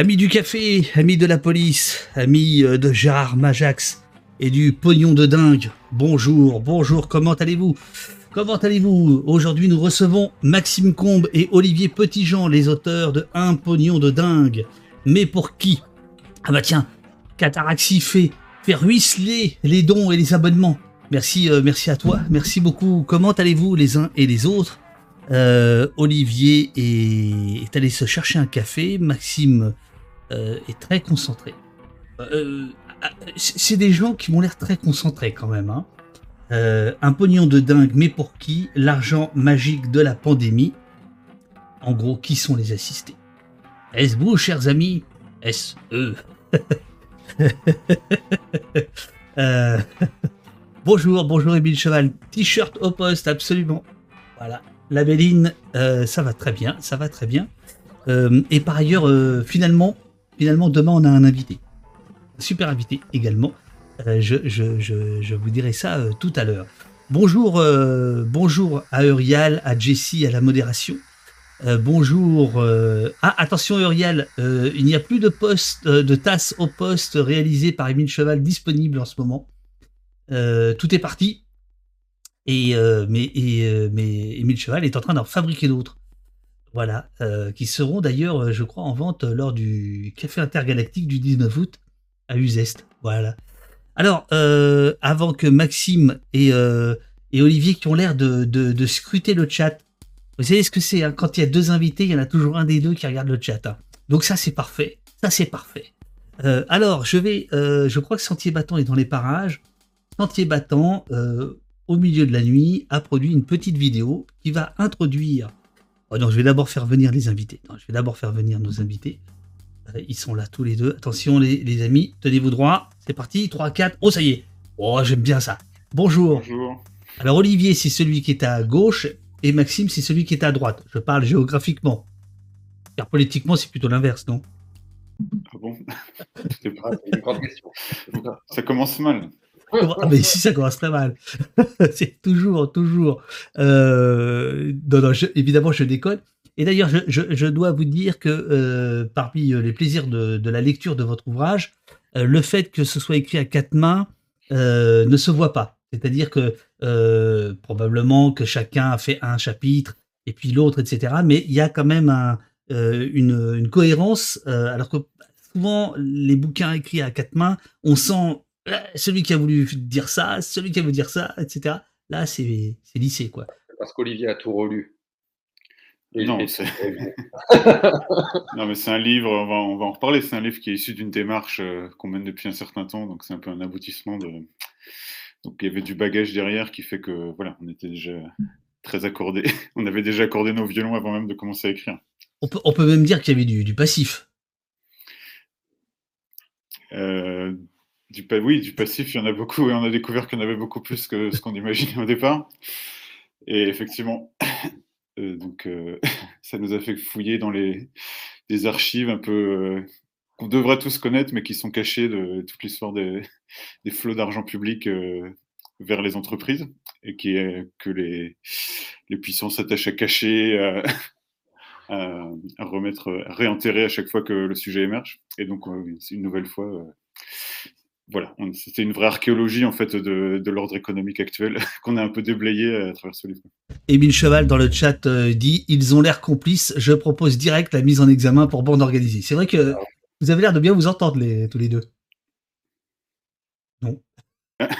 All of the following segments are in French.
Amis du café, amis de la police, amis euh, de Gérard Majax et du pognon de dingue, bonjour, bonjour, comment allez-vous? Comment allez-vous? Aujourd'hui, nous recevons Maxime Combe et Olivier Petitjean, les auteurs de Un pognon de dingue. Mais pour qui? Ah bah tiens, Cataraxi fait, ruisseler les dons et les abonnements. Merci, euh, merci à toi, merci beaucoup. Comment allez-vous les uns et les autres? Euh, Olivier est allé se chercher un café, Maxime euh, est très concentré. Euh, c'est c'est des gens qui m'ont l'air très concentrés quand même. Hein. Euh, un pognon de dingue, mais pour qui L'argent magique de la pandémie. En gros, qui sont les assistés? Est-ce vous, chers amis? Est-ce eux Euh, Bonjour, bonjour Émile Cheval. T-shirt au poste, absolument. Voilà. La Béline, euh, ça va très bien, ça va très bien. Euh, et par ailleurs, euh, finalement, finalement, demain, on a un invité. Un super invité également. Euh, je, je, je, je vous dirai ça euh, tout à l'heure. Bonjour, euh, bonjour à Eurial, à Jessie, à la modération. Bonjour. Ah, attention Eurial, euh, il n'y a plus de poste, de tasse au poste réalisé par Émile Cheval disponible en ce moment. Tout est parti. Et, mais, et, mais Émile Cheval est en train d'en fabriquer d'autres. Voilà, euh, qui seront d'ailleurs, euh, je crois, en vente lors du Café Intergalactique du 19 août à Uzeste. Voilà. Alors, euh, avant que Maxime et, euh, Olivier qui ont l'air de, scruter le chat, vous savez ce que c'est hein, Quand il y a deux invités, il y en a toujours un des deux qui regarde le chat. hein. Donc ça, c'est parfait. Ça, c'est parfait. Euh, alors, je vais, euh, je crois que Sentier Battant est dans les parages. Sentier Battant, euh, au milieu de la nuit, a produit une petite vidéo qui va introduire. Oh non, je vais d'abord faire venir les invités. Non, je vais d'abord faire venir nos invités. Euh, Ils sont là tous les deux. Attention les, les amis, tenez-vous droit. C'est parti, 3, 4. Oh, ça y est. Oh, j'aime bien ça. Bonjour. Bonjour. Alors Olivier, c'est celui qui est à gauche et Maxime, c'est celui qui est à droite. Je parle géographiquement. Car politiquement, c'est plutôt l'inverse, non? Ah bon? C'est pas- c'est une grande question. Ça commence mal. Ah, mais ici, ça commence très mal. c'est toujours, toujours. Euh, non, non, évidemment, je déconne. Et d'ailleurs, je, je- dois vous dire que euh, parmi euh, les plaisirs de, de la lecture de votre ouvrage, le fait que ce soit écrit à quatre mains ne se voit pas. C'est-à-dire que probablement que chacun a fait un chapitre et puis l'autre, etc. Mais il y a quand même un, une, cohérence, alors que souvent les bouquins écrits à quatre mains, on sent celui qui a voulu dire ça, celui qui a voulu dire ça, etc. Là, c'est c'est lissé, quoi. Parce qu'Olivier a tout relu. Et- Non, et- c'est- Non, mais c'est un livre, on va, on va en reparler, c'est un livre qui est issu d'une démarche euh, qu'on mène depuis un certain temps, donc c'est un peu un aboutissement de... Donc il y avait du bagage derrière qui fait que, voilà, on était déjà très accordés. On avait déjà accordé nos violons avant même de commencer à écrire. On peut, on peut même dire qu'il y avait du, du passif. Euh, du, oui, du passif, il y en a beaucoup, et on a découvert qu'il y en avait beaucoup plus que ce qu'on imaginait au départ. Et effectivement, euh, donc, euh, ça nous a fait fouiller dans les, archives un peu euh, qu'on devrait tous connaître, mais qui sont cachées de toute l'histoire des, flots d'argent public vers les entreprises, et qui que les, les puissances s'attachent à cacher, à, à, remettre, à réenterrer à chaque fois que le sujet émerge. Et donc, une nouvelle fois, voilà, c'était une vraie archéologie en fait de, de l'ordre économique actuel qu'on a un peu déblayé à travers ce livre. Émile Cheval dans le chat euh, dit Ils ont l'air complices, je propose direct la mise en examen pour bande organisée. C'est vrai que vous avez l'air de bien vous entendre les, tous les deux. Non.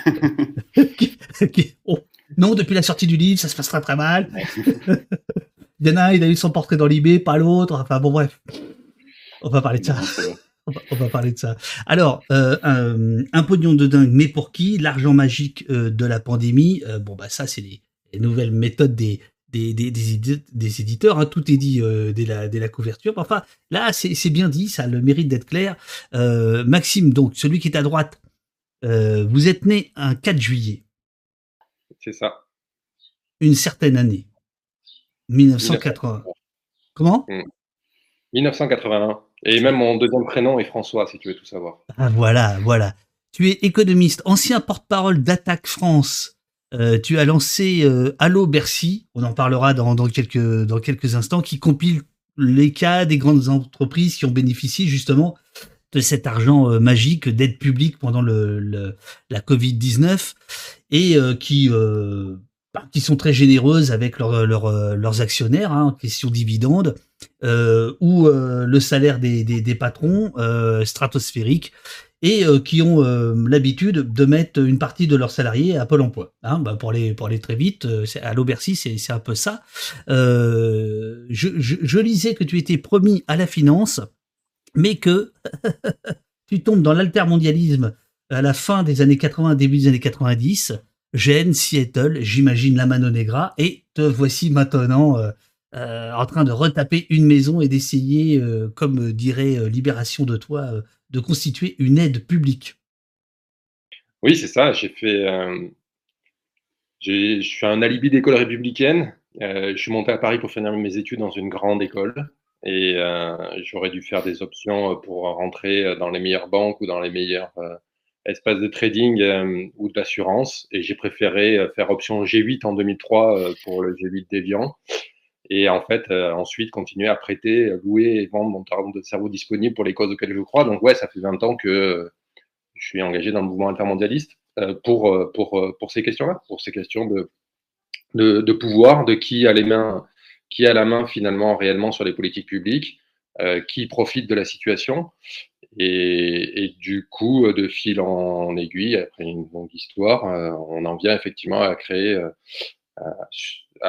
Oh. Non, depuis la sortie du livre, ça se passe très très mal. Il y en a un, il a eu son portrait dans l'IB, pas l'autre. Enfin bon, bref. On va parler de ça. Non. On va, on va parler de ça. Alors, euh, un, un pognon de dingue, mais pour qui? L'argent magique euh, de la pandémie. euh, bon, bah ça, c'est les, les nouvelles méthodes des, des, des, des, des éditeurs. hein. Tout est dit dès, la, dès la couverture. Enfin, là, c'est bien dit, ça a le mérite d'être clair. Maxime, donc, celui qui est à droite, vous êtes né un 4 juillet, C'est ça. une certaine année, 1980. Comment? 1981. Et même mon deuxième prénom est François, si tu veux tout savoir. Ah voilà, voilà. Tu es économiste, ancien porte-parole d'Attaque France. Euh, tu as lancé euh, Allo Bercy, on en parlera dans, dans quelques, dans quelques instants, qui compile les cas des grandes entreprises qui ont bénéficié justement de cet argent euh, magique d'aide publique pendant le, la Covid-19 et euh, qui, euh, qui sont très généreuses avec leurs actionnaires, hein, question dividendes, ou le salaire des, des, patrons stratosphériques et qui ont l'habitude de mettre une partie de leurs salariés à Pôle emploi. Hein, bah, pour, aller, pour aller très vite, à l'Aubercy, c'est un peu ça. je, je, je, lisais que tu étais promis à la finance mais que tu tombes dans l'altermondialisme à la fin des années 80, début des années 90, Gênes, Seattle, j'imagine la Mano Negra, et te voici maintenant euh, euh, en train de retaper une maison et d'essayer, euh, comme dirait Libération de toi, de constituer une aide publique. Oui, c'est ça. J'ai fait. je suis un alibi d'école républicaine. je suis monté à Paris pour finir mes études dans une grande école. Et j'aurais dû faire des options pour rentrer dans les meilleures banques ou dans les meilleurs euh, espaces de trading euh, ou d'assurance. Et j'ai préféré faire option G8 en 2003 pour le G8 Deviant. Et en fait, ensuite, continuer à prêter, louer et vendre mon de cerveau disponible pour les causes auxquelles je crois. Donc, ouais, ça fait 20 ans que je suis engagé dans le mouvement intermondialiste pour, pour, pour ces questions-là, pour ces questions de, de, pouvoir, de qui a les mains qui a la main finalement réellement sur les politiques publiques, euh, qui profite de la situation. Et, du coup, de fil en aiguille, après une longue histoire, euh, on en vient effectivement à créer, euh,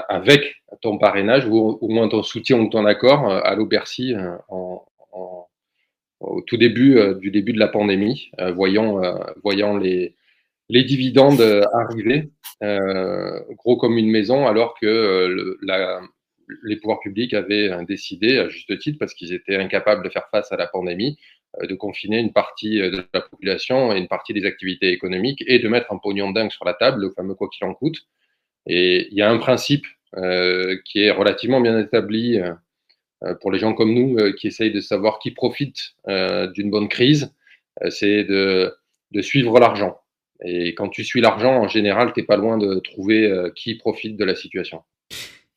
avec ton parrainage ou au moins ton soutien ou ton accord, à l'Aubercy en, au tout début du début de la pandémie, voyant, voyant les, les dividendes arriver, gros comme une maison, alors que les pouvoirs publics avaient euh, décidé, à juste titre, parce qu'ils étaient incapables de faire face à la pandémie, euh, de confiner une partie euh, de la population et une partie des activités économiques et de mettre un pognon dingue sur la table, le fameux quoi qu'il en coûte. Et il y a un principe qui est relativement bien établi pour les gens comme nous qui essayent de savoir qui profite d'une bonne crise, c'est de, de, suivre l'argent. Et quand tu suis l'argent, en général, tu n'es pas loin de trouver qui profite de la situation.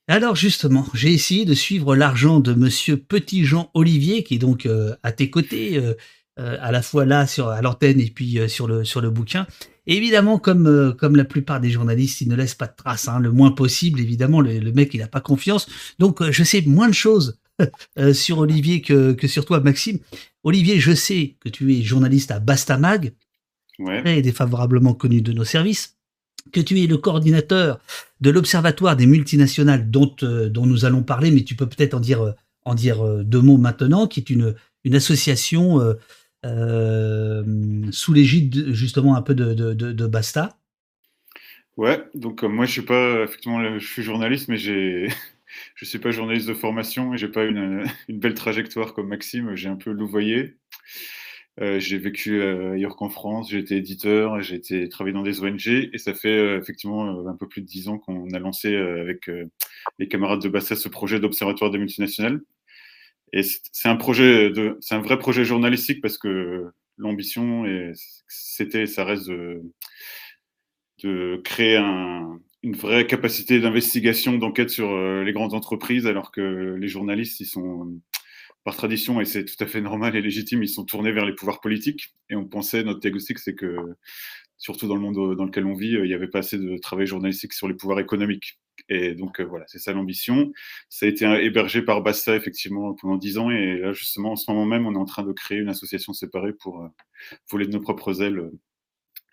Alors justement, j'ai essayé de suivre l'argent de Monsieur Petit Jean Olivier, qui est donc euh, à tes côtés, euh, euh, à la fois là sur à l'antenne et puis sur le sur le bouquin. évidemment, comme comme la plupart des journalistes, il ne laisse pas de traces, hein, le moins possible. Évidemment, le, mec il n'a pas confiance, donc je sais moins de choses sur Olivier que que sur toi, Maxime. Olivier, je sais que tu es journaliste à Bastamag, ouais. très défavorablement connu de nos services que tu es le coordinateur de l'Observatoire des multinationales dont, euh, dont nous allons parler, mais tu peux peut-être en dire, euh, en dire euh, deux mots maintenant, qui est une, une association sous l'égide justement un peu de, de, Basta. Ouais, donc moi je suis pas effectivement je suis journaliste, mais j'ai je suis pas journaliste de formation et j'ai pas une, une, belle trajectoire comme Maxime. J'ai un peu louvoyé. Euh, j'ai vécu euh, ailleurs qu'en France, j'ai été éditeur, j'ai été travaillé dans des ONG et ça fait euh, effectivement un peu plus de dix ans qu'on a lancé avec les camarades de Bassès ce projet d'observatoire des multinationales. Et c'est un projet c'est un vrai projet journalistique parce que l'ambition c'était, ça reste de, de créer un, une vraie capacité d'investigation, d'enquête sur les grandes entreprises, alors que les journalistes, ils sont par tradition, et c'est tout à fait normal et légitime, ils sont tournés vers les pouvoirs politiques. Et on pensait, notre diagnostic, c'est que, surtout dans le monde dans lequel on vit, il n'y avait pas assez de travail journalistique sur les pouvoirs économiques. Et donc euh, voilà, c'est ça l'ambition. Ça a été hébergé par Bassa, effectivement, pendant dix ans. Et là, justement, en ce moment même, on est en train de créer une association séparée pour euh, voler de nos propres ailes, euh,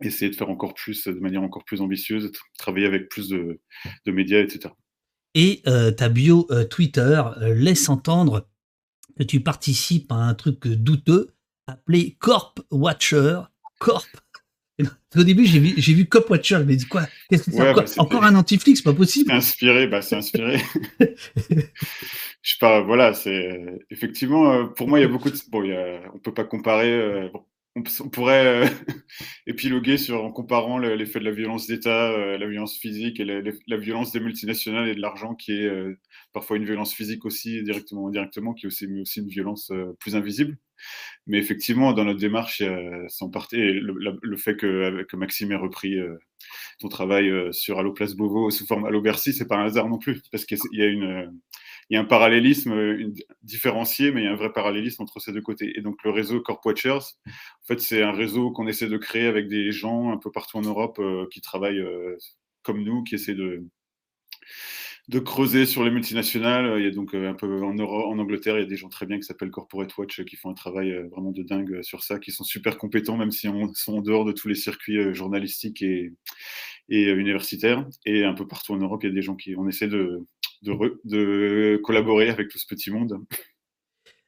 essayer de faire encore plus, de manière encore plus ambitieuse, travailler avec plus de, médias, etc. Et ta bio Twitter laisse entendre que tu participes à un truc douteux appelé Corp Watcher. Corp. Au début, j'ai vu, j'ai vu Cop Watcher, mais quoi? Qu'est-ce que c'est? Encore, bah, encore, un antiflix, pas possible. C'est inspiré, bah c'est inspiré. je sais pas, voilà, c'est effectivement euh, pour moi il y a beaucoup de bon, il y a, on peut pas comparer. Euh, on, pourrait euh, épiloguer sur en comparant l'effet de la violence d'État, la violence physique et la, violence des multinationales et de l'argent qui est parfois une violence physique aussi, directement ou indirectement, qui est aussi, aussi une violence euh, plus invisible. Mais effectivement, dans notre démarche, partie le, fait que, Maxime ait repris euh, ton travail euh, sur Allo Place Beauvau sous forme Allo Bercy, c'est pas un hasard non plus, parce qu'il y a une il y a un parallélisme différencié, mais il y a un vrai parallélisme entre ces deux côtés. Et donc le réseau Corp Watchers, en fait, c'est un réseau qu'on essaie de créer avec des gens un peu partout en Europe qui travaillent comme nous, qui essaient de creuser sur les multinationales. Il y a donc euh, un peu en, en Angleterre, il y a des gens très bien qui s'appellent Corporate Watch euh, qui font un travail euh, vraiment de dingue sur ça, qui sont super compétents, même si on sont en dehors de tous les circuits journalistiques et, et universitaires. Et un peu partout en Europe, il y a des gens qui on essaie de, de, collaborer avec tout ce petit monde.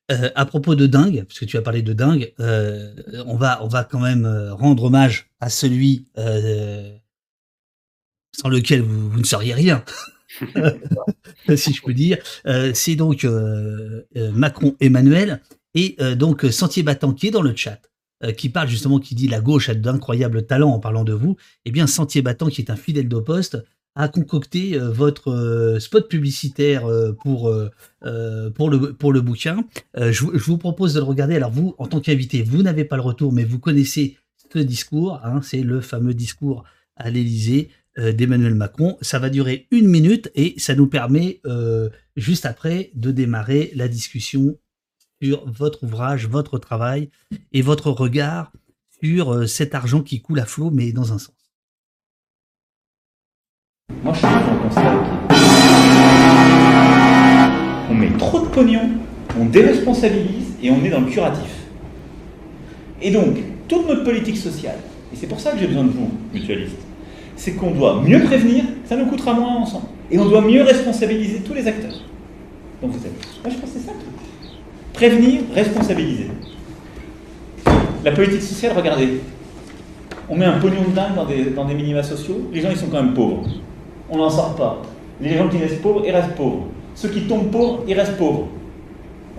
à propos de dingue, parce que tu as parlé de dingue, on, va, on va quand même rendre hommage à celui sans lequel vous ne seriez rien. si je peux dire. Euh, c'est donc euh, euh, Macron Emmanuel et donc Sentier Battant qui est dans le chat, qui parle justement, qui dit la gauche a d'incroyables talents en parlant de vous. Eh bien, Sentier Battant, qui est un fidèle de poste, a concocté votre spot publicitaire pour, pour, le, pour le bouquin. Je, vous propose de le regarder. Alors vous, en tant qu'invité, vous n'avez pas le retour, mais vous connaissez ce discours. Hein, c'est le fameux discours à l'Élysée euh, d'Emmanuel Macron. Ça va durer une minute et ça nous permet euh, juste après de démarrer la discussion sur votre ouvrage, votre travail et votre regard sur euh, cet argent qui coule à flot, mais dans un sens. Moi, je suis un constat On met trop de pognon, on déresponsabilise et on est dans le curatif. Et donc, toute notre politique sociale, et c'est pour ça que j'ai besoin de vous, mutualistes, c'est qu'on doit mieux prévenir, ça nous coûtera moins ensemble. Et on doit mieux responsabiliser tous les acteurs. Donc vous êtes. Moi je pense que c'est ça Prévenir, responsabiliser. La politique sociale, regardez. On met un pognon de dingue dans des, dans des minima sociaux, les gens ils sont quand même pauvres. On n'en sort pas. Les gens qui restent pauvres, ils restent pauvres. Ceux qui tombent pauvres, ils restent pauvres.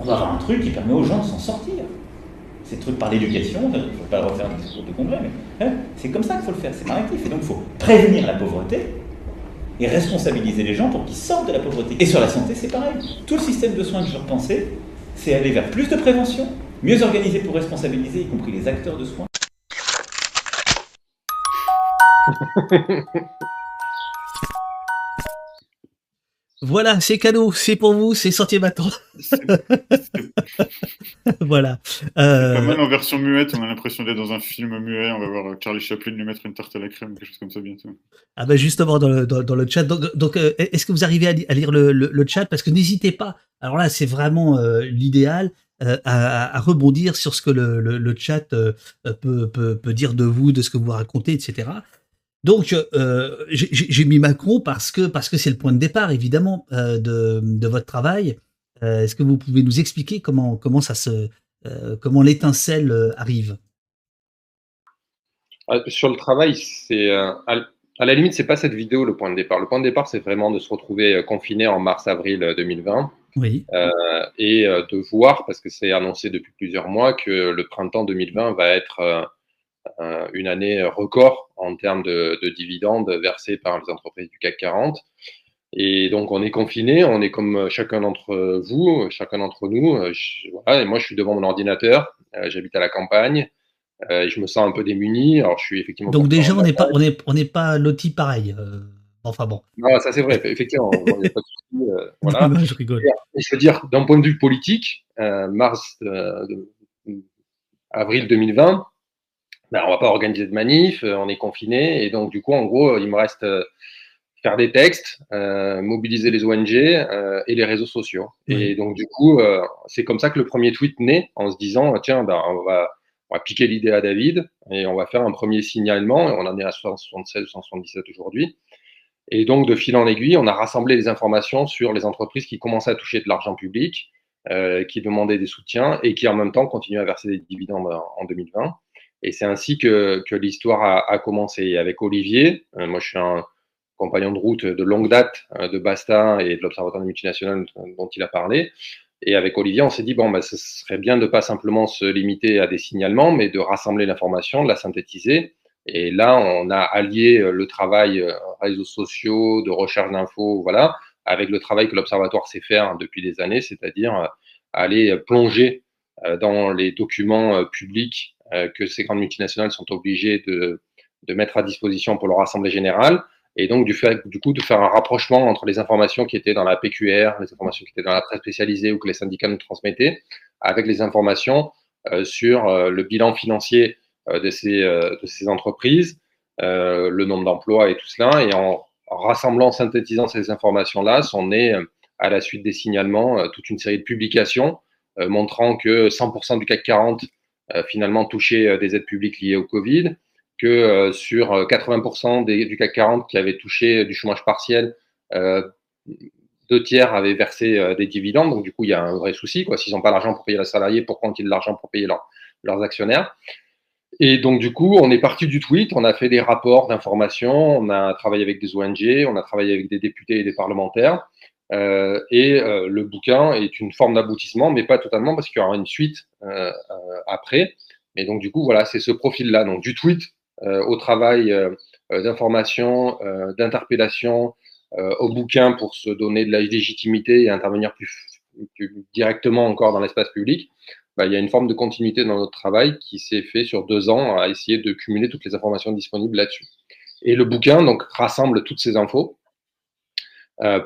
On doit avoir un truc qui permet aux gens de s'en sortir. C'est truc par l'éducation, il ne faut pas refaire un discours de congrès, mais hein, c'est comme ça qu'il faut le faire, c'est narratif. Et donc il faut prévenir la pauvreté et responsabiliser les gens pour qu'ils sortent de la pauvreté. Et sur la santé, c'est pareil. Tout le système de soins que je repensais, c'est aller vers plus de prévention, mieux organisé pour responsabiliser, y compris les acteurs de soins. Voilà, c'est cadeau, c'est pour vous, c'est sorti maintenant. voilà. Euh... Pas mal en version muette, on a l'impression d'être dans un film muet. On va voir Charlie Chaplin lui mettre une tarte à la crème, quelque chose comme ça bientôt. Ah ben justement dans le, dans, le chat. Donc, euh, est-ce que vous arrivez à, lire le, le, chat? Parce que n'hésitez pas. Alors là, c'est vraiment euh, l'idéal. Euh, à, à, rebondir sur ce que le, le chat peut, peut, peut, dire de vous, de ce que vous racontez, etc. Donc, euh, j'ai mis Macron parce que parce que c'est le point de départ, évidemment, euh, de, de, votre travail. Euh, est-ce que vous pouvez nous expliquer comment comment ça se comment l'étincelle arrive? Sur le travail, c'est à, la limite, c'est pas cette vidéo le point de départ. Le point de départ, c'est vraiment de se retrouver confiné en mars-avril 2020. Oui. et de voir, parce que c'est annoncé depuis plusieurs mois, que le printemps 2020 va être une année record en termes de, dividendes versés par les entreprises du CAC 40. Et donc, on est confiné, on est comme chacun d'entre vous, chacun d'entre nous. Euh, voilà, et moi, je suis devant mon ordinateur, euh, j'habite à la campagne, je me sens un peu démuni. Alors, je suis effectivement. Donc, déjà, on n'est pas, on est, on n'est pas loti pareil. Enfin bon. Non, ça c'est vrai, effectivement. pas de voilà. je rigole. Et, je veux dire, d'un point de vue politique, mars, avril 2020, ben, on va pas organiser de manif, euh, on est confiné, et donc du coup, en gros, il me reste euh, faire des textes, euh, mobiliser les ONG et les réseaux sociaux. Et donc du coup, c'est comme ça que le premier tweet naît, en se disant, tiens, ben, on, va, on va piquer l'idée à David, et on va faire un premier signalement, et on en est à 176 177 aujourd'hui. Et donc, de fil en aiguille, on a rassemblé les informations sur les entreprises qui commençaient à toucher de l'argent public, qui demandaient des soutiens et qui en même temps continuaient à verser des dividendes en 2020. Et c'est ainsi que, que l'histoire a, a, commencé. Avec Olivier, euh, moi je suis un compagnon de route de longue date euh, de Basta et de l'Observatoire des multinationales dont il a parlé. Et avec Olivier, on s'est dit, bon, bah, ce serait bien de ne pas simplement se limiter à des signalements, mais de rassembler l'information, de la synthétiser. Et là, on a allié euh, le travail réseaux sociaux, de recherche d'infos, voilà, avec le travail que l'Observatoire sait faire depuis des années, c'est-à-dire aller plonger dans les documents publics euh, que ces grandes multinationales sont obligées de, mettre à disposition pour leur assemblée générale, et donc du, coup de faire un rapprochement entre les informations qui étaient dans la PQR, les informations qui étaient dans la presse spécialisée ou que les syndicats nous transmettaient, avec les informations euh, sur euh, le bilan financier euh, de, ces, entreprises, le nombre d'emplois et tout cela, et en, rassemblant, synthétisant ces informations-là, sont nées à la suite des signalements toute une série de publications montrant que 100% du CAC 40 finalement touchait des aides publiques liées au Covid, que euh, sur 80% euh, des, du CAC 40 qui avait touché du chômage partiel, euh, deux tiers avaient versé des dividendes. Donc, du coup, il y a un vrai souci. S'ils n'ont pas l'argent pour payer leurs salariés, pourquoi ont-ils de l'argent pour payer leurs actionnaires? Et donc, du coup, on est parti du tweet, on a fait des rapports d'information, on a travaillé avec des ONG, on a travaillé avec des députés et des parlementaires. Euh, et euh, le bouquin est une forme d'aboutissement, mais pas totalement, parce qu'il y aura une suite euh, après. Et donc, du coup, voilà, c'est ce profil-là. Donc, du tweet au travail d'information, d'interpellation, au bouquin pour se donner de la légitimité et intervenir plus, directement encore dans l'espace public, bah, il y a une forme de continuité dans notre travail qui s'est fait sur deux ans à essayer de cumuler toutes les informations disponibles là-dessus. Et le bouquin donc rassemble toutes ces infos,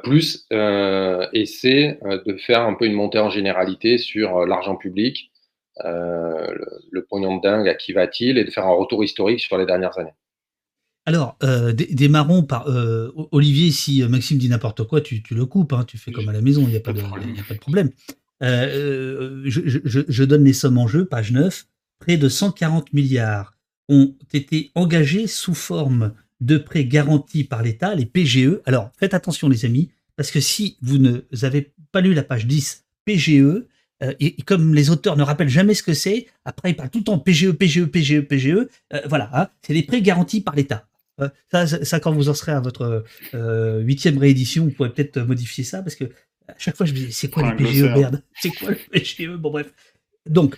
plus essaie de faire un peu une montée en généralité sur l'argent public, euh, le, pognon de dingue, à qui va-t-il, et de faire un retour historique sur les dernières années. Alors, euh, démarrons par euh, Olivier. Si Maxime dit n'importe quoi, tu, le coupes, hein, tu fais comme à la maison, il n'y a, pas de, problème. Je, donne les sommes en jeu, page 9. Près de 140 milliards ont été engagés sous forme de prêts garantis par l'État, les PGE. Alors, faites attention, les amis, parce que si vous ne avez pas lu la page 10, PGE, euh, et, comme les auteurs ne rappellent jamais ce que c'est, après ils parlent tout le temps PGE, PGE, PGE, PGE. Euh, voilà, hein, c'est des prêts garantis par l'État. Euh, ça, ça, quand vous en serez à votre huitième réédition, vous pourrez peut-être modifier ça parce que à chaque fois je me dis c'est quoi le PGE, merde? C'est quoi le PGE Bon bref. Donc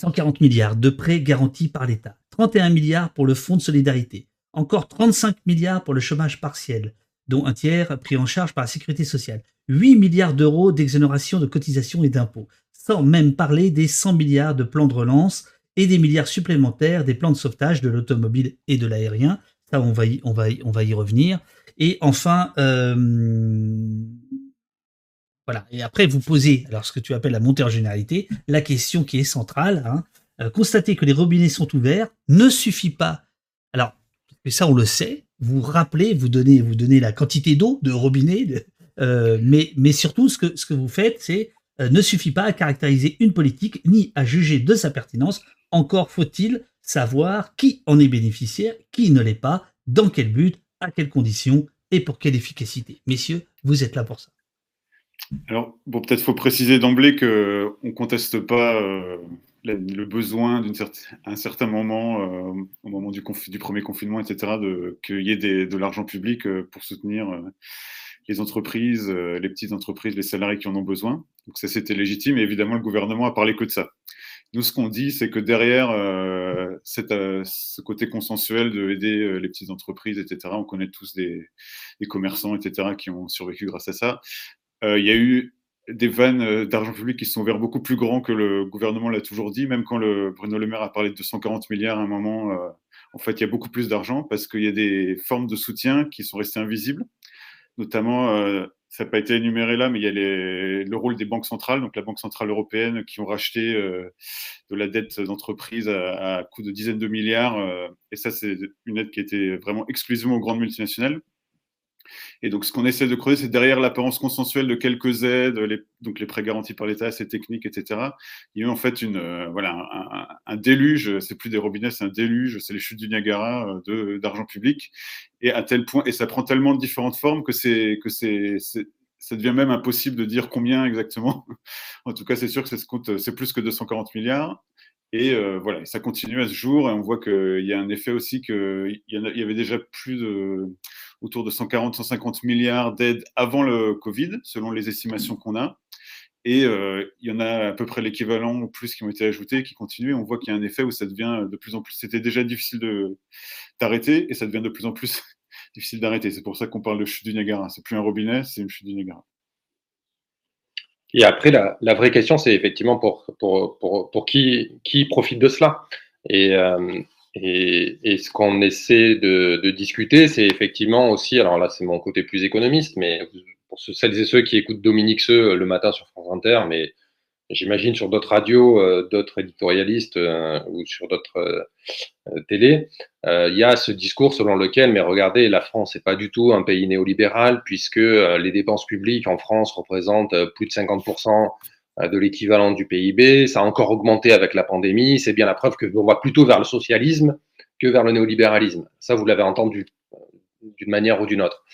140 milliards de prêts garantis par l'État, 31 milliards pour le fonds de solidarité, encore 35 milliards pour le chômage partiel, dont un tiers pris en charge par la sécurité sociale, 8 milliards d'euros d'exonération de cotisations et d'impôts, sans même parler des 100 milliards de plans de relance et des milliards supplémentaires des plans de sauvetage de l'automobile et de l'aérien. Ça, on va y, revenir. Et enfin, euh, voilà. Et après, vous posez, alors ce que tu appelles la montée en généralité, la question qui est centrale. Hein, euh, constater que les robinets sont ouverts ne suffit pas. Alors, ça, on le sait. Vous rappelez, vous donnez, vous donnez la quantité d'eau de robinet, euh, mais, surtout, ce que, ce que vous faites, c'est euh, ne suffit pas à caractériser une politique ni à juger de sa pertinence. Encore faut-il savoir qui en est bénéficiaire, qui ne l'est pas, dans quel but, à quelles conditions et pour quelle efficacité. Messieurs, vous êtes là pour ça. Alors, bon, peut-être faut préciser d'emblée qu'on ne conteste pas euh, le besoin d'un un certain moment, euh, au moment du, du, premier confinement, etc., qu'il y ait de l'argent public pour soutenir les entreprises, les petites entreprises, les salariés qui en ont besoin. Donc ça, c'était légitime. Et évidemment, le gouvernement a parlé que de ça. Nous, ce qu'on dit, c'est que derrière euh, euh, ce côté consensuel de aider euh, les petites entreprises, etc., on connaît tous des, commerçants, etc., qui ont survécu grâce à ça. Il y a eu des vannes d'argent public qui sont ouverts beaucoup plus grands que le gouvernement l'a toujours dit, même quand le Bruno Le Maire a parlé de 240 milliards à un moment. en fait, il y a beaucoup plus d'argent parce qu'il y a des formes de soutien qui sont restées invisibles, notamment ça n'a pas été énuméré là, mais il y a le rôle des banques centrales, donc la Banque centrale européenne, qui ont racheté euh, de la dette d'entreprise à, coût de dizaines de milliards. Euh, et ça, c'est une aide qui était vraiment exclusivement aux grandes multinationales. Et donc, ce qu'on essaie de creuser, c'est derrière l'apparence consensuelle de quelques aides, les, donc les prêts garantis par l'État, ces techniques, etc. Il y a eu en fait une, euh, voilà, un, déluge, c'est plus des robinets, c'est un déluge, c'est les chutes du Niagara euh, d'argent public. Et à tel point, et ça prend tellement de différentes formes que c'est que c'est ça devient même impossible de dire combien exactement. en tout cas, c'est sûr que c'est plus que 240 milliards. Et euh, voilà, ça continue à ce jour. Et on voit qu'il y a un effet aussi qu'il y, y avait déjà plus de autour de 140-150 milliards d'aides avant le Covid, selon les estimations qu'on a. Et euh, il y en a à peu près l'équivalent ou plus qui ont été ajoutés, qui continuent. On voit qu'il y a un effet où ça devient de plus en plus. C'était déjà difficile d'arrêter et ça devient de plus en plus difficile d'arrêter. C'est pour ça qu'on parle de chute du Niagara. C'est plus un robinet, c'est une chute du Niagara. Et après, la, vraie question, c'est effectivement pour, pour, pour, qui, qui profite de cela. Euh, et, ce qu'on essaie de, discuter, c'est effectivement aussi, alors là c'est mon côté plus économiste, mais pour celles et ceux qui écoutent Dominique Seux le matin sur France Inter, mais j'imagine sur d'autres radios, euh, d'autres éditorialistes euh, ou sur d'autres euh, télés, il y a ce discours selon lequel, mais regardez, la France n'est pas du tout un pays néolibéral puisque les dépenses publiques en France représentent plus de 50% de l'équivalent du PIB. Ça a encore augmenté avec la pandémie. C'est bien la preuve que on va plutôt vers le socialisme que vers le néolibéralisme. Ça, vous l'avez entendu d'une manière ou d'une autre.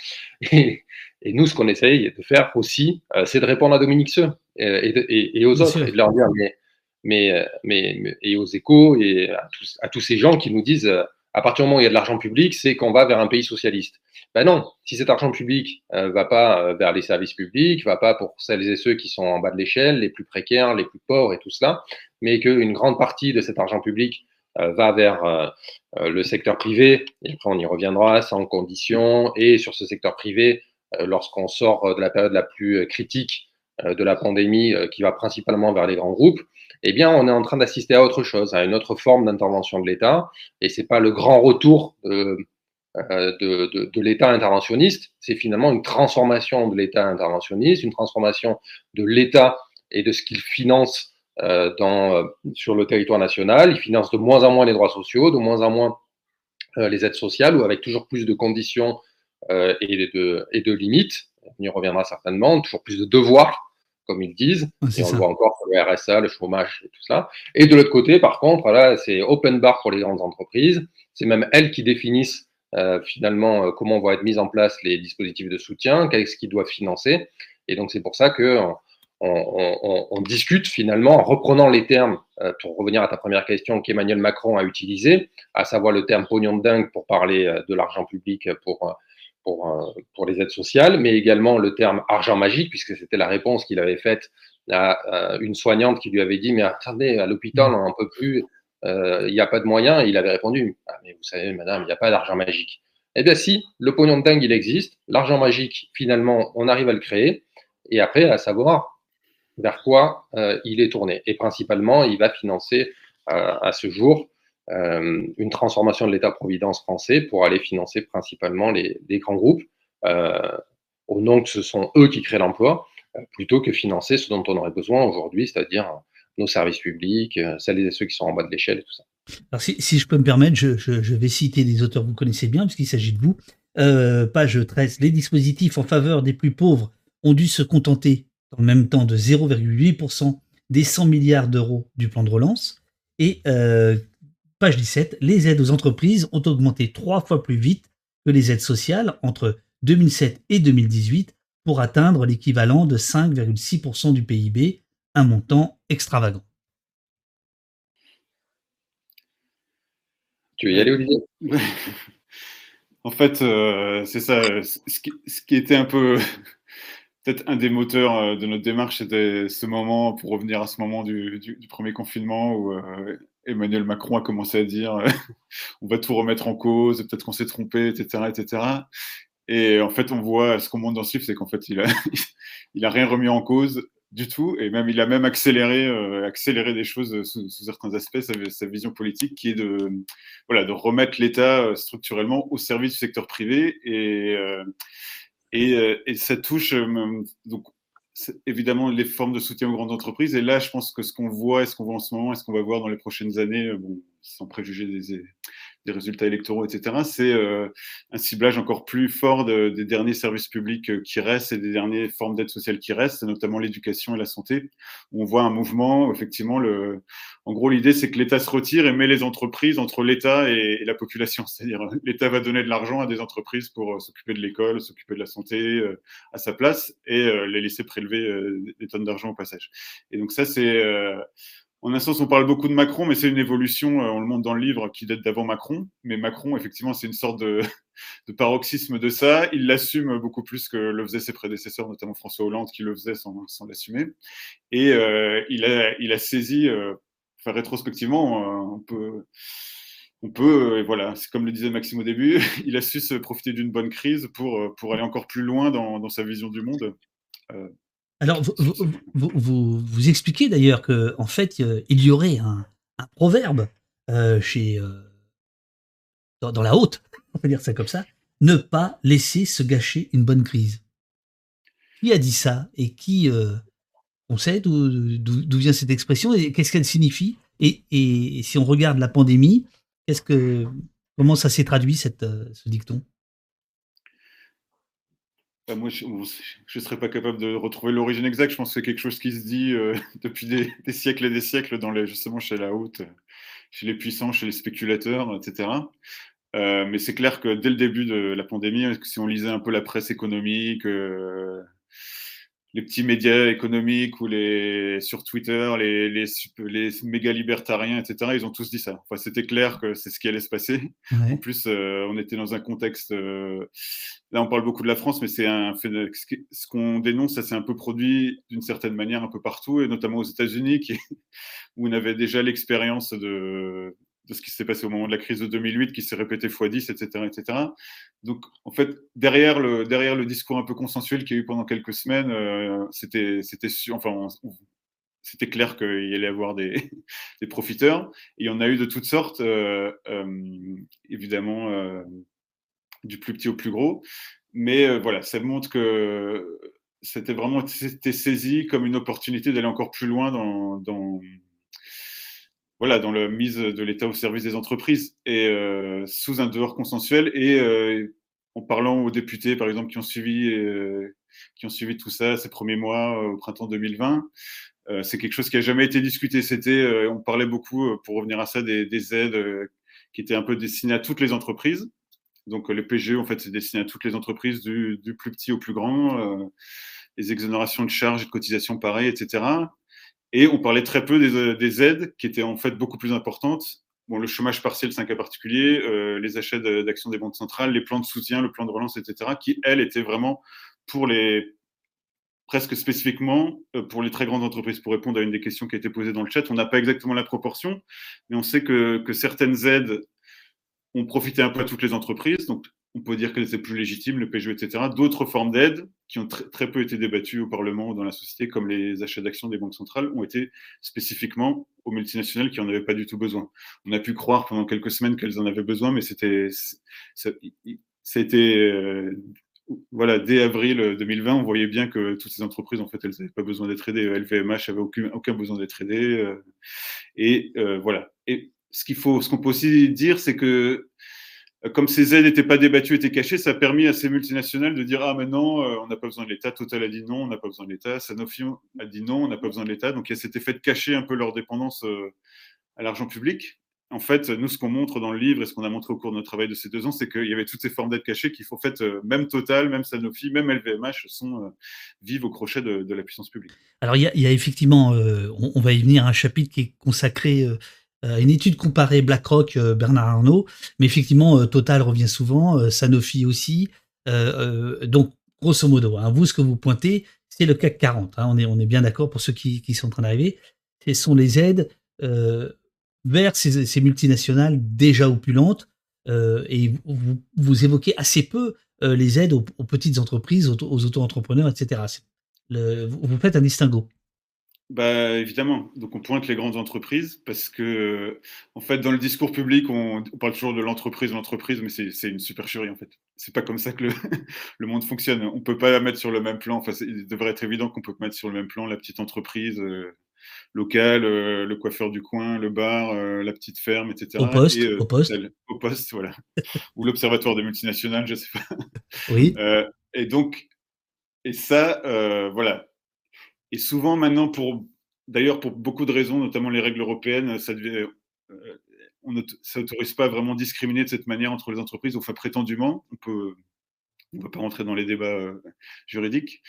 Et, et nous, ce qu'on essaye de faire aussi, euh, c'est de répondre à Dominique Seux et, et, aux autres, et de leur dire, mais, mais, mais, et aux échos, et à tous, à tous, ces gens qui nous disent, euh, à partir du moment où il y a de l'argent public, c'est qu'on va vers un pays socialiste. Ben non, si cet argent public ne euh, va pas vers les services publics, va pas pour celles et ceux qui sont en bas de l'échelle, les plus précaires, les plus pauvres et tout cela, mais qu'une grande partie de cet argent public va vers le secteur privé, et après on y reviendra, sans condition, et sur ce secteur privé, euh, lorsqu'on sort euh, de la période la plus euh, critique de la pandémie, qui va principalement vers les grands groupes, eh bien, on est en train d'assister à autre chose, à une autre forme d'intervention de l'État. Et c'est pas le grand retour de, de, l'État interventionniste, c'est finalement une transformation de l'État interventionniste, une transformation de l'État et de ce qu'il finance sur le territoire national. Il finance de moins en moins les droits sociaux, de moins en moins les aides sociales, ou avec toujours plus de conditions euh, et, de, et de limites. On y reviendra certainement. Toujours plus de devoirs, comme ils disent. et on le voit encore sur le RSA, le chômage et tout ça. Et de l'autre côté, par contre, là, c'est open bar pour les grandes entreprises. C'est même elles qui définissent euh, finalement euh, comment vont être mis en place les dispositifs de soutien, qu'est-ce qu'ils doivent financer. Et donc, c'est pour ça que on, on, discute finalement en reprenant les termes, pour revenir à ta première question, qu'Emmanuel Macron a utilisé, à savoir le terme pognon de dingue pour parler de l'argent public pour pour, euh, pour les aides sociales, mais également le terme argent magique, puisque c'était la réponse qu'il avait faite à, une soignante qui lui avait dit Mais attendez, à l'hôpital, on n'en peut plus, euh, il n'y a pas de moyens. il avait répondu ah, Mais vous savez, madame, il n'y a pas d'argent magique. Eh bien, si, le pognon de dingue, il existe. L'argent magique, finalement, on arrive à le créer. Et après, à savoir vers quoi euh, il est tourné. Et principalement, il va financer à ce jour euh, une transformation de l'État-providence français pour aller financer principalement les, grands groupes, euh, au nom que ce sont eux qui créent l'emploi, euh, plutôt que financer ce dont on aurait besoin aujourd'hui, c'est-à-dire nos services publics, celles et ceux qui sont en bas de l'échelle et tout ça. Si, je peux me permettre, je, vais citer des auteurs que vous connaissez bien, puisqu'il s'agit de vous. page 13. Les dispositifs en faveur des plus pauvres ont dû se contenter le même temps de 0,8% des 100 milliards d'euros du plan de relance. Et Page 17, les aides aux entreprises ont augmenté trois fois plus vite que les aides sociales entre 2007 et 2018 pour atteindre l'équivalent de 5,6% du PIB, un montant extravagant. Tu veux y aller, Olivier? En fait, euh, c'est ça. Ce qui, était un peu, peut-être un des moteurs euh, de notre démarche, c'était ce moment, pour revenir à ce moment du, premier confinement où euh, Emmanuel Macron a commencé à dire euh, on va tout remettre en cause, peut-être qu'on s'est trompé, etc., etc. Et en fait, on voit ce qu'on montre dans ce livre, c'est qu'en fait, il a, il a rien remis en cause du tout, et même il a même accéléré, euh, accéléré des choses sous, certains aspects, sa, vision politique, qui est de, voilà, de remettre l'État euh, structurellement au service du secteur privé, et, et, et, ça touche donc évidemment les formes de soutien aux grandes entreprises. Et là, je pense que ce qu'on voit, et ce qu'on voit en ce moment, et ce qu'on va voir dans les prochaines années, euh, sans préjuger des, des résultats électoraux, etc., c'est euh, un ciblage encore plus fort des derniers services publics euh, qui restent et des dernières formes d'aide sociale qui restent, notamment l'éducation et la santé. On voit un mouvement, effectivement, le... en gros, l'idée, c'est que l'État se retire et met les entreprises entre l'État et, la population. C'est-à-dire, l'État va donner de l'argent à des entreprises pour euh, s'occuper de l'école, s'occuper de la santé à sa place et les laisser prélever des tonnes d'argent au passage. Et donc ça, c'est en un sens, on parle beaucoup de Macron, mais c'est une évolution, euh, on le montre dans le livre, qui date d'avant Macron. Mais Macron, effectivement, c'est une sorte de, paroxysme de ça. Il l'assume beaucoup plus que le faisaient ses prédécesseurs, notamment François Hollande, qui le faisait sans, l'assumer. Et euh, il, a, il a saisi, euh, enfin, rétrospectivement, on peut, on peut voilà, c'est comme le disait Maxime au début, il a su se profiter d'une bonne crise pour, pour aller encore plus loin dans, dans sa vision du monde. Alors, vous, expliquez d'ailleurs qu'en en fait, il y aurait un, proverbe euh, chez, euh, dans, la haute, on va dire ça comme ça, ne pas laisser se gâcher une bonne crise. Qui a dit ça et qui euh, on sait d'où vient cette expression et qu'est-ce qu'elle signifie? Et, si on regarde la pandémie, qu'est-ce que comment ça s'est traduit cette, euh, ce dicton? Bah, moi, je ne serais pas capable de retrouver l'origine exacte. Je pense que c'est quelque chose qui se dit euh, depuis des, siècles et des siècles, dans les, justement chez la haute, chez les puissants, chez les spéculateurs, etc. Euh, mais c'est clair que dès le début de la pandémie, si on lisait un peu la presse économique, euh, les petits médias économiques ou les sur Twitter, les, les, les, méga libertariens, etc. Ils ont tous dit ça. Enfin, c'était clair que c'est ce qui allait se passer. En plus, euh, on était dans un contexte. Euh, là, on parle beaucoup de la France, mais c'est un ce qu'on dénonce, ça s'est un peu produit d'une certaine manière un peu partout, et notamment aux États-Unis, où on avait déjà l'expérience de de ce qui s'est passé au moment de la crise de 2008 qui s'est répété x10, etc., etc. Donc, en fait, derrière le, discours un peu consensuel qu'il y a eu pendant quelques semaines, euh, c'était, clair qu'il y allait avoir des, profiteurs. Et il y en a eu de toutes sortes, euh, euh, évidemment, du plus petit au plus gros. Mais voilà, ça montre que c'était vraiment saisi comme une opportunité d'aller encore plus loin dans voilà, dans la mise de l'État au service des entreprises et euh, sous un dehors consensuel et euh, en parlant aux députés, par exemple, qui ont suivi, euh, qui ont suivi tout ça ces premiers mois au printemps 2020. c'est quelque chose qui a jamais été discuté. C'était, on parlait beaucoup, pour revenir à ça, des, des aides qui étaient un peu destinées à toutes les entreprises. Donc le PGE, en fait, c'est destiné à toutes les entreprises, du, du plus petit au plus grand, les exonérations de charges et de cotisations pareilles, etc. Et on parlait très peu euh, des, aides qui étaient en fait beaucoup plus importantes. Bon, le chômage partiel, c'est un cas particulier, euh, les achats d'actions des banques centrales, les plans de soutien, le plan de relance, etc., qui, elles, étaient vraiment pour les presque spécifiquement euh, pour les très grandes entreprises. Pour répondre à une des questions qui a été posée dans le chat, on n'a pas exactement la proportion, mais on sait que, que certaines aides ont profité un peu à toutes les entreprises. Donc, on peut dire qu'elles étaient plus légitimes, le PGE, etc. D'autres formes d'aide qui ont très peu été débattues au Parlement ou dans la société, comme les achats d'actions des banques centrales, ont été spécifiquement aux multinationales qui n'en avaient pas du tout besoin. On a pu croire pendant quelques semaines qu'elles en avaient besoin, mais c'était, c'était, euh, voilà, dès avril 2020, on voyait bien que toutes ces entreprises, en fait, elles n'avaient pas besoin d'être aidées. LVMH avait aucun, aucun besoin d'être aidé. Euh, et euh, voilà. Et ce qu'il faut, ce qu'on peut aussi dire, c'est que comme ces aides n'étaient pas débattues, étaient cachées, ça a permis à ces multinationales de dire Ah, maintenant, euh, on n'a pas besoin de l'État. Total a dit non, on n'a pas besoin de l'État. Sanofi a dit non, on n'a pas besoin de l'État. Donc, il y a cet effet de cacher un peu leur dépendance euh, à l'argent public. En fait, nous, ce qu'on montre dans le livre et ce qu'on a montré au cours de notre travail de ces deux ans, c'est qu'il y avait toutes ces formes d'aides cachées qui, en fait, euh, même Total, même Sanofi, même LVMH, sont, vivent au crochet de, la puissance publique. Alors, il y a, effectivement, on, va y venir, un chapitre qui est consacré une étude comparée BlackRock, euh, Bernard Arnault, mais effectivement, euh, Total revient souvent, Sanofi aussi. donc, grosso modo, hein, vous, ce que vous pointez, c'est le CAC 40. Hein, on, est, bien d'accord pour ceux qui, sont en train d'arriver. Ce sont les aides vers ces, multinationales déjà opulentes. et vous, vous, évoquez assez peu les aides aux, petites entreprises, aux, auto-entrepreneurs, etc. vous faites un distinguo. Bah, évidemment. Donc, on pointe les grandes entreprises parce que, en fait, dans le discours public, on, parle toujours de l'entreprise, l'entreprise, mais c'est une supercherie, en fait. C'est pas comme ça que le, le, monde fonctionne. On peut pas la mettre sur le même plan. Enfin, il devrait être évident qu'on peut mettre sur le même plan la petite entreprise euh, locale, euh, le coiffeur du coin, le bar, euh, la petite ferme, etc. Au poste, au poste. au poste, voilà. Ou l'observatoire des multinationales, je sais pas. Oui. et donc, et ça, voilà et souvent maintenant, pour d'ailleurs pour beaucoup de raisons, notamment les règles européennes, ça devait, euh, on n'autorise pas vraiment discriminer de cette manière entre les entreprises, enfin prétendument, on peut, on ne va pas rentrer dans les débats euh, juridiques,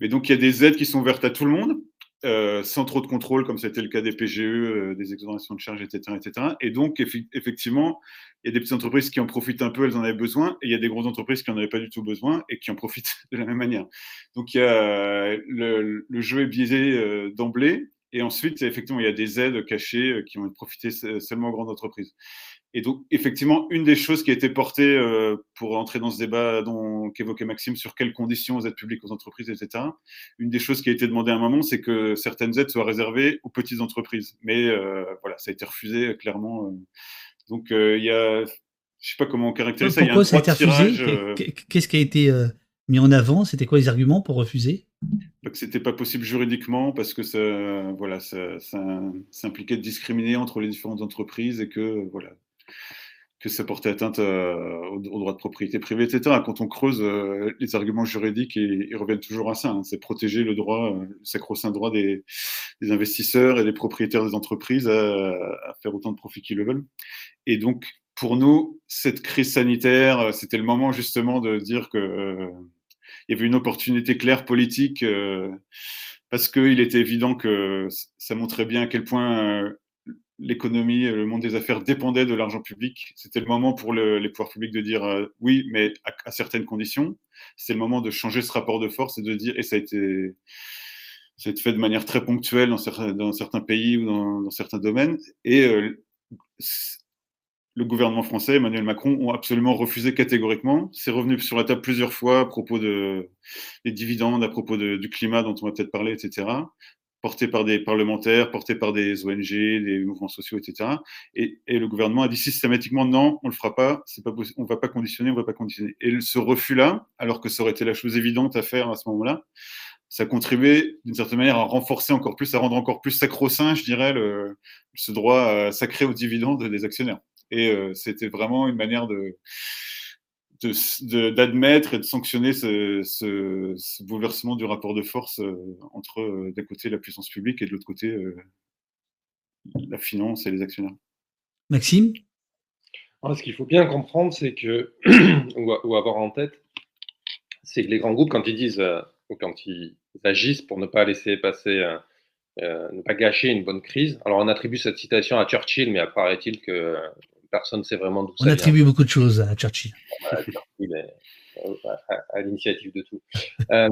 mais donc il y a des aides qui sont ouvertes à tout le monde, euh, sans trop de contrôle, comme c'était le cas des PGE, euh, des exonérations de charges, etc., etc. Et donc, effectivement, il y a des petites entreprises qui en profitent un peu, elles en avaient besoin, et il y a des grosses entreprises qui n'en avaient pas du tout besoin et qui en profitent de la même manière. Donc, le, jeu est biaisé euh, d'emblée, et ensuite, effectivement, il y a des aides cachées qui vont profiter seulement aux grandes entreprises. Et donc, effectivement, une des choses qui a été portée euh, pour entrer dans ce débat qu'évoquait Maxime sur quelles conditions aux aides publiques aux entreprises, etc., une des choses qui a été demandée à un moment, c'est que certaines aides soient réservées aux petites entreprises. Mais euh, voilà, ça a été refusé clairement. Euh. Donc, il y a je sais pas comment on caractérise ça. Pourquoi ça a été refusé? Qu'est-ce qui a été mis en avant? C'était quoi les arguments pour refuser? Que c'était pas possible juridiquement parce que ça, voilà, ça, ça, impliquait de discriminer entre les différentes entreprises et que voilà, que ça portait atteinte euh, aux, droits de propriété privée, etc. Quand on creuse euh, les arguments juridiques, ils, reviennent toujours à ça. Hein. C'est protéger le droit, euh, le sacro-saint droit des, investisseurs et des propriétaires des entreprises à, faire autant de profits qu'ils le veulent. Et donc, pour nous, cette crise sanitaire, c'était le moment justement de dire que il y avait une opportunité claire politique parce qu'il était évident que ça montrait bien à quel point l'économie, le monde des affaires dépendait de l'argent public. C'était le moment pour les pouvoirs publics de dire euh, oui, mais à, certaines conditions. C'est le moment de changer ce rapport de force et de dire, et ça a été, fait de manière très ponctuelle dans certains, pays ou dans, certains domaines. Et euh, le gouvernement français, Emmanuel Macron, ont absolument refusé catégoriquement. C'est revenu sur la table plusieurs fois à propos de, des dividendes, à propos du climat dont on va peut-être parler, etc porté par des parlementaires, porté par des ONG, des mouvements sociaux, etc. Et, le gouvernement a dit systématiquement non, on le fera pas, c'est pas on va pas conditionner, on va pas conditionner. Et ce refus-là, alors que ça aurait été la chose évidente à faire à ce moment-là, ça a contribué d'une certaine manière à renforcer encore plus, à rendre encore plus sacro-saint, je dirais, ce droit euh, sacré aux dividendes des actionnaires. Et euh, c'était vraiment une manière de d'admettre et de sanctionner ce, ce, bouleversement du rapport de force euh, entre euh, d'un côté la puissance publique et de l'autre côté euh, la finance et les actionnaires. Maxime? Ce qu'il faut bien comprendre, c'est que, ou, avoir en tête, c'est que les grands groupes, quand ils disent, ou quand ils agissent pour ne pas laisser passer, ne pas gâcher une bonne crise, alors on attribue cette citation à Churchill, mais apparaît-il que personne ne sait vraiment d'où ça vient. On attribue beaucoup de choses à Churchill. Euh, à, l'initiative de tout. Euh,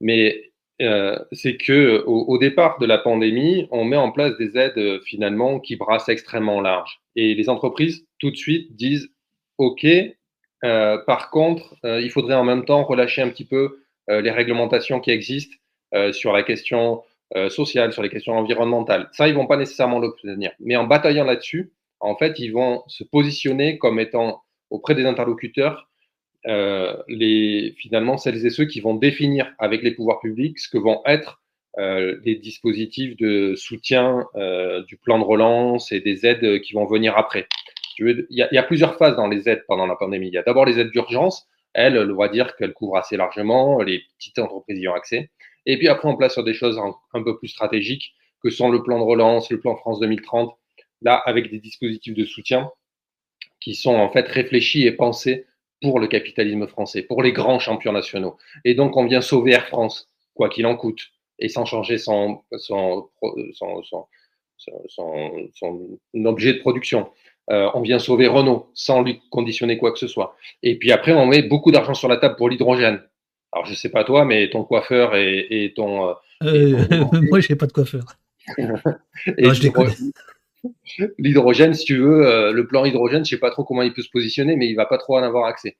mais euh, c'est que au, départ de la pandémie, on met en place des aides finalement qui brassent extrêmement large. Et les entreprises, tout de suite, disent OK, par contre, il faudrait en même temps relâcher un petit peu les réglementations qui existent sur la question sociale, sur les questions environnementales. Ça, ils vont pas nécessairement l'obtenir. Mais en bataillant là-dessus, en fait, ils vont se positionner comme étant auprès des interlocuteurs euh, les, finalement celles et ceux qui vont définir avec les pouvoirs publics ce que vont être euh, les dispositifs de soutien euh, du plan de relance et des aides qui vont venir après. Il y, a, plusieurs phases dans les aides pendant la pandémie. Il y a d'abord les aides d'urgence. Elles, on va dire qu'elles couvrent assez largement, les petites entreprises y ont accès. Et puis après, on place sur des choses un peu plus stratégiques que sont le plan de relance, le plan France 2030, là avec des dispositifs de soutien qui sont en fait réfléchis et pensés pour le capitalisme français, pour les grands champions nationaux. Et donc on vient sauver Air France, quoi qu'il en coûte, et sans changer son, son, son, son objet de production. Euh, on vient sauver Renault sans lui conditionner quoi que ce soit. Et puis après, on met beaucoup d'argent sur la table pour l'hydrogène. Alors, je sais pas toi, mais ton coiffeur et, ton, euh, euh, Moi, je n'ai pas de coiffeur. et je L'hydrogène, si tu veux, euh, le plan hydrogène, je ne sais pas trop comment il peut se positionner, mais il va pas trop en avoir accès.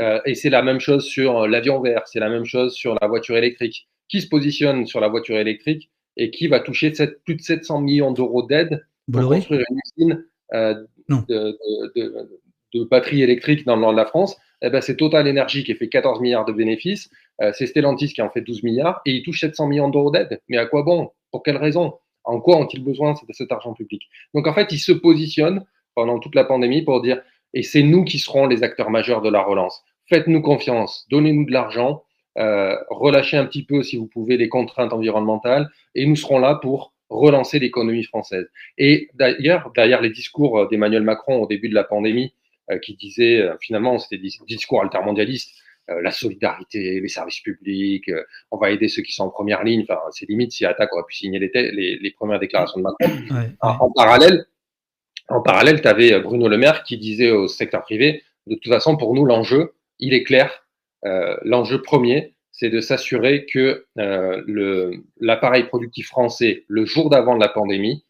Euh, et c'est la même chose sur euh, l'avion vert, c'est la même chose sur la voiture électrique. Qui se positionne sur la voiture électrique et qui va toucher plus de 700 millions d'euros d'aide pour construire une usine de, de, batteries électriques dans le nord de la France? Eh ben, C'est Total Energy qui fait 14 milliards de bénéfices, c'est Stellantis qui en fait 12 milliards et il touche 700 millions d'euros d'aide. Mais à quoi bon? Pour quelle raison? En quoi ont-ils besoin de cet argent public? Donc en fait, ils se positionnent pendant toute la pandémie pour dire, et c'est nous qui serons les acteurs majeurs de la relance. Faites-nous confiance, donnez-nous de l'argent, euh, relâchez un petit peu, si vous pouvez, les contraintes environnementales, et nous serons là pour relancer l'économie française. Et d'ailleurs, derrière les discours d'Emmanuel Macron au début de la pandémie, euh, qui disait, euh, finalement, c'était des discours altermondialistes, la solidarité, les services publics, euh, on va aider ceux qui sont en première ligne. Enfin, c'est limite si Attaque aurait pu signer les, les, premières déclarations de Macron. En, parallèle, en parallèle, tu avais Bruno Le Maire qui disait au secteur privé, de toute façon, pour nous, l'enjeu, il est clair. Euh, l'enjeu premier, c'est de s'assurer que l'appareil productif français, le jour d'avant de la pandémie,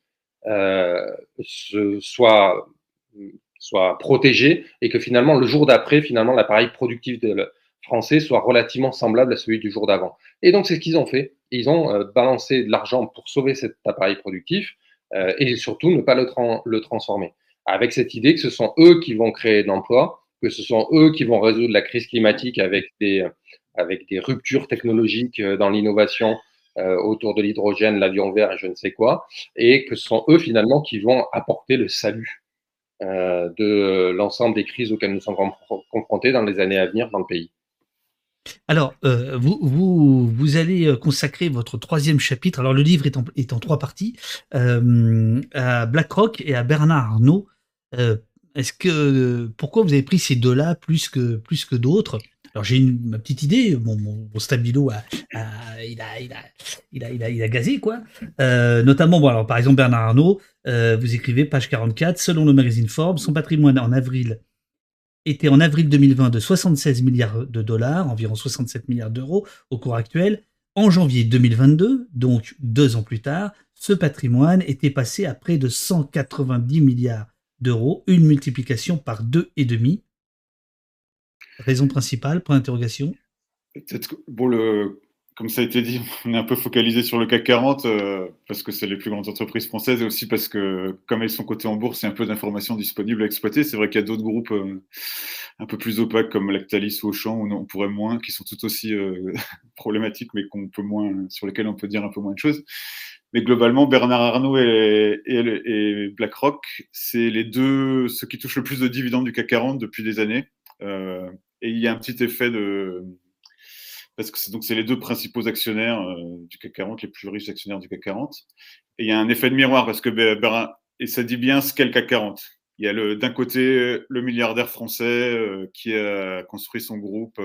soit soit protégé et que finalement le jour d'après, finalement l'appareil productif de, français soit relativement semblable à celui du jour d'avant. Et donc, c'est ce qu'ils ont fait. Ils ont euh, balancé de l'argent pour sauver cet appareil productif euh, et surtout ne pas le, transformer. avec cette idée que ce sont eux qui vont créer de l'emploi, que ce sont eux qui vont résoudre la crise climatique avec des, avec des ruptures technologiques euh, dans l'innovation euh, autour de l'hydrogène, l'avion vert et je ne sais quoi, et que ce sont eux finalement qui vont apporter le salut euh, de l'ensemble des crises auxquelles nous sommes confrontés dans les années à venir dans le pays. Alors, vous, vous, allez consacrer votre troisième chapitre, alors le livre est en, trois parties, à BlackRock et à Bernard Arnault. Est-ce que pourquoi vous avez pris ces deux-là plus que plus que d'autres? Alors j'ai ma petite idée, mon, mon, stabilo il, a, il, a, il, a, il, a, il a gazé quoi. Euh, notamment, bon alors par exemple Bernard Arnault, euh, vous écrivez page 44, selon le magazine Forbes, son patrimoine en avril était en avril 2020 de 76 milliards de dollars, environ 67 milliards d'euros au cours actuel. En janvier 2022, donc deux ans plus tard, ce patrimoine était passé à près de 190 milliards d'euros, une multiplication par deux et demi. Raison principale, point d'interrogation? Bon, le, comme ça a été dit, on est un peu focalisé sur le CAC 40 euh, parce que c'est les plus grandes entreprises françaises et aussi parce que, comme elles sont cotées en bourse, il y a un peu d'informations disponibles à exploiter. C'est vrai qu'il y a d'autres groupes euh, un peu plus opaques comme Lactalis ou Auchan, où on pourrait moins, qui sont tout aussi euh, problématiques, mais qu'on peut moins, sur lesquelles on peut dire un peu moins de choses. Mais globalement, Bernard Arnault et, et BlackRock, c'est les deux, ceux qui touchent le plus de dividendes du CAC 40 depuis des années. Euh, et il y a un petit effet de. Parce que c'est donc c'est les deux principaux actionnaires euh, du CAC 40, les plus riches actionnaires du CAC 40. Et il y a un effet de miroir parce que et ça dit bien ce qu'est le CAC 40. Il y a d'un côté le milliardaire français euh, qui a construit son groupe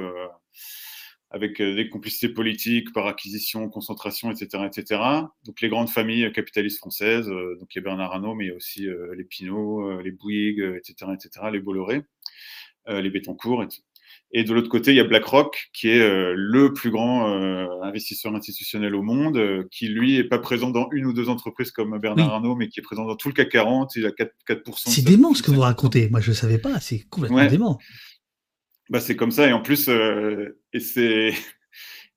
avec des complicités politiques par acquisition, concentration, etc., etc. Donc les grandes familles capitalistes françaises, donc il y a Bernard Arnault, mais il y a aussi les Pinault, les Bouygues, etc., etc., les Bolloré. Euh, les Bettencourt. Et, et de l'autre côté, il y a BlackRock, qui est euh, le plus grand euh, investisseur institutionnel au monde, qui lui est pas présent dans une ou deux entreprises comme Bernard Arnault, mais qui est présent dans tout le CAC 40. Il a 4%. 4 c'est dément ce que vous racontez. Moi, je ne savais pas. C'est complètement dément. Bah, c'est comme ça. Et en plus, et c'est.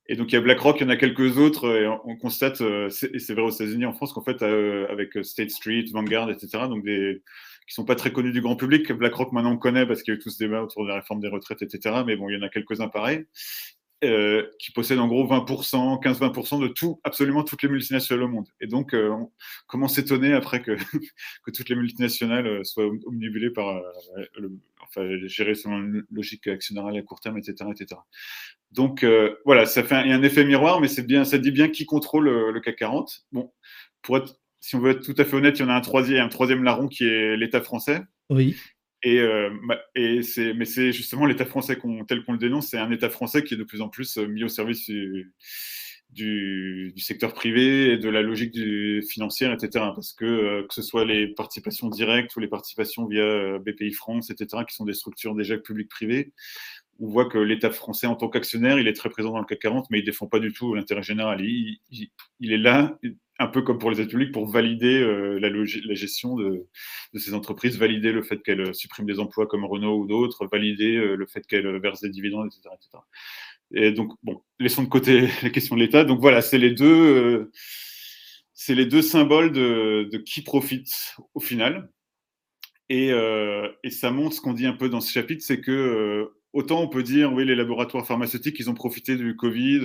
Et donc il y a BlackRock, il y en a quelques autres, et on, constate, et c'est vrai aux États-Unis, en France, qu'en fait, avec State Street, Vanguard, etc., donc des, qui sont pas très connus du grand public. BlackRock, maintenant, on connaît parce qu'il y a eu tout ce débat autour de la réforme des retraites, etc. Mais bon, il y en a quelques-uns pareils. Euh, qui possèdent en gros 20%, 15-20% de tout, absolument toutes les multinationales au monde. Et donc, euh, comment s'étonner après que, que toutes les multinationales euh, soient omnibulées par, enfin, gérées selon une logique actionnariale à court terme, etc. etc. Donc, voilà, ça fait un, un effet miroir, mais c'est bien, ça dit bien qui contrôle le CAC 40. Bon, pour être si on veut être tout à fait honnête, il y en a un troisième, un troisième larron qui est l'État français. Oui. Et, euh, et c'est, mais c'est justement l'État français tel qu'on le dénonce, c'est un État français qui est de plus en plus euh, mis au service du, secteur privé et de la logique du, financière, etc. Parce que euh, que ce soit les participations directes ou les participations via BPI France, etc., qui sont des structures déjà publiques-privées, on voit que l'État français, en tant qu'actionnaire, il est très présent dans le CAC 40, mais il défend pas du tout l'intérêt général. Il, il, est là, un peu comme pour les aides publiques, pour valider euh, la, gestion de, ces entreprises, valider le fait qu'elles suppriment des emplois comme Renault ou d'autres, valider euh, le fait qu'elles versent des dividendes, etc., etc., Et donc, bon, laissons de côté la question de l'État. Donc voilà, c'est les deux, euh, c'est les deux symboles de, de, qui profite au final. Et, et ça montre ce qu'on dit un peu dans ce chapitre, c'est que autant on peut dire, oui, les laboratoires pharmaceutiques, ils ont profité du Covid.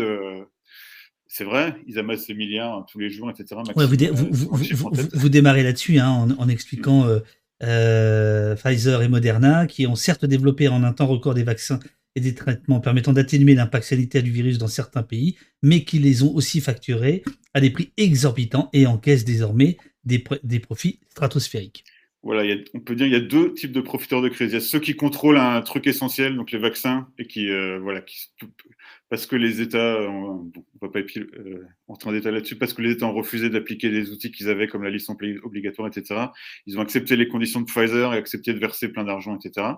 Euh, c'est vrai, ils amassent des milliards tous les jours, etc. vous, démarrez là-dessus hein, en, expliquant euh, euh, Pfizer et Moderna, qui ont certes développé en un temps record des vaccins et des traitements permettant d'atténuer l'impact sanitaire du virus dans certains pays, mais qui les ont aussi facturés à des prix exorbitants et encaissent désormais des, des profits stratosphériques voilà, on peut dire qu'il y a deux types de profiteurs de crise. Il y a ceux qui contrôlent un truc essentiel, donc les vaccins, et qui, euh, voilà, qui, parce que les États, on, ne va pas euh, entrer en détail là-dessus, parce que les États ont refusé d'appliquer des outils qu'ils avaient comme la licence obligatoire, etc. Ils ont accepté les conditions de Pfizer et accepté de verser plein d'argent, etc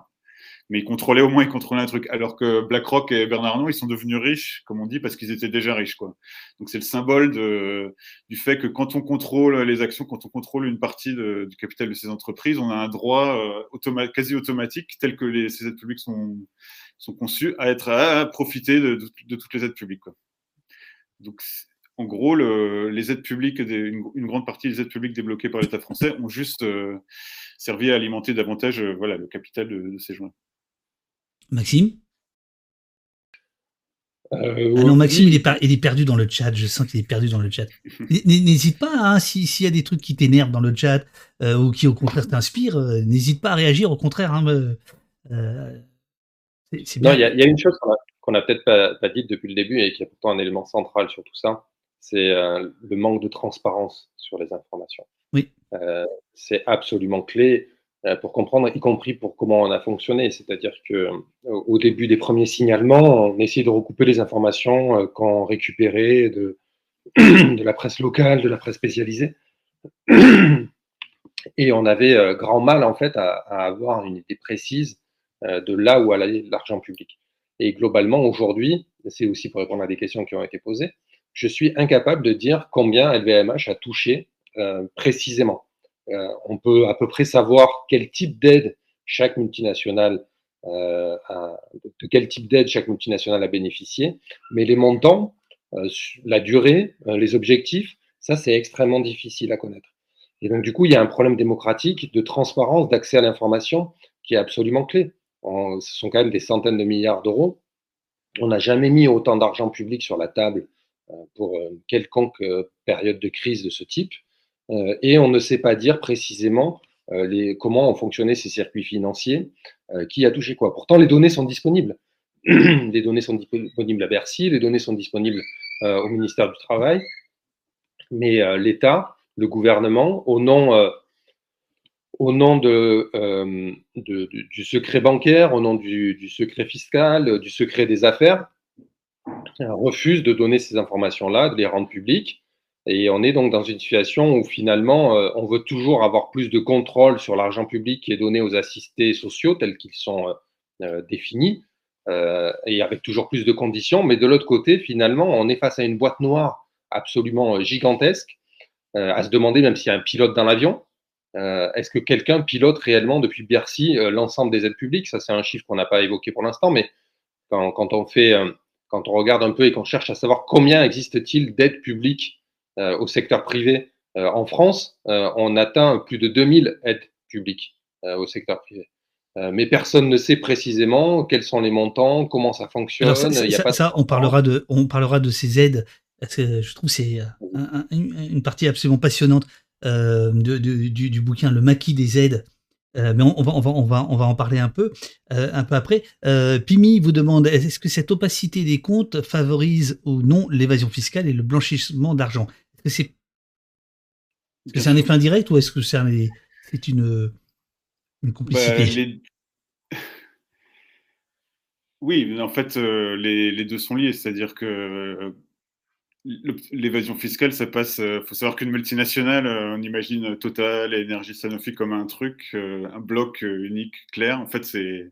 mais ils contrôlaient au moins, ils contrôlaient un truc. Alors que BlackRock et Bernard Arnault, ils sont devenus riches, comme on dit, parce qu'ils étaient déjà riches, quoi. Donc c'est le symbole du fait que quand on contrôle les actions, quand on contrôle une partie du capital de ces entreprises, on a un droit euh, quasi automatique, tel que les, ces aides publiques sont, sont conçues, à être à profiter de, toutes les aides publiques, quoi. Donc en gros, les aides publiques, une, grande partie des aides publiques débloquées par l'État français ont juste servi à alimenter davantage voilà, le capital de, ces gens. Maxime? Euh, ah non, Maxime, il est, il est, perdu dans le chat. Je sens qu'il est perdu dans le chat. N'hésite pas, hein, s'il y a des trucs qui t'énervent dans le chat ou qui au contraire t'inspirent, n'hésite pas à réagir. Au contraire, hein, non, il y, a une chose qu'on n'a peut-être pas, pas dite depuis le début et qui est pourtant un élément central sur tout ça, c'est euh, le manque de transparence sur les informations. Oui. Euh, c'est absolument clé euh, pour comprendre, y compris pour comment on a fonctionné. C'est-à-dire que au début des premiers signalements, on essayait de recouper les informations qu'on récupérait de, de la presse locale, de la presse spécialisée. Et on avait grand mal en fait à, à avoir une idée précise de là où allait l'argent public. Et globalement, aujourd'hui, c'est aussi pour répondre à des questions qui ont été posées, je suis incapable de dire combien LVMH a touché euh, précisément. Euh, on peut à peu près savoir quel type d'aide chaque multinationale de quel type d'aide chaque multinationale a bénéficié, mais les montants, la durée, les objectifs, ça c'est extrêmement difficile à connaître. Et donc du coup, il y a un problème démocratique de transparence, d'accès à l'information qui est absolument clé ce sont quand même des centaines de milliards d'euros. On n'a jamais mis autant d'argent public sur la table euh, pour euh, quelconque euh, période de crise de ce type. Et on ne sait pas dire précisément comment ont fonctionné ces circuits financiers, qui a touché quoi. Pourtant, les données sont disponibles. les données sont disponibles à Bercy, les données sont disponibles au ministère du Travail, mais l'État, le gouvernement, au nom au nom euh, du secret bancaire, au nom du, secret fiscal, du secret des affaires, euh, refuse de donner ces informations-là, de les rendre publiques. Et on est donc dans une situation où finalement, euh, on veut toujours avoir plus de contrôle sur l'argent public qui est donné aux assistés sociaux tels qu'ils sont définis, et avec toujours plus de conditions. Mais de l'autre côté, finalement, on est face à une boîte noire absolument gigantesque, à se demander même s'il y a un pilote dans l'avion. Euh, est-ce que quelqu'un pilote réellement depuis Bercy euh, l'ensemble des aides publiques? Ça, c'est un chiffre qu'on n'a pas évoqué pour l'instant, mais quand, on fait, euh, quand on regarde un peu et qu'on cherche à savoir combien existe-t-il d'aides publiques au secteur privé en France, on atteint plus de 2000 aides publiques au secteur privé. mais personne ne sait précisément quels sont les montants, comment ça fonctionne. ça, on parlera de, on parlera de ces aides. je trouve c'est une partie absolument passionnante euh, du, bouquin Le maquis des aides. Euh, mais on, va, on, va, on, va, on va en parler un peu, euh, un peu après. Pimi vous demande est-ce que cette opacité des comptes favorise ou non l'évasion fiscale et le blanchissement d'argent? Est-ce que c'est -ce un effet indirect ou est-ce que c'est une, une complicité? Bah, Oui, en fait, les, les, deux sont liés. C'est-à-dire que L'évasion fiscale, ça passe. Il euh, faut savoir qu'une multinationale, euh, on imagine Total et Énergie Sanofi comme un truc, euh, un bloc unique, clair. En fait, c'est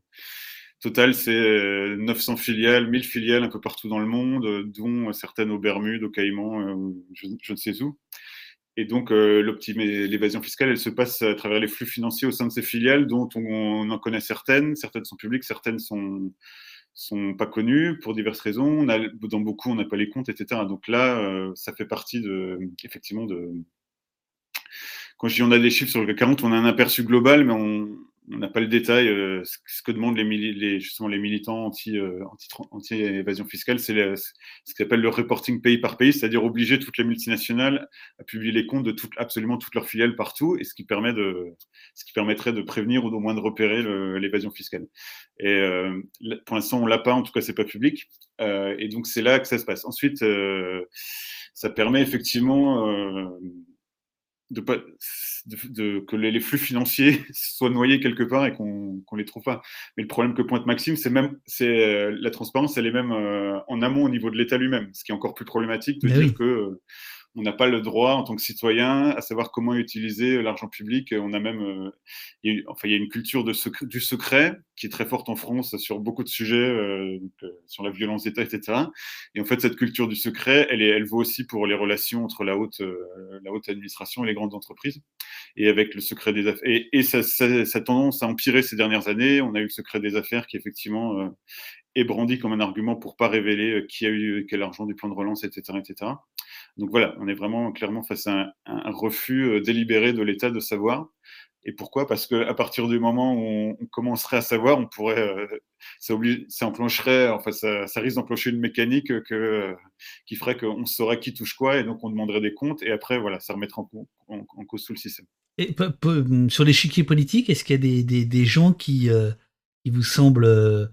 Total, c'est 900 filiales, 1000 filiales un peu partout dans le monde, dont certaines aux Bermudes, aux Caïmans, je, ne sais où. Et donc, l'évasion fiscale, elle se passe à travers les flux financiers au sein de ces filiales, dont on en connaît certaines. Certaines sont publiques, certaines sont sont pas connus pour diverses raisons. Dans beaucoup, on n'a pas les comptes, etc. Donc là, euh, ça fait partie de, effectivement, de. Quand je dis on a des chiffres sur le 40, on a un aperçu global, mais on, on n'a pas le détail. Euh, ce que demandent les, justement les militants anti, euh, anti, évasion fiscale, c'est ce qu'on appelle le reporting pays par pays, c'est-à-dire obliger toutes les multinationales à publier les comptes de tout, absolument toutes leurs filiales partout, et ce qui, permet de, ce qui permettrait de prévenir ou au moins de repérer l'évasion fiscale. Et euh, pour l'instant, on l'a pas, en tout cas, c'est pas public, et donc c'est là que ça se passe. Ensuite, ça permet effectivement de, de, que les, flux financiers soient noyés quelque part et qu'on ne les trouve pas. Mais le problème que pointe Maxime, c'est même c'est euh, la transparence, elle est même euh, en amont au niveau de l'État lui-même, ce qui est encore plus problématique de dire que euh, on n'a pas le droit en tant que citoyen à savoir comment utiliser l'argent public. On a même, euh, y a, enfin, il y a une culture du secret qui est très forte en France sur beaucoup de sujets, euh, euh, sur la violence d'État, etc. Et en fait, cette culture du secret, elle, est, elle vaut aussi pour les relations entre la haute, la haute administration et les grandes entreprises. Et avec le secret des affaires. Et, et ça, ça, tendance à empirer ces dernières années. On a eu le secret des affaires qui effectivement est brandi comme un argument pour pas révéler qui a eu quel argent du plan de relance, etc., etc. Donc voilà, on est vraiment clairement face à un, refus délibéré de l'État de savoir. Et pourquoi? Parce qu'à partir du moment où on, commencerait à savoir, on pourrait, ça, ça enclencherait, enfin, ça, ça risque d'enclencher une mécanique que, qui ferait qu'on saurait qui touche quoi, et donc on demanderait des comptes, et après, voilà, ça remettrait en, cause tout le système. Et sur l'échiquier politique, est-ce qu'il y a des, gens qui, qui vous semblent euh,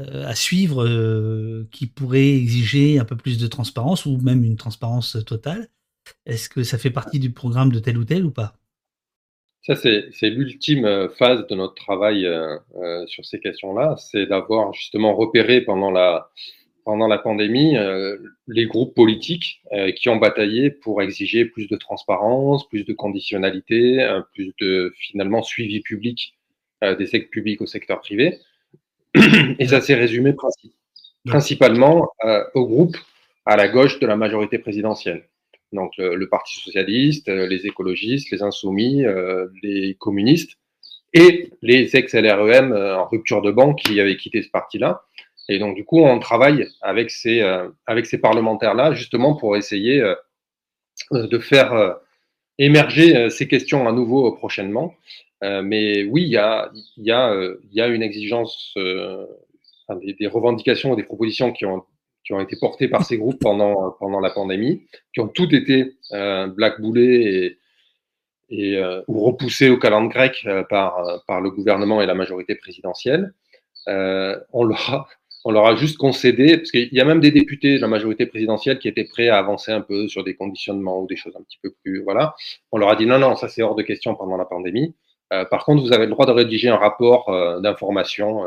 à suivre euh, qui pourrait exiger un peu plus de transparence ou même une transparence totale. Est-ce que ça fait partie du programme de tel ou tel ou pas? Ça, c'est l'ultime euh, phase de notre travail sur ces questions-là, c'est d'avoir justement repéré pendant la, pendant la pandémie les groupes politiques qui ont bataillé pour exiger plus de transparence, plus de conditionnalité, plus de finalement suivi public des secteurs publics au secteur privé. Et ça s'est résumé principalement euh, au groupe à la gauche de la majorité présidentielle. Donc le, Parti socialiste, euh, les écologistes, les insoumis, euh, les communistes et les ex-LREM en rupture de banque qui avaient quitté ce parti-là. Et donc du coup, on travaille avec ces, avec ces parlementaires-là justement pour essayer de faire émerger ces questions à nouveau prochainement. Euh, mais oui, il y a, euh, une exigence, euh, des, des, revendications, des propositions qui ont, été portées par ces groupes pendant, la pandémie, qui ont toutes été blackboulées et, ou repoussées au calendrier grec par, par le gouvernement et la majorité présidentielle. on leur a, on leur a juste concédé, parce qu'il y a même des députés de la majorité présidentielle qui étaient prêts à avancer un peu sur des conditionnements ou des choses un petit peu plus. Voilà. On leur a dit non, non, ça c'est hors de question pendant la pandémie. Euh, par contre, vous avez le droit de rédiger un rapport euh, d'information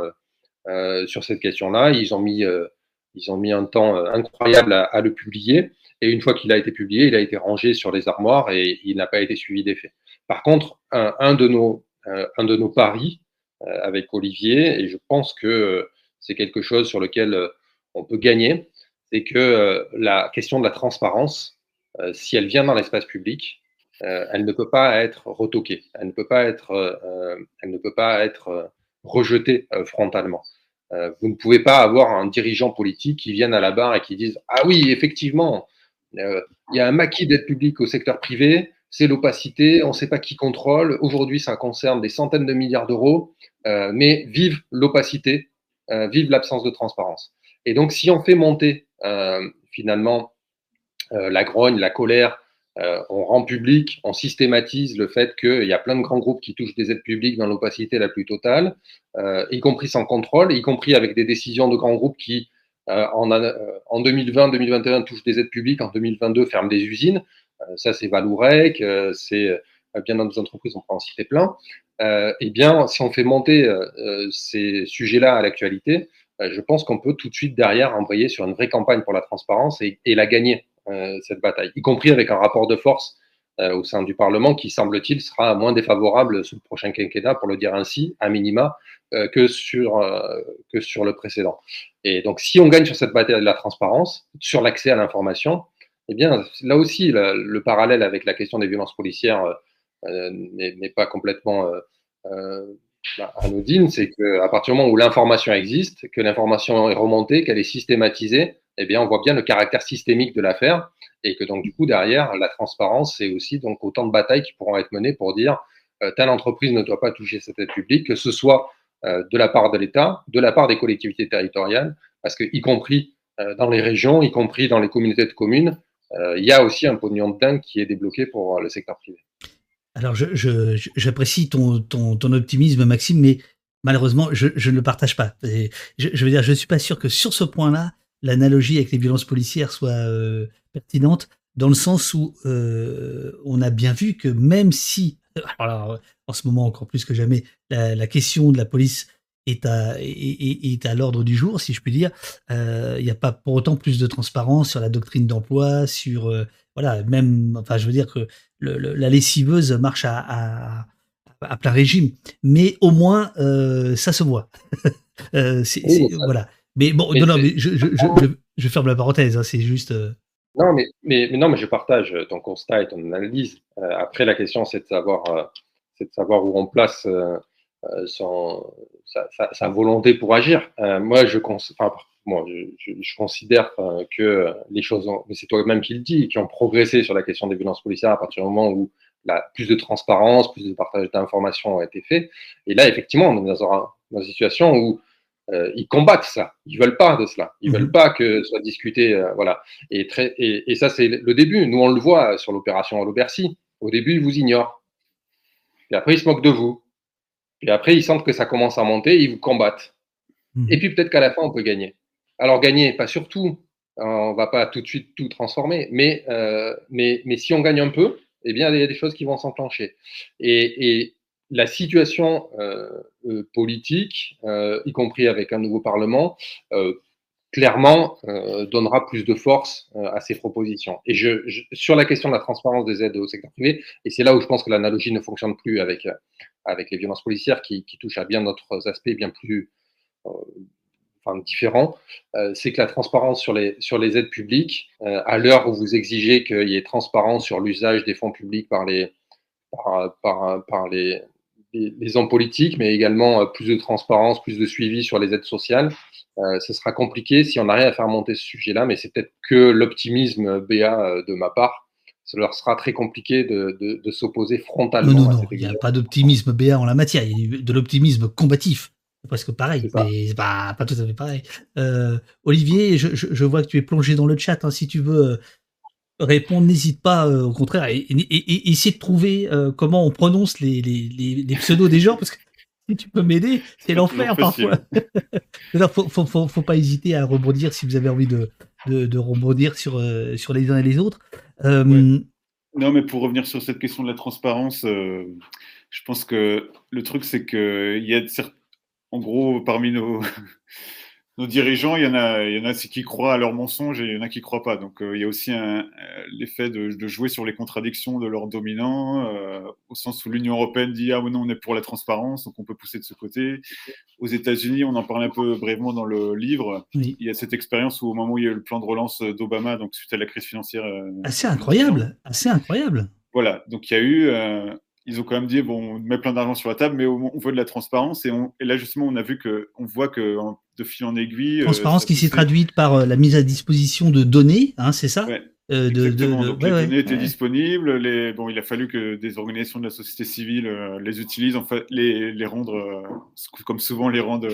euh, sur cette question-là. Ils ont mis un temps incroyable à, le publier. Et une fois qu'il a été publié, il a été rangé sur les armoires et il n'a pas été suivi d'effet. Par contre, un de nos paris avec Olivier, et je pense que c'est quelque chose sur lequel on peut gagner, c'est que la question de la transparence, si elle vient dans l'espace public, euh, elle ne peut pas être retoquée, elle ne peut pas être, euh, elle ne peut pas être euh, rejetée frontalement. vous ne pouvez pas avoir un dirigeant politique qui vienne à la barre et qui dise Ah oui, effectivement, il y a un maquis d'aide publique au secteur privé, c'est l'opacité, on ne sait pas qui contrôle. Aujourd'hui, ça concerne des centaines de milliards d'euros, mais vive l'opacité, vive l'absence de transparence. Et donc, si on fait monter finalement la grogne, la colère, euh, on rend public, on systématise le fait qu'il y a plein de grands groupes qui touchent des aides publiques dans l'opacité la plus totale, euh, y compris sans contrôle, y compris avec des décisions de grands groupes qui, euh, en, en 2020-2021, touchent des aides publiques, en 2022 ferment des usines. ça, c'est Valourec, c'est bien dans nos entreprises, on peut en citer plein. eh bien, si on fait monter ces sujets-là à l'actualité, je pense qu'on peut tout de suite derrière envoyer sur une vraie campagne pour la transparence et la gagner. Euh, cette bataille, y compris avec un rapport de force euh, au sein du Parlement qui, semble-t-il, sera moins défavorable sous le prochain quinquennat, pour le dire ainsi, à minima, euh, que, sur, que sur le précédent. Et donc, si on gagne sur cette bataille de la transparence, sur l'accès à l'information, eh bien, là aussi, le, parallèle avec la question des violences policières n'est pas complètement bah, anodine. C'est qu'à partir du moment où l'information existe, que l'information est remontée, qu'elle est systématisée, eh bien, on voit bien le caractère systémique de l'affaire et que donc, du coup, derrière, la transparence, c'est aussi donc autant de batailles qui pourront être menées pour dire euh, telle entreprise ne doit pas toucher cette aide publique, que ce soit euh, de la part de l'État, de la part des collectivités territoriales, parce que, y compris euh, dans les régions, y compris dans les communautés de communes, il y a aussi un pognon de dingue qui est débloqué pour le secteur privé. Alors, j'apprécie ton, optimisme, Maxime, mais malheureusement, je, je ne le partage pas. je, je, veux dire, je ne suis pas sûr que sur ce point-là, l'analogie avec les violences policières soit euh, pertinente, dans le sens où euh, on a bien vu que même si, alors, en ce moment encore plus que jamais, la, question de la police est à, est, à l'ordre du jour, si je puis dire, euh, il n'y a pas pour autant plus de transparence sur la doctrine d'emploi, sur voilà, même, enfin, je veux dire que la lessiveuse marche à, à, plein régime, mais au moins ça se voit. c'est, voilà. Mais bon, non, non, mais je, je, je, je, ferme la parenthèse, hein, c'est juste. Euh, non, mais, mais, mais, non, mais je partage ton constat et ton analyse. Euh, après, la question, c'est de savoir, euh, c'est de savoir où on place sa, volonté pour agir. moi, je, enfin, je, considère que les choses, mais c'est toi-même qui le dis, qui ont progressé sur la question des violences policières à partir du moment où la, plus de transparence, plus de partage d'informations ont été faits. Et là, effectivement, on est dans, une situation où euh, ils combattent ça. Ils veulent pas de cela. Ils veulent mhm. pas que ce soit discuté. Euh, voilà. Et, très, et, et ça, c'est le début. Nous, on le voit sur l'opération à l'Aubercy. Au début, ils vous ignorent. Et après, ils se moquent de vous. Et après, ils sentent que ça commence à monter, ils vous combattent. Mhm. Et puis peut-être qu'à la fin, on peut gagner. Alors gagner, pas surtout. On va pas tout de suite tout transformer. Mais, euh, mais, mais si on gagne un peu, eh bien, il y a des choses qui vont s'enclencher. Et, et, la situation euh, euh, politique, euh, y compris avec un nouveau Parlement, clairement donnera plus de force à ces propositions. Et sur la question de la transparence des aides au secteur privé, et c'est là où je pense que l'analogie ne fonctionne plus avec, avec les violences policières qui, touchent à bien d'autres aspects bien plus différents, c'est que la transparence sur les, sur les aides publiques, à l'heure où vous exigez qu'il y ait transparence sur l'usage des fonds publics par les, par les, les, hommes politiques, mais également euh, plus de transparence, plus de suivi sur les aides sociales. Euh, ce sera compliqué si on arrive à faire monter ce sujet-là, mais c'est peut-être que l'optimisme BA euh, de ma part. Ça leur sera très compliqué de, de, s'opposer frontalement. Non, non, non, il n'y a pas d'optimisme BA en la matière, il y a de l'optimisme combatif. Presque pareil, mais pas, pas, tout à fait pareil. Olivier, je, je, vois que tu es plongé dans le chat. Hein, si tu veux répondre, n'hésite pas, euh, au contraire, et, et, essayer de trouver euh, comment on prononce les, les, les, pseudos des gens, parce que si tu peux m'aider, c'est l'enfer parfois. Il faut, faut, faut, pas hésiter à rebondir si vous avez envie de, de, de rebondir sur, euh, sur les uns et les autres. Non, mais pour revenir sur cette question de la transparence, je pense que le truc, c'est qu'il y a, en gros, parmi nos nos dirigeants, il y en a, il y en a qui croient à leurs mensonges et il y en a qui croient pas. Donc euh, il y a aussi euh, l'effet de, de, jouer sur les contradictions de leurs dominants, euh, au sens où l'Union européenne dit ah non on est pour la transparence, donc on peut pousser de ce côté. Aux États-Unis, on en parle un peu brièvement dans le livre. Il y a cette expérience où au moment où il y a eu le plan de relance d'Obama, donc suite à la crise financière. assez incroyable, assez incroyable. Voilà, donc il y a eu ils ont quand même dit bon, on met plein d'argent sur la table, mais on, veut de la transparence. Et, on, et, là, justement, on a vu que, on voit que de fil en aiguille. Euh, transparence qui s'est traduite par euh, la mise à disposition de données, hein, c'est ça? Ouais. Euh, de, de, Donc, les données étaient disponibles. Les, bon, il a fallu que des organisations de la société civile les utilisent, en fait, les, les rendre, comme souvent, les rendent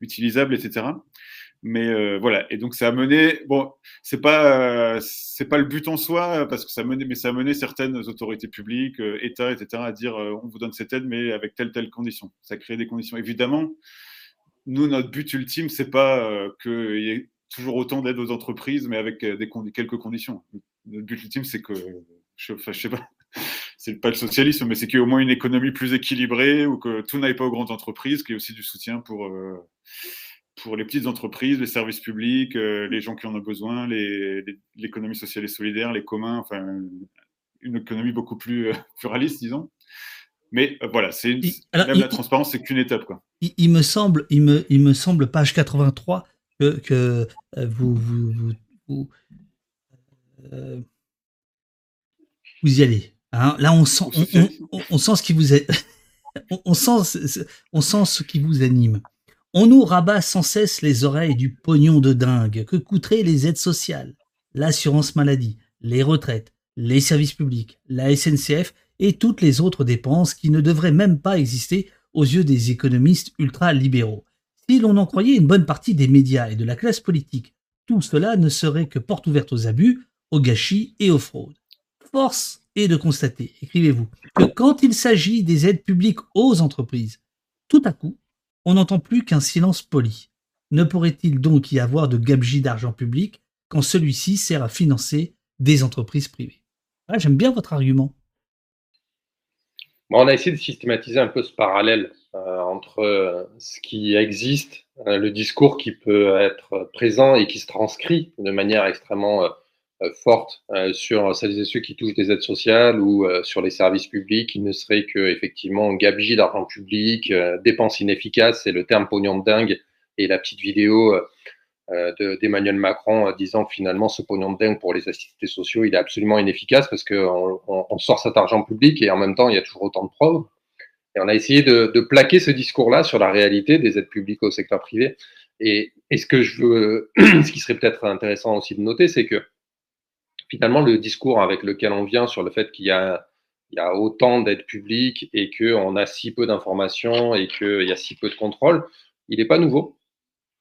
utilisables, etc. Mais euh, voilà, et donc ça a mené, bon, c'est pas, euh, pas le but en soi, parce que ça a mené, mais ça a mené certaines autorités publiques, euh, États, etc., à dire on vous donne cette aide, mais avec telle, telle condition. Ça crée des conditions. Évidemment, nous, notre but ultime, c'est pas qu'il y ait toujours autant d'aide aux entreprises, mais avec quelques conditions. Notre but ultime, c'est que, je, je sais pas, c'est pas le socialisme, mais c'est qu'il y ait au moins une économie plus équilibrée, ou que tout n'aille pas aux grandes entreprises, qu'il y ait aussi du soutien pour pour les petites entreprises, les services publics, euh, les gens qui en ont besoin, l'économie sociale et solidaire, les communs, enfin, une économie beaucoup plus euh, pluraliste, disons. Mais euh, voilà, c'est même la transparence, c'est qu'une étape. Quoi. Il, me semble, il me, il me semble, page 83, que, que vous, vous, vous, vous, y allez. Hein. Là, on sent, on, on, sent ce qui vous est. on, sent, on sent ce qui vous anime. On nous rabat sans cesse les oreilles du pognon de dingue que coûteraient les aides sociales, l'assurance maladie, les retraites, les services publics, la SNCF et toutes les autres dépenses qui ne devraient même pas exister aux yeux des économistes ultra-libéraux. Si l'on en croyait une bonne partie des médias et de la classe politique, tout cela ne serait que porte ouverte aux abus, aux gâchis et aux fraudes. Force est de constater, écrivez-vous, que quand il s'agit des aides publiques aux entreprises, tout à coup, on n'entend plus qu'un silence poli. Ne pourrait-il donc y avoir de gabegie d'argent public quand celui-ci sert à financer des entreprises privées? J'aime bien votre argument. on a essayé de systématiser un peu ce parallèle euh, entre euh, ce qui existe, euh, le discours qui peut être présent et qui se transcrit de manière extrêmement forte euh, sur celles et ceux qui touchent des aides sociales ou euh, sur les services publics, il ne serait que effectivement gabegie d'argent public, dépenses inefficaces, c'est le terme pognon de dingue, et la petite vidéo d'Emmanuel Macron disant finalement ce pognon de dingue pour les assistés sociaux, il est absolument inefficace parce qu'on on, sort cet argent public et en même temps il y a toujours autant de preuves. Et on a essayé de, de plaquer ce discours-là sur la réalité des aides publiques au secteur privé. Et, et ce que je veux, ce qui serait peut-être intéressant aussi de noter, c'est que finalement, le discours avec lequel on vient sur le fait qu'il y a, autant d'aides publiques et qu'on a si peu d'informations et qu'il y a si peu de contrôle, il n'est pas nouveau.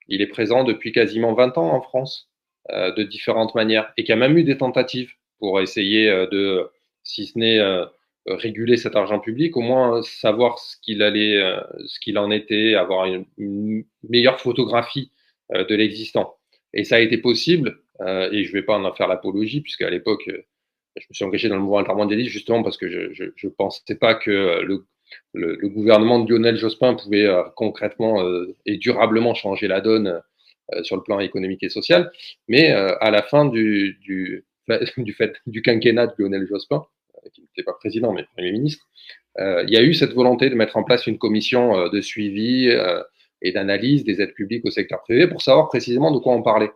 Il est présent depuis quasiment 20 ans en France, euh, de différentes manières, et qu'il y a même eu des tentatives pour essayer euh, de, si ce n'est euh, réguler cet argent public, au moins savoir ce qu'il allait, ce qu'il en était, avoir une, meilleure photographie de l'existant. Et ça a été possible, euh, et je ne vais pas en faire l'apologie, puisqu'à l'époque, euh, je me suis engagé dans le mouvement intermondialiste justement parce que je ne pensais pas que le, le, gouvernement de Lionel Jospin pouvait euh, concrètement euh, et durablement changer la donne euh, sur le plan économique et social. Mais à la fin du, du, du quinquennat de Lionel Jospin, qui n'était pas président mais Premier ministre, il y a eu cette volonté de mettre en place une commission de suivi et d'analyse des aides publiques au secteur privé pour savoir précisément de quoi on parlait.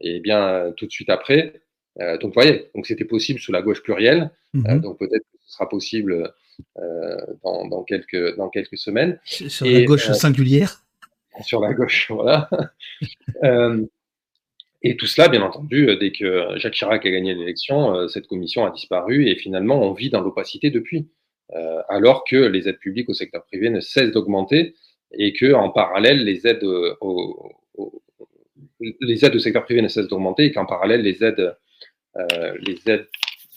Et bien, tout de suite après, euh, donc, vous voyez, donc c'était possible sous la gauche plurielle. Euh, donc, peut-être que ce sera possible euh, dans, dans, quelques, dans quelques semaines. Sur et, la gauche singulière Sur la gauche, voilà. et tout cela, bien entendu, dès que Jacques Chirac a gagné l'élection, cette commission a disparu et finalement, on vit dans l'opacité depuis. alors que les aides publiques au secteur privé ne cessent d'augmenter et que en parallèle, les aides au, au, les aides au secteur privé ne cessent d'augmenter et qu'en parallèle, les aides euh, les aides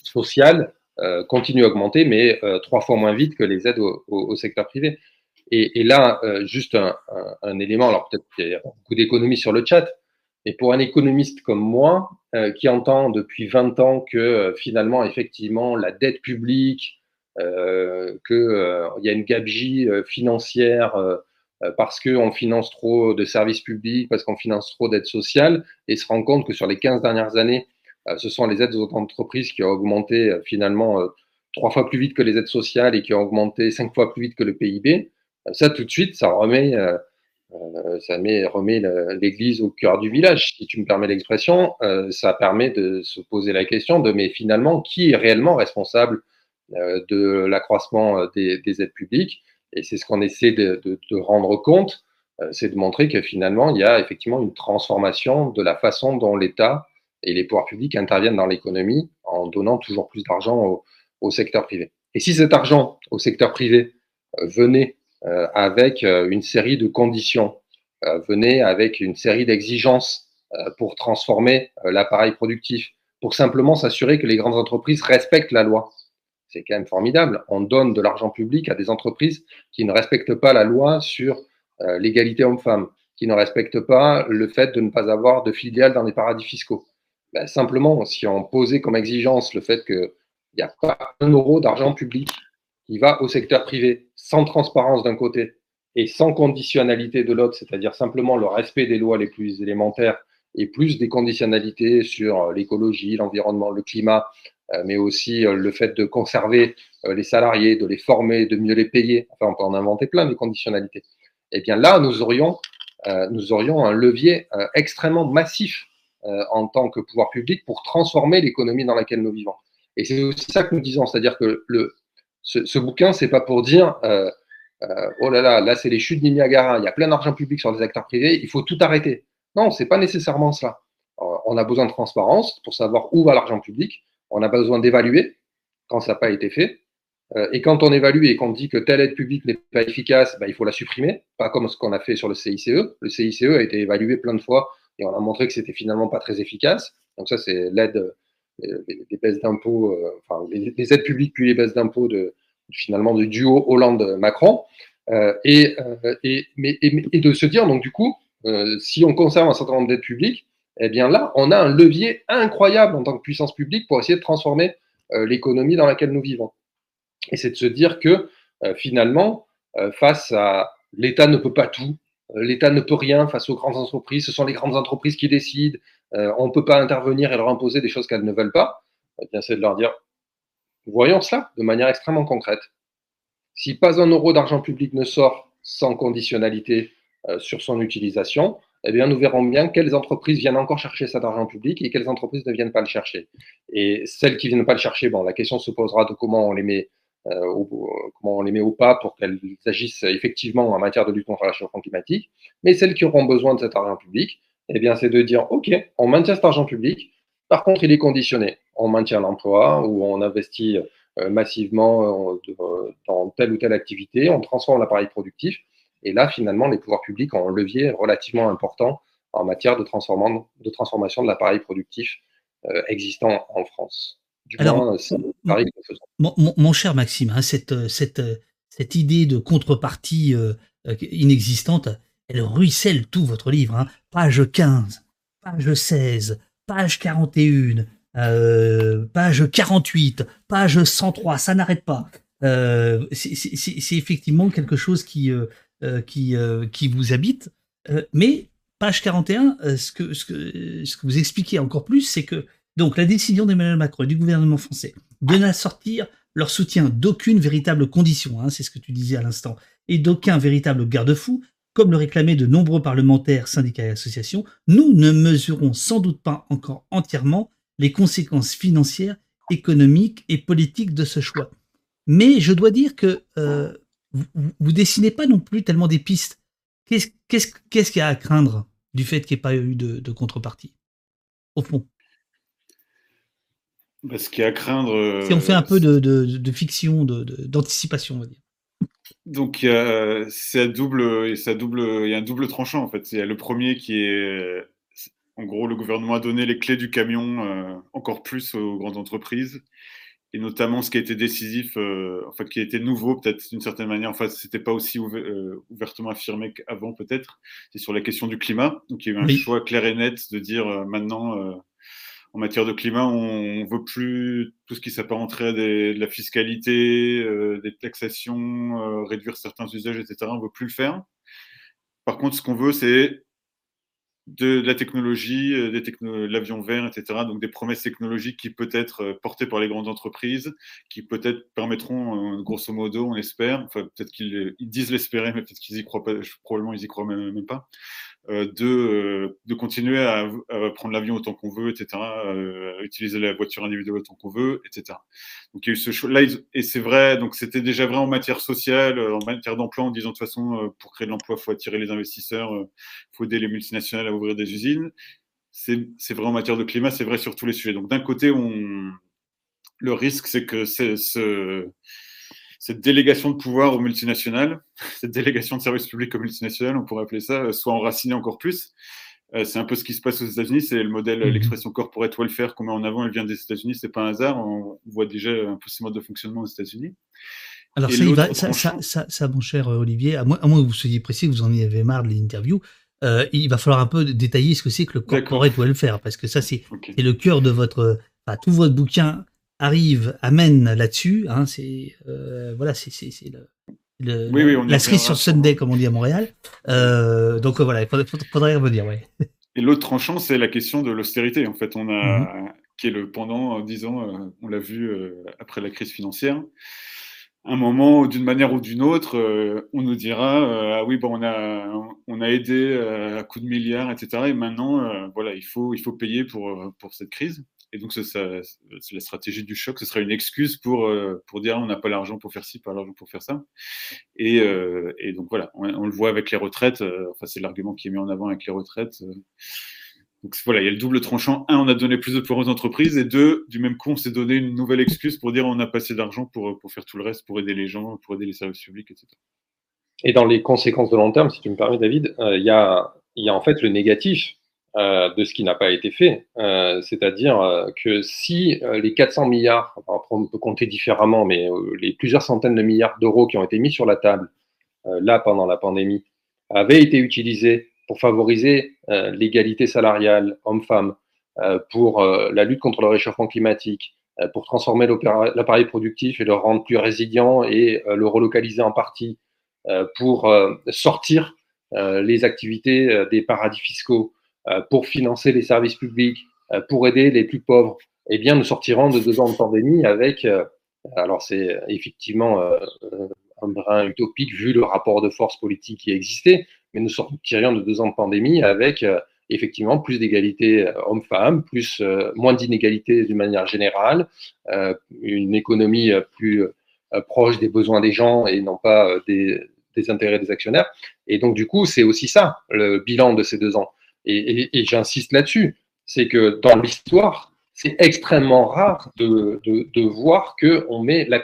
sociales euh, continuent à augmenter, mais euh, trois fois moins vite que les aides au, secteur privé. Et, là, juste un, un, élément, alors peut-être qu'il y a beaucoup d'économies sur le chat, mais pour un économiste comme moi, qui entend depuis 20 ans que finalement, effectivement, la dette publique, qu'il y a une gabegie financière parce qu'on finance trop de services publics, parce qu'on finance trop d'aides sociales, et se rend compte que sur les 15 dernières années, euh, ce sont les aides aux entreprises qui ont augmenté euh, finalement euh, trois fois plus vite que les aides sociales et qui ont augmenté cinq fois plus vite que le PIB. Ça, tout de suite, ça remet, ça met, remet l'église au cœur du village, si tu me permets l'expression. ça permet de se poser la question de, mais finalement, qui est réellement responsable de l'accroissement des, des, aides publiques? Et c'est ce qu'on essaie de, rendre compte, c'est de montrer que finalement, il y a effectivement une transformation de la façon dont l'État et les pouvoirs publics interviennent dans l'économie en donnant toujours plus d'argent au, secteur privé. Et si cet argent au secteur privé euh, venait euh, avec euh, une série de conditions, euh, venait avec une série d'exigences euh, pour transformer euh, l'appareil productif, pour simplement s'assurer que les grandes entreprises respectent la loi, c'est quand même formidable. On donne de l'argent public à des entreprises qui ne respectent pas la loi sur l'égalité homme-femme, qui ne respectent pas le fait de ne pas avoir de filiales dans les paradis fiscaux ben, simplement, si on posait comme exigence le fait qu'il n'y a pas un euro d'argent public qui va au secteur privé, sans transparence d'un côté et sans conditionnalité de l'autre, c'est-à-dire simplement le respect des lois les plus élémentaires et plus des conditionnalités sur l'écologie, l'environnement, le climat, euh, mais aussi euh, le fait de conserver euh, les salariés, de les former, de mieux les payer. Enfin, on peut en inventer plein de conditionnalités. Eh bien là, nous aurions, nous aurions un levier extrêmement massif euh, en tant que pouvoir public pour transformer l'économie dans laquelle nous vivons. Et c'est aussi ça que nous disons, c'est-à-dire que le, ce, ce bouquin, pas pour dire euh, euh, oh là là, là c'est les chutes du Niagara, il y a plein d'argent public sur les acteurs privés, il faut tout arrêter. Non, c'est pas nécessairement cela. on a besoin de transparence pour savoir où va l'argent public. On a besoin d'évaluer quand ça n'a pas été fait. et quand on évalue et qu'on dit que telle aide publique n'est pas efficace, ben, il faut la supprimer, pas comme ce qu'on a fait sur le CICE. Le CICE a été évalué plein de fois et on a montré que c'était finalement pas très efficace. Donc ça, c'est l'aide, euh, les, baisses d'impôts, euh, enfin les, aides publiques puis les baisses d'impôts de finalement du duo Hollande-Macron. Euh, euh, et, et, de se dire donc du coup, euh, si on conserve un certain nombre d'aides publiques, eh bien là, on a un levier incroyable en tant que puissance publique pour essayer de transformer l'économie dans laquelle nous vivons. Et c'est de se dire que finalement, face à l'État ne peut pas tout, euh, L'État ne peut rien face aux grandes entreprises. Ce sont les grandes entreprises qui décident. Euh, on ne peut pas intervenir et leur imposer des choses qu'elles ne veulent pas. Eh bien, c'est de leur dire, voyons cela de manière extrêmement concrète. Si pas un euro d'argent public ne sort sans conditionnalité euh, sur son utilisation, eh bien, nous verrons bien quelles entreprises viennent encore chercher cet argent public et quelles entreprises ne viennent pas le chercher. Et celles qui ne viennent pas le chercher, la question se posera de comment on les met comment on les met au pas pour qu'elles agissent effectivement en matière de lutte contre la réchauffement climatique. Mais celles qui auront besoin de cet argent public, eh bien, c'est de dire, OK, on maintient cet argent public, par contre, il est conditionné. On maintient l'emploi ou on investit massivement dans telle ou telle activité, on transforme l'appareil productif. Et là, finalement, les pouvoirs publics ont un levier relativement important en matière de, de transformation de l'appareil productif euh, existant en France. Du Alors, mon, cher Maxime, hein, cette, cette, cette, idée de contrepartie euh, inexistante, elle ruisselle tout votre livre. Hein. Page 15, page 16, page 41, euh, page 48, page 103, ça n'arrête pas. c'est effectivement quelque chose qui, euh, qui, euh, qui vous habite. Euh, mais page 41, ce, que, ce, que, ce que vous expliquez encore plus, c'est que donc la décision d'Emmanuel Macron et du gouvernement français de n'assortir leur soutien d'aucune véritable condition, hein, c'est ce que tu disais à l'instant, et d'aucun véritable garde-fou, comme le réclamaient de nombreux parlementaires, syndicats et associations, nous ne mesurons sans doute pas encore entièrement les conséquences financières, économiques et politiques de ce choix. Mais je dois dire que vous, vous, dessinez pas non plus tellement des pistes. Qu'est-ce qu'il y a à craindre du fait qu'il n'y ait pas eu de, contrepartie, au fond? Bah, Ce qu'il y a à craindre. Si on fait un peu de, de fiction, d'anticipation, on va dire. Donc, c'est à double, double, il y a un double tranchant en fait. Il y a le premier qui est, en gros, le gouvernement a donné les clés du camion euh, encore plus aux grandes entreprises et notamment ce qui a été décisif, euh, en fait, qui a été nouveau peut-être d'une certaine manière, enfin, c'était pas aussi euh, ouvertement affirmé qu'avant peut-être, c'est sur la question du climat. Donc il y a eu un choix clair et net de dire euh, maintenant, en matière de climat, on, veut plus tout ce qui s'apparenterait à de la fiscalité, des taxations, réduire certains usages, etc. On veut plus le faire. Par contre, ce qu'on veut, c'est de, la technologie, euh, des l'avion vert, etc. Donc des promesses technologiques qui peut-être euh, portées par les grandes entreprises, qui peut-être permettront, euh, grosso modo, on espère, enfin peut-être qu'ils disent l'espérer, mais peut-être qu'ils y croient pas, probablement ils y croient même pas, de, euh, de continuer à, prendre l'avion autant qu'on veut, etc., euh, utiliser la voiture individuelle autant qu'on veut, etc. Donc il y a eu ce là, et c'est vrai, donc c'était déjà vrai en matière sociale, en matière d'emploi, en disant de toute façon, pour créer de l'emploi, il faut attirer les investisseurs, il faut aider les multinationales à ouvrir des usines. C'est vrai en matière de climat, c'est vrai sur tous les sujets. Donc d'un côté, on, le risque, c'est que ce, cette délégation de pouvoir aux multinationales, cette délégation de services publics aux multinationales, on pourrait appeler ça, euh, soit enracinée encore plus. Euh, c'est un peu ce qui se passe aux États-Unis, c'est le modèle, mhm. l'expression corporate welfare qu'on met en avant, elle vient des États-Unis, c'est pas un hasard, on voit déjà un peu ce mode de fonctionnement aux États-unis. Alors ça, ça, ça, mon cher euh, Olivier, à moins, que vous soyez précis, vous en avez marre de l'interview, il va falloir un peu détailler ce que c'est que le corporate welfare, parce que ça c'est le cœur de votre, enfin, tout votre bouquin arrive, amène là-dessus. Hein, c'est euh, voilà, c'est le, la cerise sur Sunday, comme on dit à Montréal. Euh, donc voilà, il faudrait, faudrait revenir. Ouais. Et l'autre tranchant, c'est la question de l'austérité. En fait, on a, mm-hmm. qui est le pendant, disons, euh, on l'a vu après la crise financière. Un moment, d'une manière ou d'une autre, on nous dira ah oui bon on a on a aidé à coups de milliards etc et maintenant voilà il faut il faut payer pour pour cette crise et donc, c'est la stratégie du choc. Ce sera une excuse pour, euh, pour dire on n'a pas l'argent pour faire ci, pas l'argent pour faire ça. Et, euh, donc, voilà, on, le voit avec les retraites. Euh, enfin, c'est l'argument qui est mis en avant avec les retraites. Donc, voilà, il y a le double tranchant. Un, on a donné plus de pouvoir aux entreprises. Et deux, du même coup, on s'est donné une nouvelle excuse pour dire on n'a pas assez d'argent pour, pour faire tout le reste, pour aider les gens, pour aider les services publics, etc. Et dans les conséquences de long terme, si tu me permets, David, il y, a, y a en fait le négatif euh, de ce qui n'a pas été fait. Euh, c'est-à-dire euh, que si les 400 milliards, on peut compter différemment, mais les plusieurs centaines de milliards d'euros qui ont été mis sur la table là pendant la pandémie avaient été utilisés pour favoriser l'égalité salariale homme-femme, pour la lutte contre le réchauffement climatique, pour transformer l'appareil productif et le rendre plus résilient et le relocaliser en partie, pour sortir les activités des paradis fiscaux, pour financer les services publics, euh, pour aider les plus pauvres, eh bien, nous sortirons de deux ans de pandémie avec, euh, alors c'est effectivement un brin utopique vu le rapport de force politique qui existait, mais nous sortirions de deux ans de pandémie avec effectivement plus d'égalité homme-femme, plus moins d'inégalité d'une manière générale, une économie plus proche des besoins des gens et non pas des, intérêts des actionnaires. Et donc, du coup, c'est aussi ça, le bilan de ces deux ans. Et, j'insiste là-dessus, c'est que dans l'histoire, c'est extrêmement rare de, de, voir qu'on met, la,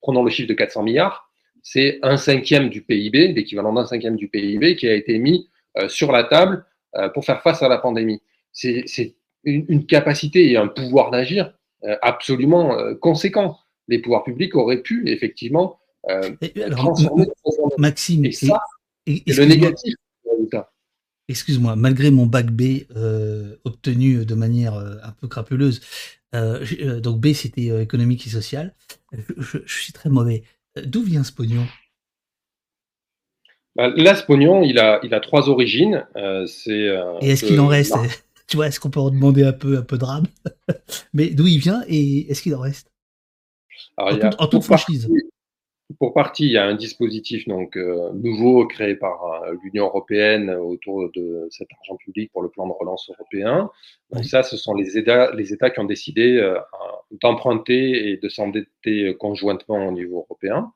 prenons le chiffre de 400 milliards, c'est un cinquième du PIB, l'équivalent d'un cinquième du PIB qui a été mis euh, sur la table euh, pour faire face à la pandémie. C'est une, capacité et un pouvoir d'agir euh, absolument conséquent. Les pouvoirs publics auraient pu effectivement transformer. Maxime, et ça, le négatif. Excuse-moi, malgré mon bac B obtenu de manière un peu crapuleuse, donc B c'était économique et social, je, suis très mauvais. D'où vient ce pognon? Bah, Là, ce pognon, il a, il a trois origines. Euh, c'est, euh, et est-ce qu'il en reste? Tu vois, est-ce qu'on peut en demander un peu, un peu de rame Mais d'où il vient et est-ce qu'il en reste? En, toute franchise. Pour partie, il y a un dispositif donc, euh, nouveau créé par l'Union européenne autour de cet argent public pour le plan de relance européen. Donc ça, ce sont les États, les États qui ont décidé d'emprunter et de s'endetter conjointement au niveau européen.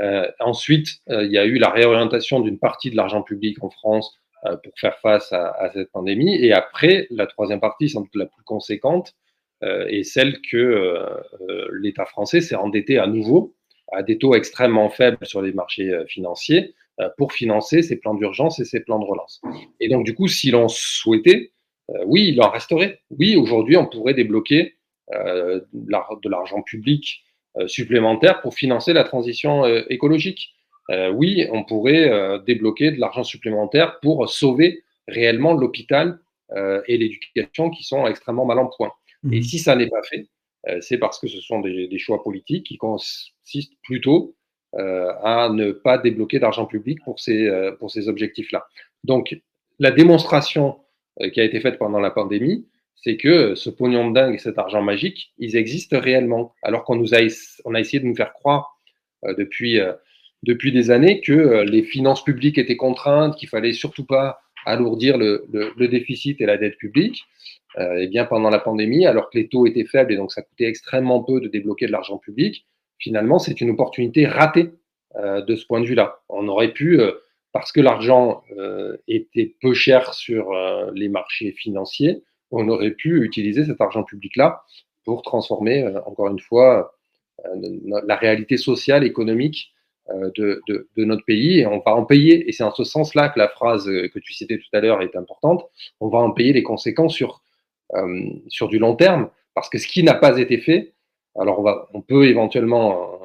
Euh, ensuite, euh, il y a eu la réorientation d'une partie de l'argent public en France euh, pour faire face à, à, cette pandémie. Et après, la troisième partie, sans doute la plus conséquente, est celle que l'État français s'est endetté à nouveau à des taux extrêmement faibles sur les marchés financiers pour financer ses plans d'urgence et ses plans de relance. Et donc, du coup, si l'on souhaitait, oui, il en resterait. Oui, aujourd'hui, on pourrait débloquer de l'argent public euh, supplémentaires pour financer la transition euh, écologique. Euh, oui, on pourrait débloquer de l'argent supplémentaire pour sauver réellement l'hôpital et l'éducation qui sont extrêmement mal en point. Et mmh. si ça n'est pas fait, c'est parce que ce sont des, choix politiques qui consistent plutôt à ne pas débloquer d'argent public pour ces, pour ces objectifs-là. Donc, la démonstration qui a été faite pendant la pandémie, c'est que ce pognon de dingue et cet argent magique, ils existent réellement. Alors qu'on nous a, on a essayé de nous faire croire euh, depuis, euh, depuis des années que euh, les finances publiques étaient contraintes, qu'il fallait surtout pas alourdir le, déficit et la dette publique. Et bien pendant la pandémie, alors que les taux étaient faibles et donc ça coûtait extrêmement peu de débloquer de l'argent public, finalement c'est une opportunité ratée de ce point de vue-là. On aurait pu, parce que l'argent était peu cher sur les marchés financiers, on aurait pu utiliser cet argent public-là pour transformer, euh, encore une fois, euh, la réalité sociale, économique euh, de, notre pays et on va en payer. Et c'est en ce sens-là que la phrase que tu citais tout à l'heure est importante. On va en payer les conséquences sur, sur du long terme parce que ce qui n'a pas été fait, alors on, peut éventuellement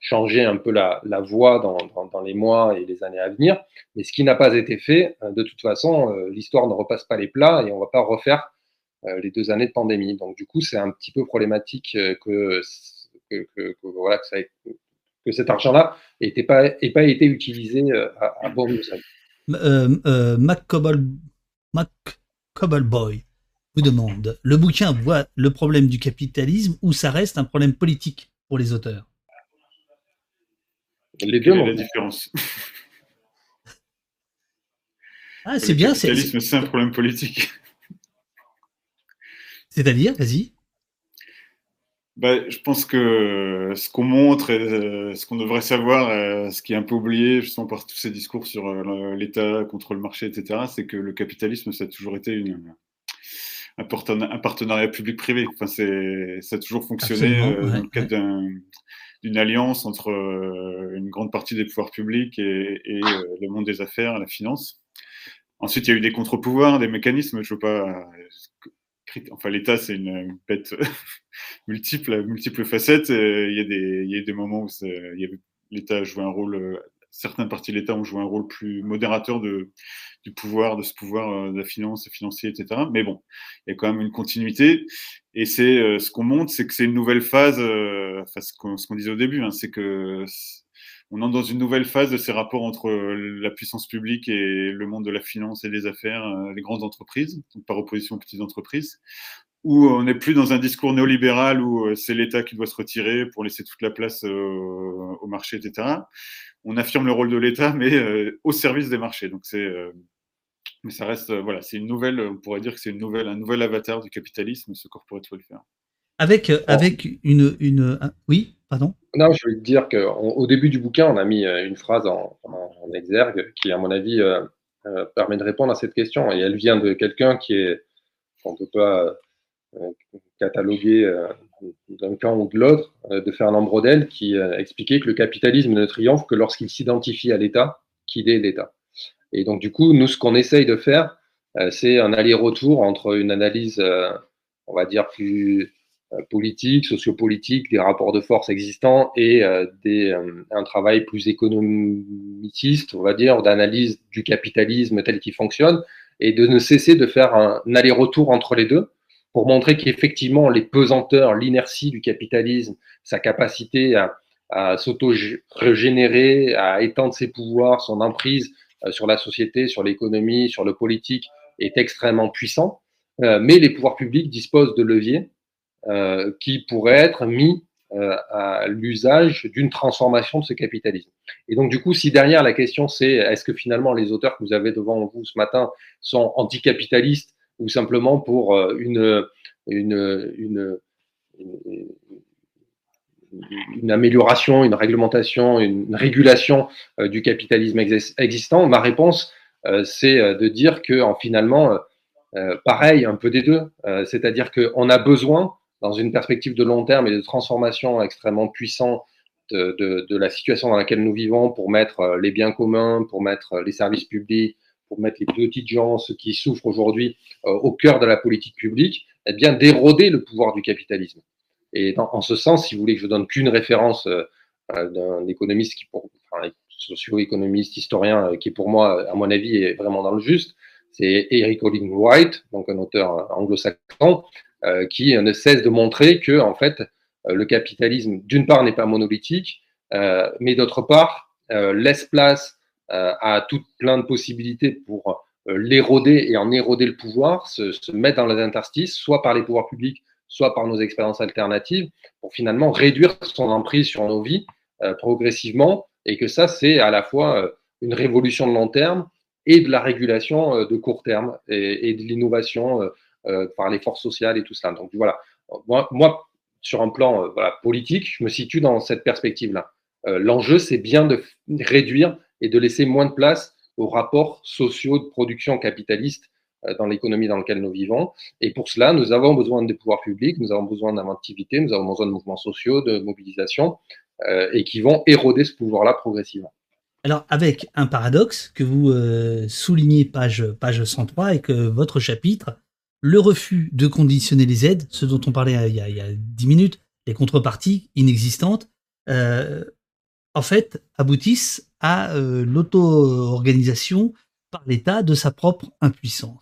changer un peu la, voie dans, les mois et les années à venir. Mais ce qui n'a pas été fait, euh, de toute façon, euh, l'histoire ne repasse pas les plats et on ne va pas refaire euh, les deux années de pandémie. Donc du coup, c'est un petit peu problématique que, cet argent-là n'ait pas, pas été utilisé à, à bon usage. Mac Cobbleboy vous demande, le bouquin voit le problème du capitalisme ou ça reste un problème politique pour les auteurs? Les deux, la différence? Ah, c'est bien. Le capitalisme, c'est un problème politique. C'est-à-dire, vas-y. Bah, je pense que ce qu'on montre et euh, ce qu'on devrait savoir, euh, ce qui est un peu oublié justement par tous ces discours sur euh, l'État contre le marché, etc., c'est que le capitalisme, ça a toujours été une, un, partenariat public-privé. Enfin, ça a toujours fonctionné dans le cadre d'un d'une alliance entre euh, une grande partie des pouvoirs publics et, euh, le monde des affaires, la finance. Ensuite, il y a eu des contre-pouvoirs, des mécanismes. Je veux pas. Enfin, l'État, c'est une bête multiple, multiples facettes. Il y, a des, il y a des moments où l'État a joué un rôle. Euh, certaines parties de l'État ont joué un rôle plus modérateur du pouvoir, de ce pouvoir de la finance, financier, etc. Mais bon, il y a quand même une continuité. Et c'est euh, ce qu'on montre, c'est que c'est une nouvelle phase, euh, ce qu'on disait au début, hein, c'est que on entre dans une nouvelle phase de ces rapports entre euh, la puissance publique et le monde de la finance et des affaires, les grandes entreprises, donc par opposition aux petites entreprises, où on n'est plus dans un discours néolibéral où c'est l'État qui doit se retirer pour laisser toute la place au marché, etc. On affirme le rôle de l'État, mais au service des marchés. Donc c'est mais ça reste, euh, voilà, c'est une nouvelle, on pourrait dire que c'est une nouvelle, un nouvel avatar du capitalisme, ce corporate welfare. Avec, euh, avec une, une, oui, Non, je veux dire qu'au début du bouquin, on a mis une phrase en, exergue qui, à mon avis, permet de répondre à cette question. Et elle vient de quelqu'un qui est, on ne peut pas cataloguer d'un camp ou de l'autre, de Fernand Brodel, qui expliquait que le capitalisme ne triomphe que lorsqu'il s'identifie à l'État, qu'il est l'État. Et donc, du coup, nous, ce qu'on essaye de faire, euh, c'est un aller-retour entre une analyse, euh, on va dire, plus euh, politique, sociopolitique des rapports de force existants et des, un travail plus économiciste, on va dire, d'analyse du capitalisme tel qu'il fonctionne et de ne cesser de faire un, aller-retour entre les deux pour montrer qu'effectivement les pesanteurs, l'inertie du capitalisme, sa capacité à, à s'auto-régénérer, à étendre ses pouvoirs, son emprise sur la société, sur l'économie, sur le politique, est extrêmement puissant, euh, mais les pouvoirs publics disposent de leviers euh, qui pourraient être mis euh, à l'usage d'une transformation de ce capitalisme. Et donc, du coup, si derrière la question c'est est-ce que finalement les auteurs que vous avez devant vous ce matin sont anticapitalistes ou simplement pour une, une, une, une amélioration, une réglementation, une régulation du capitalisme existant, ma réponse, euh, c'est euh, de dire que en, finalement, euh, pareil, un peu des deux, c'est-à-dire qu'on a besoin, dans une perspective de long terme et de transformation extrêmement puissante de, la situation dans laquelle nous vivons pour mettre les biens communs, pour mettre les services publics, pour mettre les petites gens, ceux qui souffrent aujourd'hui, au cœur de la politique publique, eh bien d'éroder le pouvoir du capitalisme. Et en ce sens, si vous voulez que je donne qu'une référence euh, d'un économiste qui, pour, enfin, socio-économiste, historien, euh, qui pour moi, à mon avis, est vraiment dans le juste, c'est Eric Olin White, donc un auteur euh, anglo-saxon, euh, qui ne cesse de montrer que, en fait, le capitalisme, d'une part, n'est pas monolithique, mais d'autre part, laisse place à toute plein de possibilités pour l'éroder et en éroder le pouvoir, se, mettre dans les interstices, soit par les pouvoirs publics, soit par nos expériences alternatives, pour finalement réduire son emprise sur nos vies progressivement et que ça, c'est à la fois euh, une révolution de long terme et de la régulation euh, de court terme et, de l'innovation euh, par les forces sociales et tout cela. Donc voilà, moi, sur un plan voilà, politique, je me situe dans cette perspective-là. L'enjeu, c'est bien de réduire et de laisser moins de place aux rapports sociaux de production capitaliste dans l'économie dans laquelle nous vivons. Et pour cela, nous avons besoin des pouvoirs publics, nous avons besoin d'inventivité, nous avons besoin de mouvements sociaux, de mobilisation. Euh, et qui vont éroder ce pouvoir-là progressivement. Alors, avec un paradoxe que vous euh, soulignez page 103 et que votre chapitre, le refus de conditionner les aides, ce dont on parlait il y a, il y a 10 minutes, les contreparties inexistantes, euh, en fait, aboutissent à l'auto-organisation par l'État de sa propre impuissance.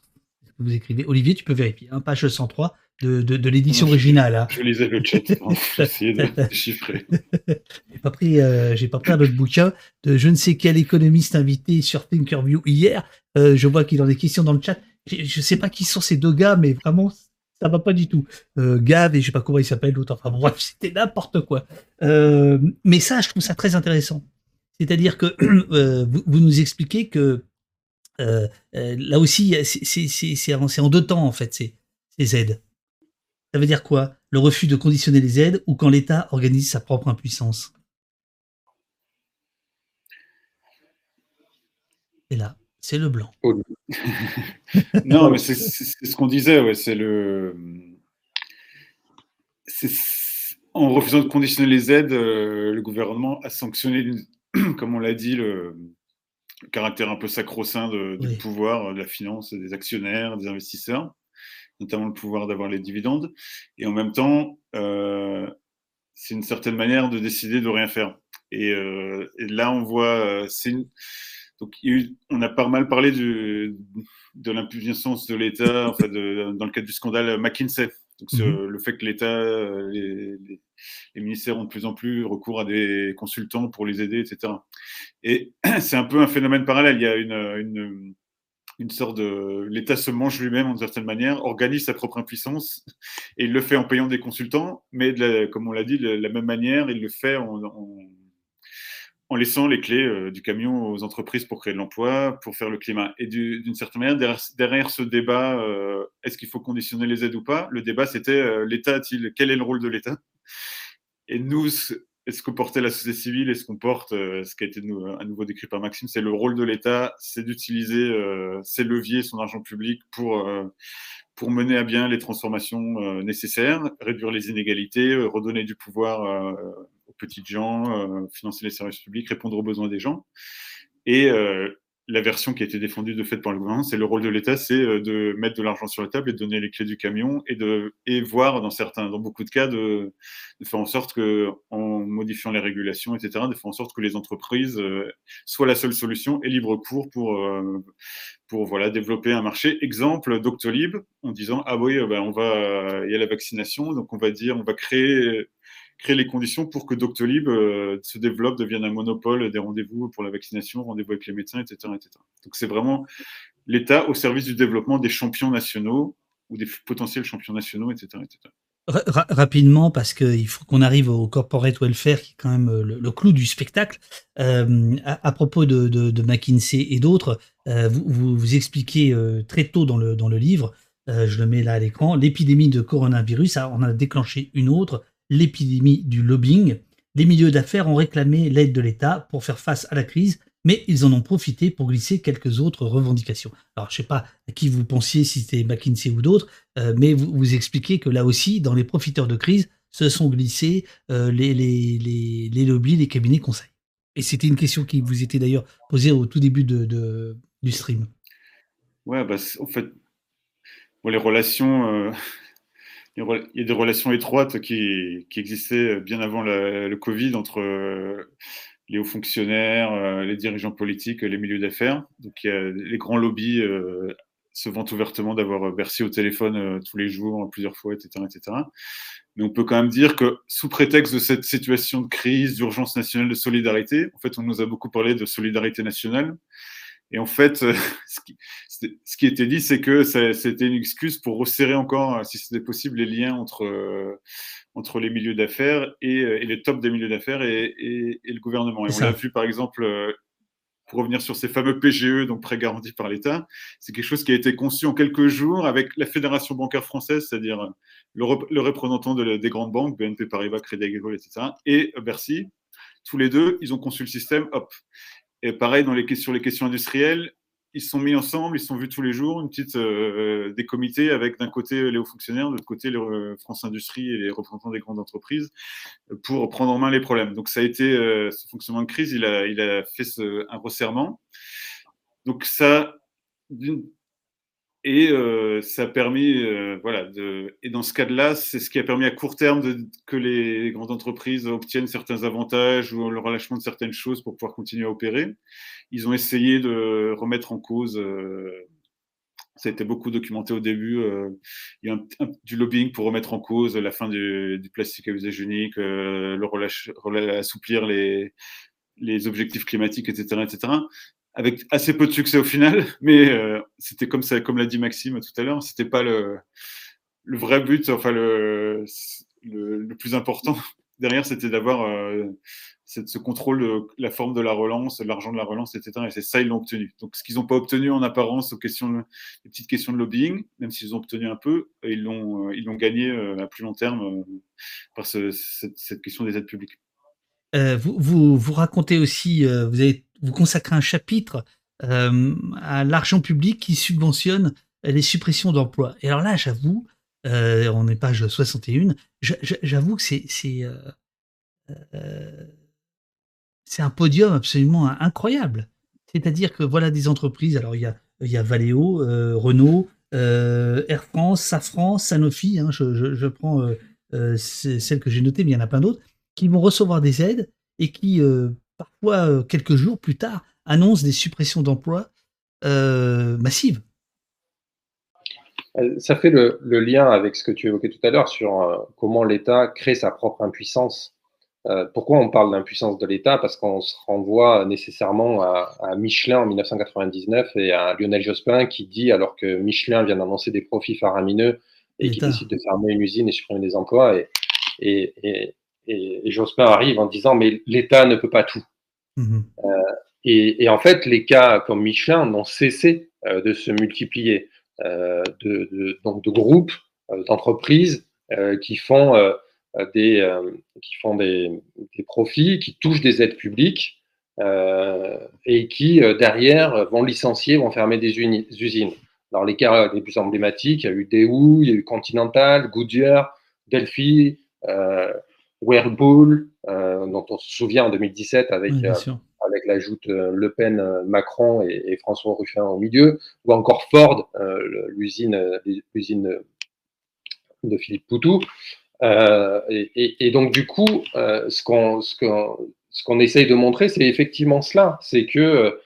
Vous écrivez, Olivier, tu peux vérifier, hein, page 103, de, de, l'édition originale. Hein. Je lisais le chat, j'ai essayé de chiffrer. j'ai pas pris, euh, j'ai pas pris un autre bouquin de je ne sais quel économiste invité sur Thinkerview hier. Euh, je vois qu'il en est question dans le chat. Je sais pas qui sont ces deux gars, mais vraiment, ça va pas du tout. Euh, Gav et je sais pas comment il s'appelle l'autre. Enfin bref, c'était n'importe quoi. Euh, mais ça, je trouve ça très intéressant. C'est-à-dire que euh, vous, nous expliquez que là aussi, c'est en, en deux temps en fait, ces aides. Ça veut dire quoi? Le refus de conditionner les aides ou quand l'État organise sa propre impuissance? Et là, c'est le blanc. non, mais c'est ce qu'on disait, ouais, c'est le. En refusant de conditionner les aides, euh, le gouvernement a sanctionné, comme on l'a dit, le, caractère un peu sacro-saint du pouvoir, de la finance, des actionnaires, des investisseurs notamment le pouvoir d'avoir les dividendes. Et en même temps, euh, c'est une certaine manière de décider de rien faire. Et, euh, et là, on voit, euh, donc on a pas mal parlé du, de l'impuissance de l'État, enfin de, dans le cadre du scandale McKinsey. Donc, mhm. le fait que l'État, les, ministères ont de plus en plus recours à des consultants pour les aider, etc. Et c'est un peu un phénomène parallèle. Il y a une, une une sorte de. L'État se mange lui-même, d'une certaine manière, organise sa propre impuissance, et il le fait en payant des consultants, mais comme on l'a dit, de la même manière, il le fait en, en, laissant les clés euh, du camion aux entreprises pour créer de l'emploi, pour faire le climat. Et d'une certaine manière, derrière, ce débat, euh, est-ce qu'il faut conditionner les aides ou pas? Le débat, c'était euh, l'État, quel est le rôle de l'État? Et nous, ce que portait la société civile et ce qu'on porte, ce qui a été à nouveau décrit par Maxime, c'est le rôle de l'État, c'est d'utiliser ses leviers, son argent public pour pour mener à bien les transformations nécessaires, réduire les inégalités, redonner du pouvoir petites gens, financer les services publics, répondre aux besoins des gens. Et la version qui a été défendue de fait par le gouvernement, c'est le rôle de l'État, c'est euh, de mettre de l'argent sur la table et de donner les clés du camion et de et voir dans certains, dans beaucoup de cas, de, faire en sorte que, en modifiant les régulations, etc., de faire en sorte que les entreprises euh, soient la seule solution et libre cours pour euh, pour voilà développer un marché. Exemple Doctolib, en disant ah oui, ben on va il y a la vaccination, donc on va dire on va créer créer les conditions pour que Doctolib euh, se développe, devienne un monopole des rendez-vous pour la vaccination, rendez-vous avec les médecins, etc. etc. Donc c'est vraiment l'État au service du développement des champions nationaux ou des potentiels champions nationaux, etc. etc. rapidement, parce qu'il faut qu'on arrive au corporate welfare, qui est quand même le, clou du spectacle. Euh, à, propos de, McKinsey et d'autres, euh, vous, vous, expliquez très tôt dans le, dans le livre, je le mets là à l'écran, l'épidémie de coronavirus, on a déclenché une autre, l'épidémie du lobbying. Les milieux d'affaires ont réclamé l'aide de l'État pour faire face à la crise, mais ils en ont profité pour glisser quelques autres revendications. Alors, je ne sais pas à qui vous pensiez, si c'était McKinsey ou d'autres, euh, mais vous, vous expliquez que là aussi, dans les profiteurs de crise, se sont glissés euh, les, les, les, lobbies, les cabinets conseils. Et c'était une question qui vous était d'ailleurs posée au tout début du stream. Ouais, bah, en fait, les relations, euh, il y a des relations étroites qui, existaient bien avant le Covid entre euh, les hauts fonctionnaires, euh, les dirigeants politiques, les milieux d'affaires. Donc, les grands lobbies euh, se vantent ouvertement d'avoir Bercy au téléphone tous les jours, plusieurs fois, etc., etc. Mais on peut quand même dire que sous prétexte de cette situation de crise, d'urgence nationale, de solidarité, en fait, on nous a beaucoup parlé de solidarité nationale. Et en fait, ce qui, ce qui était dit, c'est que c'était une excuse pour resserrer encore, euh, si c'était possible, les liens entre, euh, entre les milieux d'affaires et, et, les tops des milieux d'affaires et, et, le gouvernement. Et on l'a vu, par exemple, pour revenir sur ces fameux PGE, donc prêts garantis par l'État, c'est quelque chose qui a été conçu en quelques jours avec la Fédération bancaire française, c'est-à-dire le, le, représentant de des grandes banques, BNP Paribas, Crédit Agricole, etc., et Bercy. Tous les deux, ils ont conçu le système, hop. Et pareil, dans les, sur les questions industrielles, ils sont mis ensemble, ils sont vus tous les jours, une petite, euh, des comités avec d'un côté les hauts fonctionnaires, de l'autre côté les euh, France Industrie et les représentants des grandes entreprises pour prendre en main les problèmes. Donc ça a été euh, ce fonctionnement de crise, il a, il a fait ce, un resserrement. Donc ça, et euh, ça a permis, euh, voilà, de, et dans ce cas-là, c'est ce qui a permis à court terme de, que les grandes entreprises obtiennent certains avantages ou le relâchement de certaines choses pour pouvoir continuer à opérer. Ils ont essayé de remettre en cause, euh, ça a été beaucoup documenté au début, euh, il y a un, du lobbying pour remettre en cause la fin du, du plastique à usage unique, euh, le relâche, assouplir les, les objectifs climatiques, etc., etc avec assez peu de succès au final, mais euh, c'était comme l'a dit Maxime tout à l'heure, c'était pas le, vrai but, enfin le, plus important derrière, c'était d'avoir euh, ce contrôle de la forme de la relance, l'argent de la relance, etc. Et c'est ça, ils l'ont obtenu. Donc, ce qu'ils n'ont pas obtenu en apparence aux questions, les petites questions de lobbying, même s'ils ont obtenu un peu, ils l'ont, ils l'ont gagné euh, à plus long terme par cette, question des aides publiques. vous, racontez aussi, vous consacrez un chapitre euh, à l'argent public qui subventionne les suppressions d'emplois. Et alors là, j'avoue, euh, on est page 61, j'avoue que euh, c'est un podium absolument incroyable. C'est-à-dire que voilà des entreprises, alors il y a, il y a Valeo, Renault, Air France, Safran, Sanofi, hein, je, prends celle que j'ai notée, mais il y en a plein d'autres, qui vont recevoir des aides et qui, parfois euh, quelques jours plus tard, annonce des suppressions d'emplois euh, massives. Euh, ça fait le, lien avec ce que tu évoquais tout à l'heure sur comment l'État crée sa propre impuissance. pourquoi on parle d'impuissance de l'État? Parce qu'on se renvoie nécessairement à, à, Michelin en 1999 et à Lionel Jospin qui dit, alors que Michelin vient d'annoncer des profits faramineux et qui décide de fermer une usine et supprimer des emplois, et, et, et, Jospin arrive en disant mais l'État ne peut pas tout. Euh, et, en fait, les cas comme Michelin n'ont cessé euh, de se multiplier, euh, de, donc de groupes, d'entreprises qui font des, profits, qui touchent des aides publiques et qui, derrière, vont licencier, vont fermer des usines. Dans les cas les plus emblématiques, il y a eu Daewoo, il y a eu Continental, Goodyear, Delphi, Whirlpool, dont on se souvient en 2017 avec avec l'ajout euh, Le Pen, euh, Macron et, François Ruffin au milieu, ou encore Ford, euh, l'usine, de Philippe Poutou. Et, donc du coup, ce qu'on ce qu'on essaye de montrer, c'est effectivement cela, c'est que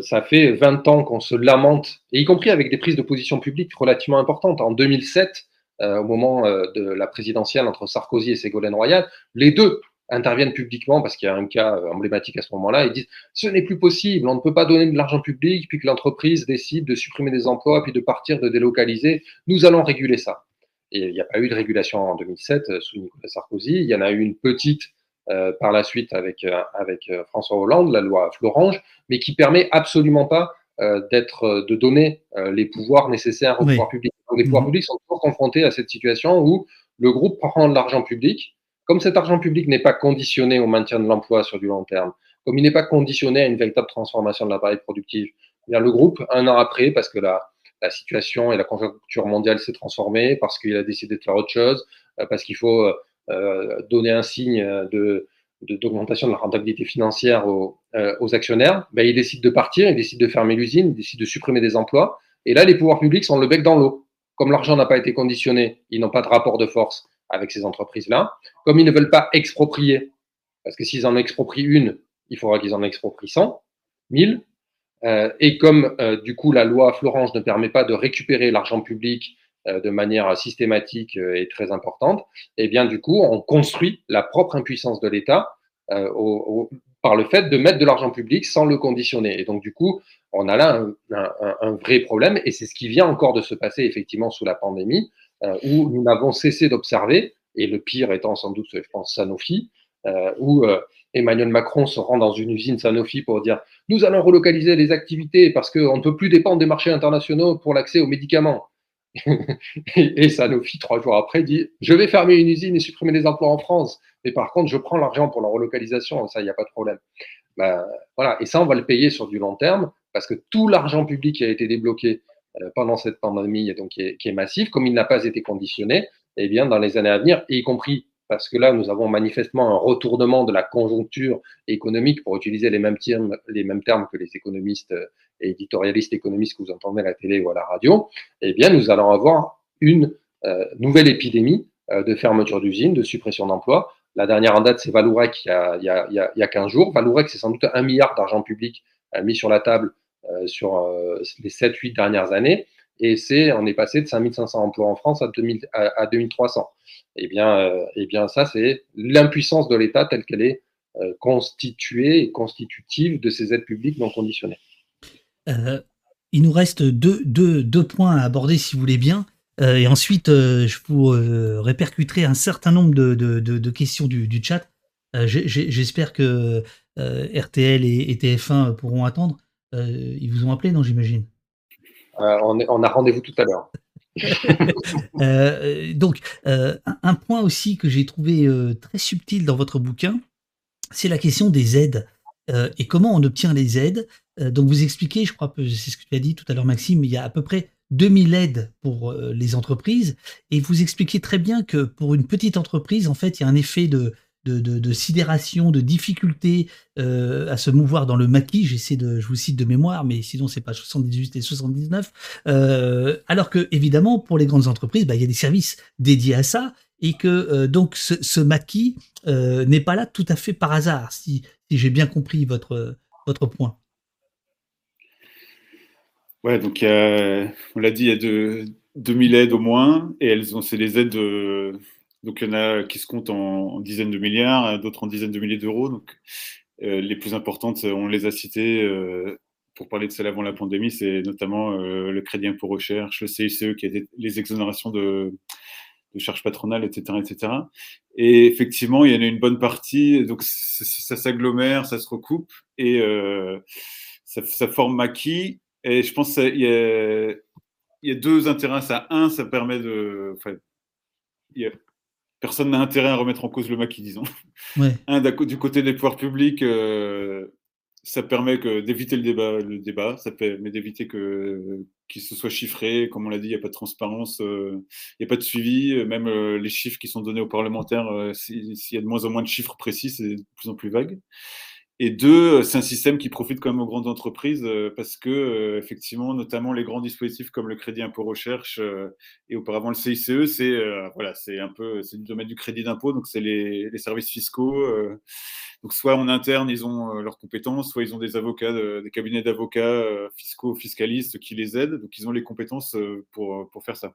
ça fait 20 ans qu'on se lamente, et y compris avec des prises de position publiques relativement importantes. En 2007, au moment de la présidentielle entre Sarkozy et Ségolène Royal, les deux interviennent publiquement parce qu'il y a un cas euh, emblématique à ce moment-là et disent ce n'est plus possible, on ne peut pas donner de l'argent public puis que l'entreprise décide de supprimer des emplois puis de partir, de délocaliser. Nous allons réguler ça. Et il n'y a pas eu de régulation en 2007 euh, sous Nicolas Sarkozy. Il y en a eu une petite euh, par la suite avec, avec François Hollande, la loi Florange, mais qui permet absolument pas d'être, de donner les pouvoirs nécessaires aux pouvoirs publics. les pouvoirs mmh. publics sont toujours confrontés à cette situation où le groupe prend de l'argent public comme cet argent public n'est pas conditionné au maintien de l'emploi sur du long terme, comme il n'est pas conditionné à une véritable transformation de l'appareil productif, eh bien le groupe, un an après, parce que la, la situation et la conjoncture mondiale s'est transformée, parce qu'il a décidé de faire autre chose, euh, parce qu'il faut euh, donner un signe de, d'augmentation de, la rentabilité financière aux, euh, aux actionnaires, ben, il décide de partir, il décide de fermer l'usine, il décide de supprimer des emplois. Et là, les pouvoirs publics sont le bec dans l'eau. Comme l'argent n'a pas été conditionné, ils n'ont pas de rapport de force avec ces entreprises-là. Comme ils ne veulent pas exproprier, parce que s'ils en exproprient une, il faudra qu'ils en exproprient 100, 1000. Euh, et comme euh, du coup la loi Florange ne permet pas de récupérer l'argent public de manière systématique et très importante, eh bien du coup on construit la propre impuissance de l'État par le fait de mettre de l'argent public sans le conditionner. Et donc du coup on a là un, vrai problème et c'est ce qui vient encore de se passer effectivement sous la pandémie. Euh, où nous n'avons cessé d'observer, et le pire étant sans doute, je pense, Sanofi, euh, où euh, Emmanuel Macron se rend dans une usine Sanofi pour dire nous allons relocaliser les activités parce qu'on ne peut plus dépendre des marchés internationaux pour l'accès aux médicaments. et, Sanofi, trois jours après, dit je vais fermer une usine et supprimer les emplois en France, mais par contre, je prends l'argent pour la relocalisation, ça, il n'y a pas de problème. Ben, voilà. Et ça, on va le payer sur du long terme parce que tout l'argent public qui a été débloqué euh, pendant cette pandémie donc, qui, est, qui est massive, comme il n'a pas été conditionné, eh bien, dans les années à venir, y compris parce que là, nous avons manifestement un retournement de la conjoncture économique, pour utiliser les mêmes termes, les mêmes termes que les économistes et éditorialistes économistes que vous entendez à la télé ou à la radio, eh bien, nous allons avoir une euh, nouvelle épidémie euh, de fermeture d'usines, de suppression d'emplois. La dernière en date, c'est Valourec il y a, il y a, il y a 15 jours. Valourec, c'est sans doute un milliard d'argent public mis sur la table euh, sur euh, les 7-8 dernières années. Et c'est, on est passé de 5500 emplois en France à, 2000, à, 2300. Eh bien, euh, eh bien, ça, c'est l'impuissance de l'État telle qu'elle est constituée et constitutive de ces aides publiques non conditionnées. il nous reste deux, deux, deux, points à aborder, si vous voulez bien. et ensuite, je vous répercuterai un certain nombre de, de, questions du, du chat. J'espère que RTL et, et, TF1 pourront attendre. Euh, ils vous ont appelé, non, j'imagine? Euh, on, a rendez-vous tout à l'heure. Euh, donc, un, point aussi que j'ai trouvé très subtil dans votre bouquin, c'est la question des aides et comment on obtient les aides. donc, vous expliquez, je crois que c'est ce que tu as dit tout à l'heure, Maxime, il y a à peu près 2000 aides pour les entreprises et vous expliquez très bien que pour une petite entreprise, en fait, il y a un effet de, de, sidération, de difficulté euh, à se mouvoir dans le maquis. J'essaie de, je vous cite de mémoire, mais sinon c'est pas 78 et 79. Euh, alors que évidemment pour les grandes entreprises, bah, il y a des services dédiés à ça et que euh, donc ce, maquis n'est pas là tout à fait par hasard. Si, j'ai bien compris votre votre point. Ouais, donc on l'a dit, il y a de, 2000 aides au moins, et elles ont, c'est des aides donc il y en a qui se comptent en, dizaines de milliards, d'autres en dizaines de milliers d'euros. Donc euh, les plus importantes, on les a citées euh, pour parler de celles avant la pandémie, c'est notamment euh, le crédit impôt recherche, le CICE qui a les exonérations de, charges patronales, etc., etc. Et effectivement, il y en a une bonne partie, donc ça, s'agglomère, ça se recoupe et ça, forme maquis. Et je pense qu'il y, a, deux intérêts à ça. Un, ça permet de. Enfin, personne n'a intérêt à remettre en cause le maquis, disons. Du côté des pouvoirs publics, ça permet d'éviter le débat, le débat, ça permet d'éviter que qu'il se soit chiffré. Comme on l'a dit, il n'y a pas de transparence, il n'y a pas de suivi. Même les chiffres qui sont donnés aux parlementaires, s'il y a de moins en moins de chiffres précis, c'est de plus en plus vague. Et deux, c'est un système qui profite quand même aux grandes entreprises euh, parce que, euh, effectivement, notamment les grands dispositifs comme le crédit impôt recherche euh, et auparavant le CICE, c'est voilà, c'est un peu c'est du domaine du crédit d'impôt, donc c'est les, les, services fiscaux. donc soit en interne ils ont leurs compétences, soit ils ont des avocats, des cabinets d'avocats fiscaux, fiscalistes qui les aident, donc ils ont les compétences pour pour faire ça,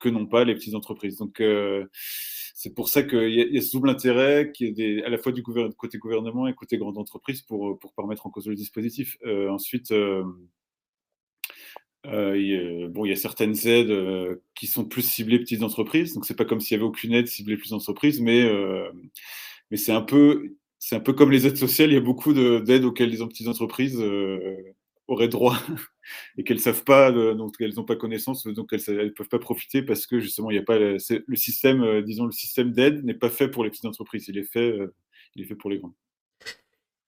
que n'ont pas les petites entreprises. Donc c'est pour ça qu'il y, a ce double intérêt qui est des, à la fois du côté gouvernement et côté grande entreprise pour, pour permettre en cause le dispositif. Euh, ensuite, euh, euh, bon, il y a certaines aides qui sont plus ciblées petites entreprises. Donc, c'est pas comme s'il y avait aucune aide ciblée petites entreprises, mais, mais c'est un peu, c'est un peu comme les aides sociales. Il y a beaucoup d'aides auxquelles les petites entreprises auraient droit et qu'elles savent pas, donc elles n'ont pas connaissance, donc elles ne peuvent pas profiter parce que justement il n'y a pas le, système, euh, disons le système d'aide n'est pas fait pour les petites entreprises, il est fait, euh, il est fait pour les grands.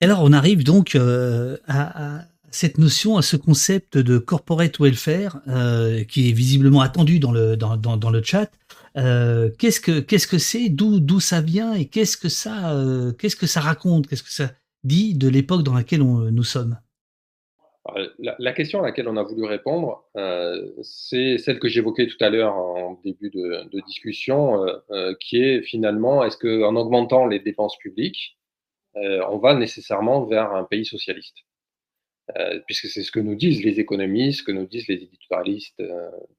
Alors on arrive donc euh, à, cette notion, à ce concept de corporate welfare qui est visiblement attendu dans le dans, dans, le chat. qu'est-ce que qu'est-ce que c'est, d'où ça vient et qu'est-ce que ça qu'est-ce que ça raconte, qu'est-ce que ça dit de l'époque dans laquelle nous sommes? La, question à laquelle on a voulu répondre, euh, c'est celle que j'évoquais tout à l'heure en début de, discussion, euh, euh, qui est finalement, est-ce qu'en augmentant les dépenses publiques, on va nécessairement vers un pays socialiste? Puisque c'est ce que nous disent les économistes, ce que nous disent les éditorialistes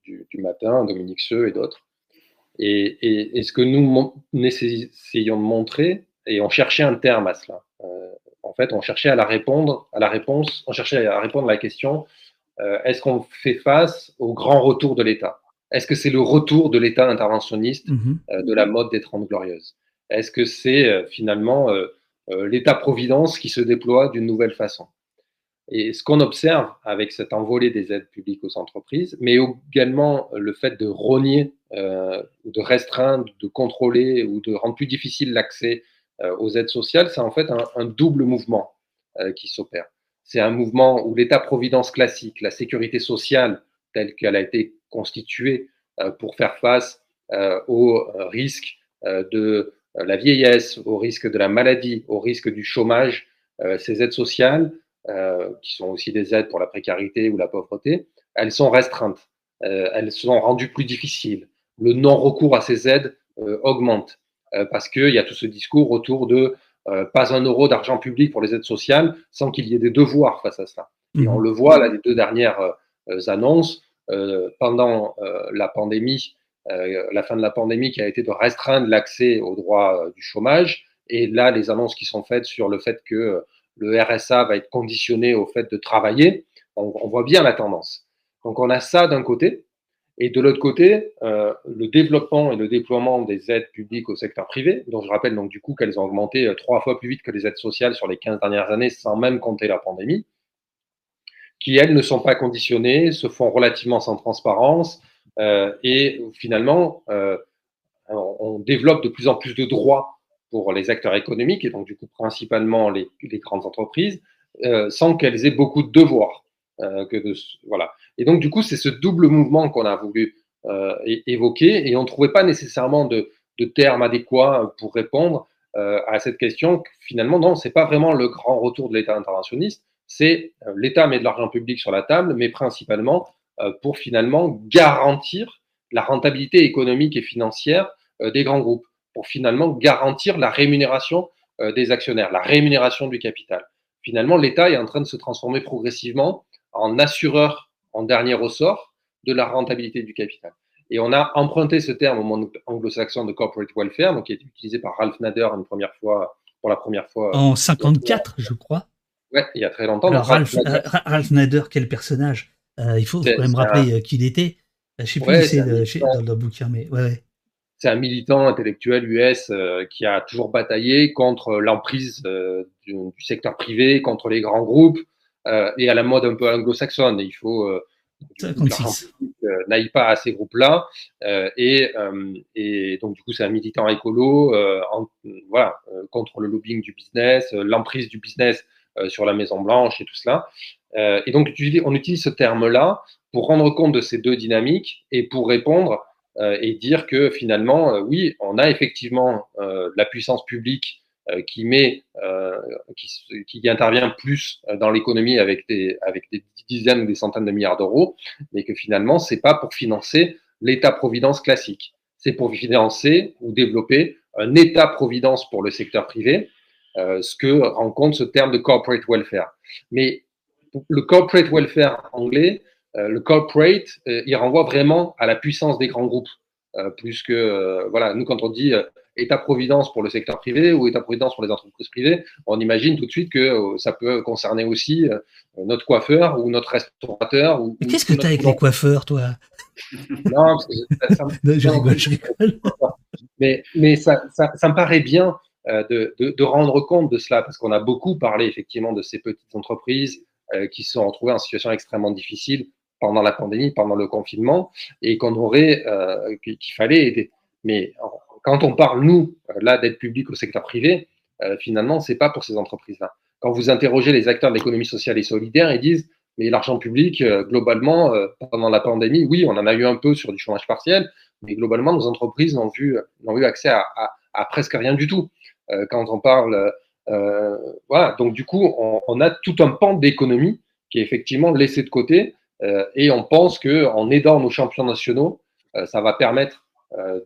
du, matin, Dominique Seux et d'autres. Et, et, ce que nous, essayons de montrer, et on cherchait un terme à cela, en fait, on cherchait à la répondre, à la réponse, on cherchait à répondre à la question euh, est-ce qu'on fait face au grand retour de l'État? Est-ce que c'est le retour de l'État interventionniste mhm. euh, de la mode des Trente Glorieuses? Est-ce que c'est euh, finalement l'État-providence qui se déploie d'une nouvelle façon? Et ce qu'on observe avec cette envolée des aides publiques aux entreprises, mais également le fait de rogner, de restreindre, de contrôler ou de rendre plus difficile l'accès aux aides sociales, c'est en fait un, double mouvement euh, qui s'opère. C'est un mouvement où l'État-providence classique, la sécurité sociale telle qu'elle a été constituée euh, pour faire face aux risques de la vieillesse, au risque de la maladie, au risque du chômage, ces aides sociales, qui sont aussi des aides pour la précarité ou la pauvreté, elles sont restreintes, elles sont rendues plus difficiles. Le non-recours à ces aides augmente. Euh, parce qu'il y a tout ce discours autour de euh, pas un euro d'argent public pour les aides sociales sans qu'il y ait des devoirs face à ça. Et on mhm. le voit, là, les deux dernières euh, annonces, pendant la pandémie, la fin de la pandémie qui a été de restreindre l'accès au droit du chômage, et là, les annonces qui sont faites sur le fait que le RSA va être conditionné au fait de travailler, on voit bien la tendance. Donc on a ça d'un côté, et de l'autre côté, euh, le développement et le déploiement des aides publiques au secteur privé, dont je rappelle donc du coup qu'elles ont augmenté euh, trois fois plus vite que les aides sociales sur les 15 dernières années, sans même compter la pandémie, qui elles ne sont pas conditionnées, se font relativement sans transparence, euh, et finalement, on développe de plus en plus de droits pour les acteurs économiques, et donc du coup principalement les, les grandes entreprises, sans qu'elles aient beaucoup de devoirs. Que de, voilà. Et donc, du coup, c'est ce double mouvement qu'on a voulu euh, évoquer et on ne trouvait pas nécessairement de, termes adéquats pour répondre euh, à cette question. Finalement, non, ce n'est pas vraiment le grand retour de l'État interventionniste, c'est euh, l'État met de l'argent public sur la table, mais principalement pour finalement garantir la rentabilité économique et financière des grands groupes, pour finalement garantir la rémunération des actionnaires, la rémunération du capital. Finalement, l'État est en train de se transformer progressivement en assureur en dernier ressort de la rentabilité du capital. Et on a emprunté ce terme au monde anglo-saxon de corporate welfare, donc qui est utilisé par Ralph Nader une première fois, pour la première fois. En 54, je crois. Ouais, il y a très longtemps. Ralph, Nader, quel personnage? Euh, Il faut quand même rappeler euh, qui il était. Je ne sais plus c'est dans le bouquin, mais ouais. C'est un militant intellectuel US euh, qui a toujours bataillé contre l'emprise du, du, secteur privé, contre les grands groupes, euh, et à la mode un peu anglo-saxonne. Il faut, euh, 56. n'aille pas à ces groupes-là. et, et, donc, du coup, c'est un militant écolo en, voilà, contre le lobbying du business, l'emprise du business sur la Maison-Blanche et tout cela. et donc, on utilise ce terme-là pour rendre compte de ces deux dynamiques et pour répondre et dire que finalement, oui, on a effectivement la puissance publique euh, qui met, euh, qui, intervient plus euh, dans l'économie avec des, avec des dizaines ou des centaines de milliards d'euros, mais que finalement, c'est pas pour financer l'État-providence classique. C'est pour financer ou développer un État-providence pour le secteur privé, euh, ce que rencontre ce terme de corporate welfare. Mais le corporate welfare anglais, euh, le corporate, euh, il renvoie vraiment à la puissance des grands groupes, plus que, voilà, nous quand on dit État-providence pour le secteur privé ou État-providence pour les entreprises privées, on imagine tout de suite que euh, ça peut concerner aussi euh, notre coiffeur ou notre restaurateur. Ou, qu'est-ce que tu as avec les coiffeurs, toi? Non, parce que ça, je rigole, je rigole. Mais, mais ça, ça, ça, me paraît bien euh, de, de, de, rendre compte de cela, parce qu'on a beaucoup parlé effectivement de ces petites entreprises qui se sont retrouvées en situation extrêmement difficile pendant la pandémie, pendant le confinement, et qu'on aurait, qu'il fallait aider. Mais quand on parle, nous, euh, là, d'aide publique au secteur privé, euh, finalement, ce n'est pas pour ces entreprises-là. Quand vous interrogez les acteurs de l'économie sociale et solidaire, ils disent mais l'argent public, euh, globalement, pendant la pandémie, oui, on en a eu un peu sur du chômage partiel, mais globalement, nos entreprises n'ont eu, eu accès à, à, presque rien du tout. quand on parle. voilà, donc du coup, on, on a tout un pan d'économie qui est effectivement laissé de côté, et on pense qu'en aidant nos champions nationaux, ça va permettre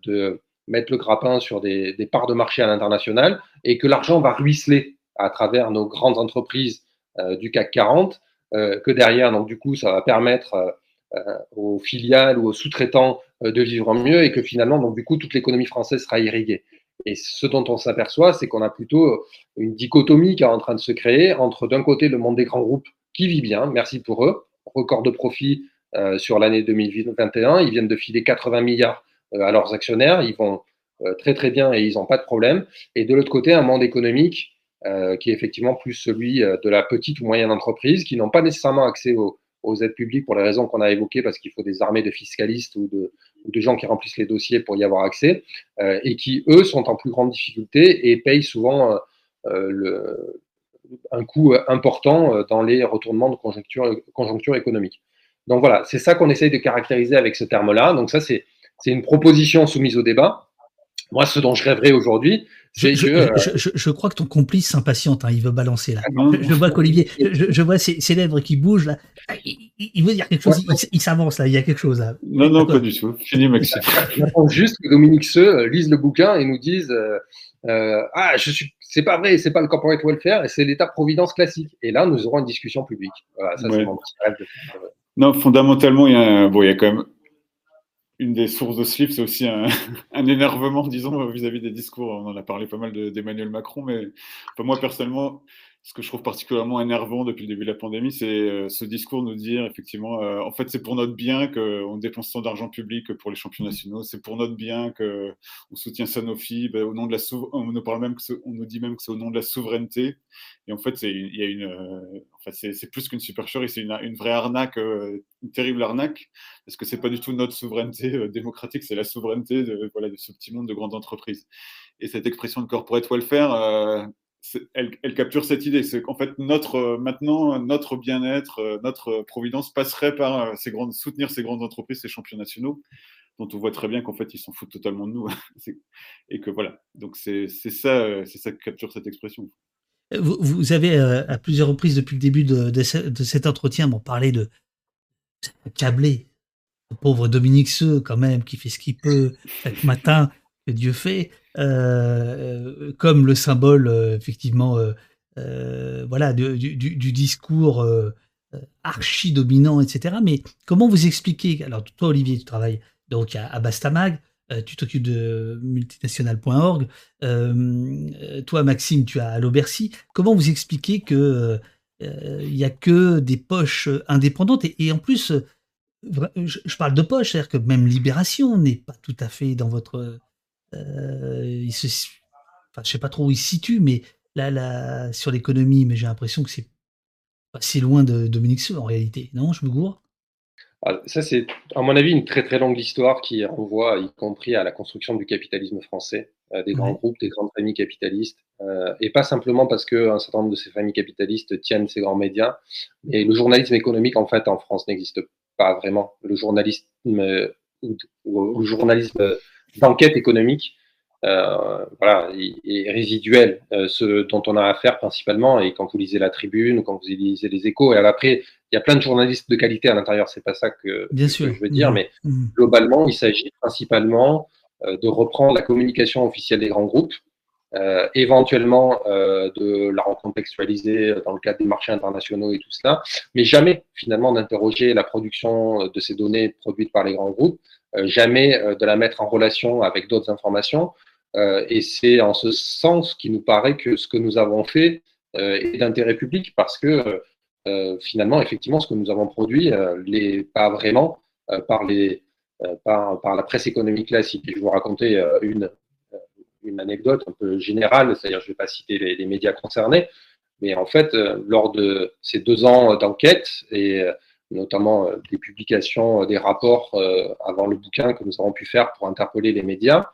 de mettre le grappin sur des, parts de marché à l'international et que l'argent va ruisseler à travers nos grandes entreprises euh, du CAC 40, euh, que derrière, donc du coup, ça va permettre euh, aux filiales ou aux sous-traitants de vivre mieux et que finalement, donc du coup, toute l'économie française sera irriguée. Et ce dont on s'aperçoit, c'est qu'on a plutôt une dichotomie qui est en train de se créer entre d'un côté le monde des grands groupes qui vit bien, merci pour eux, record de profit sur l'année 2021, ils viennent de filer 80 milliards à leurs actionnaires, ils vont euh, très très bien et ils n'ont pas de problème. Et de l'autre côté, un monde économique euh, qui est effectivement plus celui de la petite ou moyenne entreprise, qui n'ont pas nécessairement accès aux, aides publiques pour les raisons qu'on a évoquées, parce qu'il faut des armées de fiscalistes ou de, gens qui remplissent les dossiers pour y avoir accès, et qui, eux, sont en plus grande difficulté et payent souvent un coût important dans les retournements de conjoncture, conjoncture économique. Donc voilà, c'est ça qu'on essaye de caractériser avec ce terme-là. Donc ça, c'est c'est une proposition soumise au débat. Moi, ce dont je rêverais aujourd'hui, c'est que. Euh, je, crois que ton complice s'impatiente, hein, il veut balancer là. Ah je, vois qu'Olivier, je, vois ses, lèvres qui bougent là. Il, veut dire quelque chose, il, s'avance là, il y a quelque chose là. Non, non, pas du tout. Fini, Maxime. J'attends juste que Dominique Seux euh, lise le bouquin et nous dise euh, Ah, je suis. C'est pas vrai, c'est pas le corporate welfare, c'est l'état-providence classique. Et là, nous aurons une discussion publique. Voilà, ça, c'est mon petit rêve. Non, fondamentalement, il y a, bon, il y a quand même une des sources de slip, c'est aussi un, énervement, disons, vis-à-vis des discours. On en a parlé pas mal d'Emmanuel Macron, mais moi, personnellement, ce que je trouve particulièrement énervant depuis le début de la pandémie, c'est euh, ce discours nous dire effectivement, euh, en fait, c'est pour notre bien qu'on dépense tant d'argent public pour les champions nationaux, c'est pour notre bien qu'on soutient Sanofi, ben, au nom de la on nous parle même que on nous dit même que c'est au nom de la souveraineté. Et en fait, c'est il y a une, euh, en fait, c'est plus qu'une supercherie, c'est une, une, vraie arnaque, une terrible arnaque, parce que c'est pas du tout notre souveraineté démocratique, c'est la souveraineté de, voilà, de ce petit monde de grandes entreprises. Et cette expression de corporate welfare, elle, capture cette idée, c'est qu'en fait notre euh, maintenant notre bien-être, euh, notre providence passerait par euh, ces grandes, soutenir ces grandes entreprises, ces champions nationaux, dont on voit très bien qu'en fait ils s'en foutent totalement de nous, et que voilà. Donc c'est ça, c'est ça capture cette expression. Vous, avez à plusieurs reprises depuis le début de, cet entretien parlé de câblé, le pauvre Dominique Seux quand même qui fait ce qu'il peut chaque matin Dieu fait. Euh, comme le symbole euh, effectivement euh, voilà du, discours archi dominant, etc. Mais comment vous expliquez Alors toi Olivier, tu travailles donc à, Bastamag. tu t'occupes de multinational.org. toi, Maxime, tu as à l'Aubercy. Comment vous expliquez que il n'y a que des poches indépendantes et, en plus, je, parle de poches, c'est-à-dire que même Libération n'est pas tout à fait dans votre euh, il se, enfin, je sais pas trop où il se situe, mais là, là sur l'économie, mais j'ai l'impression que c'est pas si loin de Dominique Seux en réalité. Non, je me gourre? Ah, ça, c'est, à mon avis, une très très longue histoire qui renvoie, y compris à la construction du capitalisme français, euh, des grands groupes, des grandes familles capitalistes, euh, et pas simplement parce qu'un certain nombre de ces familles capitalistes tiennent ces grands médias, mais le journalisme économique, en fait, en France, n'existe pas vraiment. Le journalisme, euh, ou, le journalisme d'enquête économique, euh, voilà, est, résiduel. Euh, ce dont on a affaire principalement, et quand vous lisez la Tribune ou quand vous lisez les Échos, et après, il y a plein de journalistes de qualité à l'intérieur. C'est pas ça que, Bien sûr. je veux dire, Mmh. mais Mmh. globalement, il s'agit principalement euh, de reprendre la communication officielle des grands groupes, éventuellement de la recontextualiser dans le cadre des marchés internationaux et tout cela, mais jamais finalement d'interroger la production de ces données produites par les grands groupes, jamais euh, de la mettre en relation avec d'autres informations. Euh, et c'est en ce sens qu'il nous paraît que ce que nous avons fait euh, est d'intérêt public parce que euh, finalement, effectivement, ce que nous avons produit euh, l'est pas vraiment euh, par, les, euh, par, la presse économique classique. Je vais vous raconter euh, une, euh, une anecdote un peu générale, c'est-à-dire je ne vais pas citer les, les médias concernés, mais en fait, euh, lors de ces deux ans d'enquête et euh, notamment euh, des publications, euh, des rapports euh, avant le bouquin que nous avons pu faire pour interpeller les médias,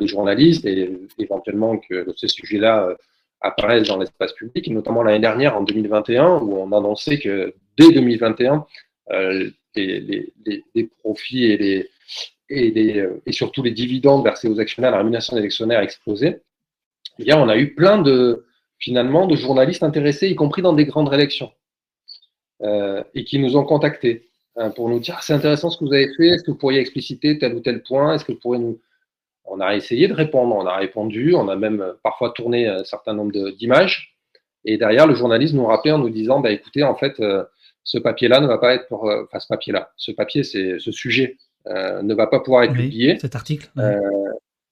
les journalistes et éventuellement que ces sujets-là apparaissent dans l'espace public, notamment l'année dernière, en 2021, où on annonçait que dès 2021, euh, les, profits et, surtout les dividendes versés aux actionnaires, la rémunération des actionnaires explosaient. Eh on a eu plein de, finalement, de journalistes intéressés, y compris dans des grandes rédactions, euh, et qui nous ont contactés hein, pour nous dire c'est intéressant ce que vous avez fait, est-ce que vous pourriez expliciter tel ou tel point, est-ce que vous pourriez nous? On a essayé de répondre, on a répondu, on a même euh, parfois tourné un certain nombre d'images, et derrière, le journaliste nous rappelait en nous disant bah, écoutez, en fait, euh, ce papier-là ne va pas être pour. Enfin, ce papier-là, ce papier, c'est ce sujet euh, ne va pas pouvoir être Oui, publié cet article.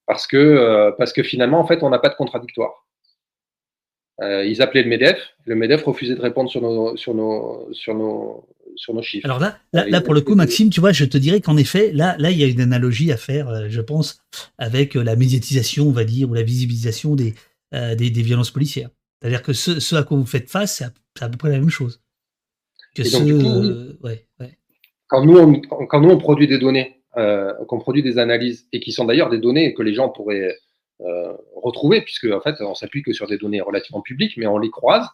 parce, que, parce que finalement, en fait, on n'a pas de contradictoire. Euh, ils appelaient le MEDEF, le MEDEF refusait de répondre sur nos, sur nos, sur nos, sur nos chiffres. Alors là, là, Euh, là, pour le coup, Maxime, tu vois, je te dirais qu'en effet, là, là, il y a une analogie à faire, euh, je pense, avec la médiatisation, on va dire, ou la visibilisation des, euh, des, des violences policières. C'est-à-dire que ce, ce à quoi vous faites face, c'est à, à peu près la même chose. Que Et ce, donc, du coup, oui. euh, ouais, ouais. quand nous, on, quand nous, on produit des données, qu'on produit des analyses, et qui sont d'ailleurs des données que les gens pourraient euh, retrouver, puisque en fait, on s'appuie que sur des données relativement publiques, mais on les croise,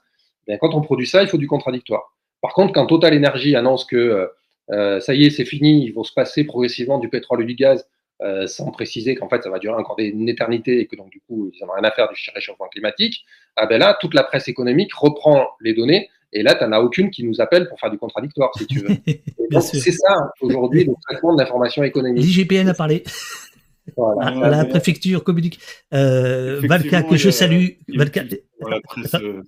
bien, quand on produit ça, il faut du contradictoire. Par contre, quand Total Energy annonce que euh, ça y est, c'est fini, ils vont se passer progressivement du pétrole et du gaz, euh, sans préciser qu'en fait, ça va durer encore des- une éternité et que donc, du coup, ils n'en ont rien à faire du réchauffement climatique, ah ben là, toute la presse économique reprend les données, et là, tu n'en as aucune qui nous appelle pour faire du contradictoire, si tu veux. C'est ça, aujourd'hui, le traitement de l'information économique. L'IGPN a parlé. Voilà. à Ouais, la préfecture communique. Euh, Valka, que je salue. Valka, Voilà, euh,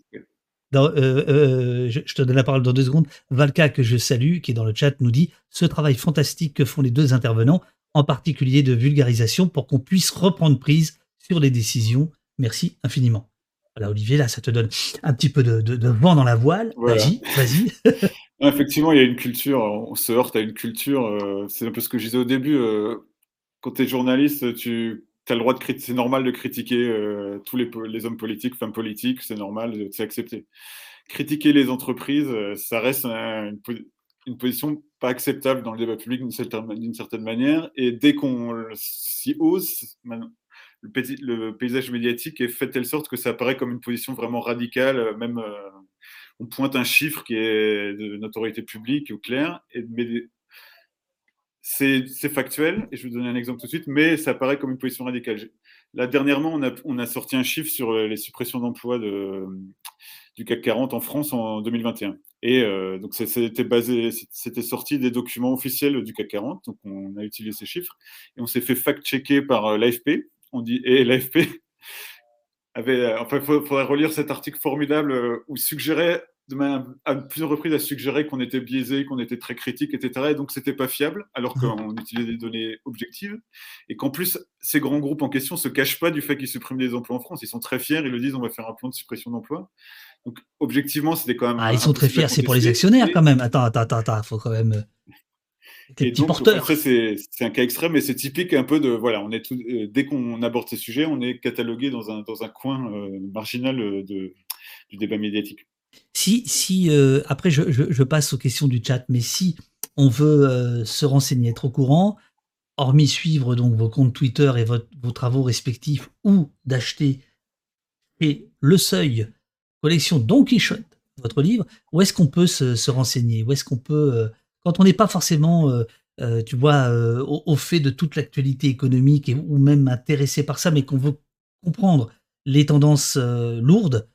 dans, euh, euh, je, je te donne la parole dans deux secondes. Valka, que je salue, qui est dans le chat, nous dit ce travail fantastique que font les deux intervenants, en particulier de vulgarisation, pour qu'on puisse reprendre prise sur les décisions. Merci infiniment. Voilà, Olivier, là, ça te donne un petit peu de, de- de vent dans la voile. Voilà. Vas-y, vas-y. Effectivement, il y a une culture, on se heurte à une culture, euh, c'est un peu ce que je disais au début, euh, quand tu es journaliste, tu as le droit de c'est normal de critiquer euh, tous les, hommes politiques, femmes politiques, c'est normal, c'est accepté. Critiquer les entreprises, euh, ça reste un- une, po- une position pas acceptable dans le débat public d'une certaine, manière, et dès qu'on s'y ose, le, paysage médiatique est fait de telle sorte que ça apparaît comme une position vraiment radicale, euh, même... on pointe un chiffre qui est de notoriété publique ou clair, et, mais c'est factuel, et je vais vous donner un exemple tout de suite, mais ça paraît comme une position radicale. Là, dernièrement, on a, sorti un chiffre sur euh, les suppressions d'emplois de, du CAC 40 en France en 2021. Et euh, donc, c'était basé, c'était sorti des documents officiels du CAC 40, donc on a utilisé ces chiffres, et on s'est fait fact-checker par euh, l'AFP, on dit, et l'AFP avait, enfin, il faudrait relire cet article formidable où suggérait, de manière, à plusieurs reprises, a suggéré qu'on était biaisé, qu'on était très critique, etc. Et donc, c'était pas fiable, alors qu'on utilisait des données objectives. Et qu'en plus, ces grands groupes en question se cachent pas du fait qu'ils suppriment des emplois en France. Ils sont très fiers, ils le disent, on va faire un plan de suppression d'emplois. Donc, objectivement, c'était quand même. Ah, ils sont très fiers, c'est pour les actionnaires quand même. Attends, attends, attends, attends, faut quand même. euh, et donc, porteurs. après, c'est c'est un cas extrême, mais c'est typique un peu de. Voilà, on est tout, euh, dès qu'on aborde ces sujets, on est catalogué dans un, dans un coin euh, marginal de, du débat médiatique. Si, si euh, après je, passe aux questions du chat, mais si on veut se renseigner, être au courant, hormis suivre donc vos comptes Twitter et vos travaux respectifs ou d'acheter et Le Seuil, collection Don Quichotte, votre livre, où est-ce qu'on peut se, renseigner? Où est-ce qu'on peut, euh, quand on n'est pas forcément, euh, euh, tu vois, au, fait de toute l'actualité économique et, ou même intéressé par ça, mais qu'on veut comprendre les tendances lourdes,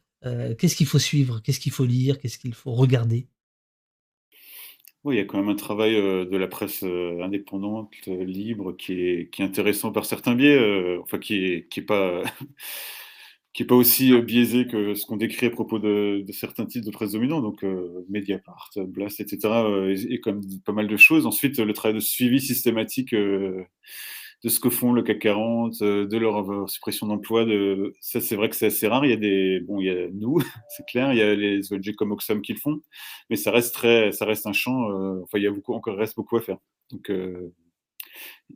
qu'est-ce qu'il faut suivre? Qu'est-ce qu'il faut lire? Qu'est-ce qu'il faut regarder? Oui, il y a quand même un travail de la presse indépendante, libre, qui est, qui est intéressant par certains biais, enfin qui est, qui est pas qui n'est pas aussi euh, biaisé que ce qu'on décrit à propos de, certains titres de presse dominants, donc euh, Mediapart, Blast, etc., euh, et, comme pas mal de choses. Ensuite, le travail de suivi systématique de ce que font le CAC 40, de leur suppression d'emplois, de... ça c'est vrai que c'est assez rare. Il y a des, bon, il y a nous, c'est clair, il y a les ONG comme Oxfam qui le font, mais ça reste très, ça reste un champ. enfin, il y a beaucoup, encore reste beaucoup à faire. Donc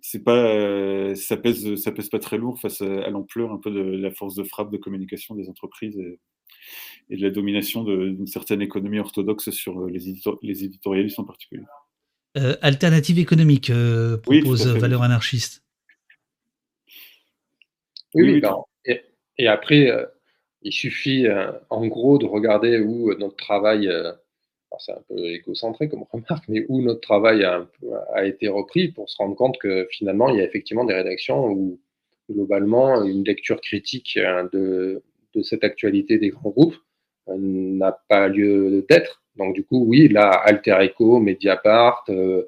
c'est pas, euh, ça pèse, ça pèse pas très lourd face à, l'ampleur un peu de la force de frappe de communication des entreprises et, de la domination d'une certaine économie orthodoxe sur euh, les, les éditorialistes en particulier. Euh, alternative économique propose Valeur Anarchiste. Oui, oui, et, et, après, il suffit en gros de regarder où notre travail c'est un peu égocentré comme remarque, mais où notre travail a, a, été repris pour se rendre compte que finalement, il y a effectivement des rédactions où, globalement, une lecture critique de, de cette actualité des grands groupes euh, n'a pas lieu d'être. Donc, du coup, oui, là, Alter Echo, Mediapart, euh,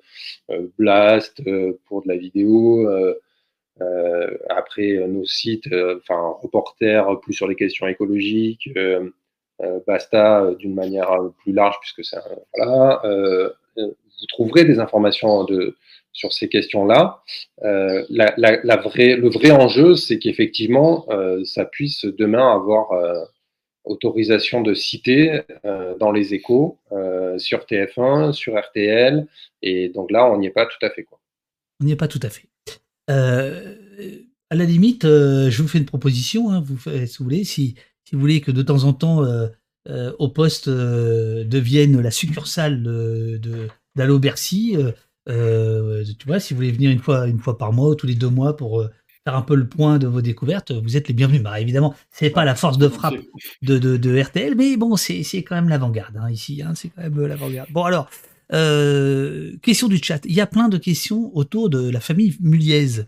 euh, Blast pour de la vidéo, après nos sites, enfin, reporters plus sur les questions écologiques, euh, Basta euh, d'une manière euh, plus large, puisque c'est voilà, vous trouverez des informations de, sur ces questions-là. Euh, la, le vrai enjeu, c'est qu'effectivement, euh, ça puisse demain avoir euh, autorisation de citer dans les échos, sur TF1, sur RTL, et donc là, on n'y est pas tout à fait. Quoi. On n'y est pas tout à fait. À la limite, je vous fais une proposition, hein, vous, si vous voulez, si si vous voulez que de temps en temps, euh, euh, au poste euh, devienne la succursale de, d'Allo Bercy, tu vois, si vous voulez venir une fois, une fois par mois ou tous les deux mois pour faire un peu le point de vos découvertes, vous êtes les bienvenus. Bah, évidemment, c'est pas la force de frappe de, de, RTL, mais bon, c'est, c'est quand même l'avant-garde hein, ici. Hein, c'est quand même l'avant-garde. Bon, alors, question du chat. Il y a plein de questions autour de la famille Muliez.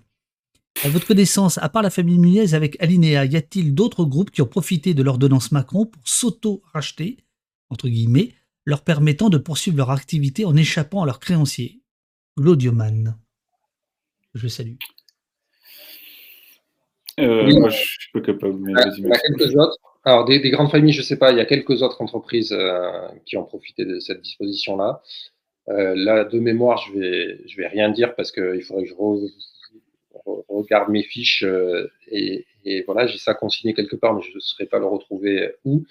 À votre connaissance, à part la famille Muniez avec Alinéa, y a-t-il d'autres groupes qui ont profité de l'ordonnance Macron pour s'auto-racheter, entre guillemets, leur permettant de poursuivre leur activité en échappant à leurs créanciers? Glaudioman. Je salue. Euh, moi, je suis pas capable. Mais il y a quelques autres. Alors, des, grandes familles, je ne sais pas, il y a quelques autres entreprises euh, qui ont profité de cette disposition-là. Euh, là, de mémoire, je vais, je vais rien dire parce qu'il faudrait que je regarde mes fiches euh, et, voilà, j'ai ça consigné quelque part, mais je ne saurais pas le retrouver où.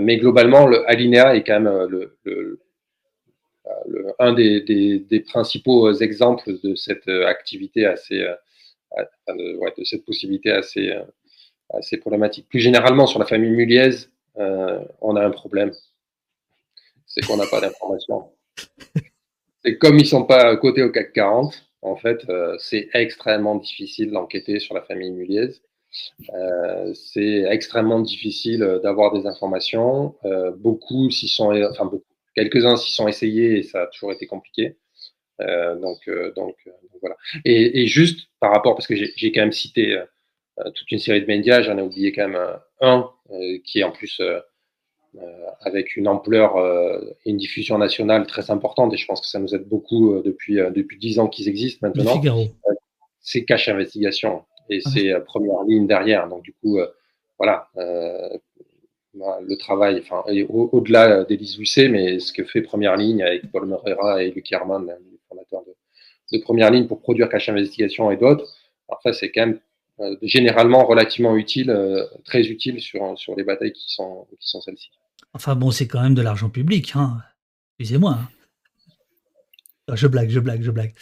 Mais globalement, le Alinea est quand même euh, le, un des, principaux exemples de cette activité assez, de, cette possibilité assez, assez problématique. Plus généralement, sur la famille Muliez, on a un problème. C'est qu'on n'a pas d'informations. C'est comme ils ne sont pas cotés au CAC 40, en fait, euh, c'est extrêmement difficile d'enquêter sur la famille Muliez. Euh, c'est extrêmement difficile d'avoir des informations. Euh, beaucoup s'y sont, enfin quelques-uns s'y sont essayés et ça a toujours été compliqué. donc, donc, voilà. Et, juste par rapport, parce que j'ai quand même cité toute une série de médias, j'en ai oublié quand même un qui est en plus euh, avec une ampleur euh, et une diffusion nationale très importante, et je pense que ça nous aide beaucoup euh, depuis depuis dix ans qu'ils existent maintenant. c'est Cache Investigation. Et ah c'est première ligne derrière. Donc du coup, voilà, bah, le travail, enfin, au-delà d'Élise Lucet, mais ce que fait Première Ligne avec Paul Moreira et Luc Herman, les fondateurs de, de, Première Ligne, pour produire Cache Investigation et d'autres, enfin, c'est quand même généralement relativement utile, très utile sur, sur les batailles qui sont, qui sont celles-ci. Enfin bon, c'est quand même de l'argent public, hein. Excusez-moi. Hein. Je blague, je blague, je blague.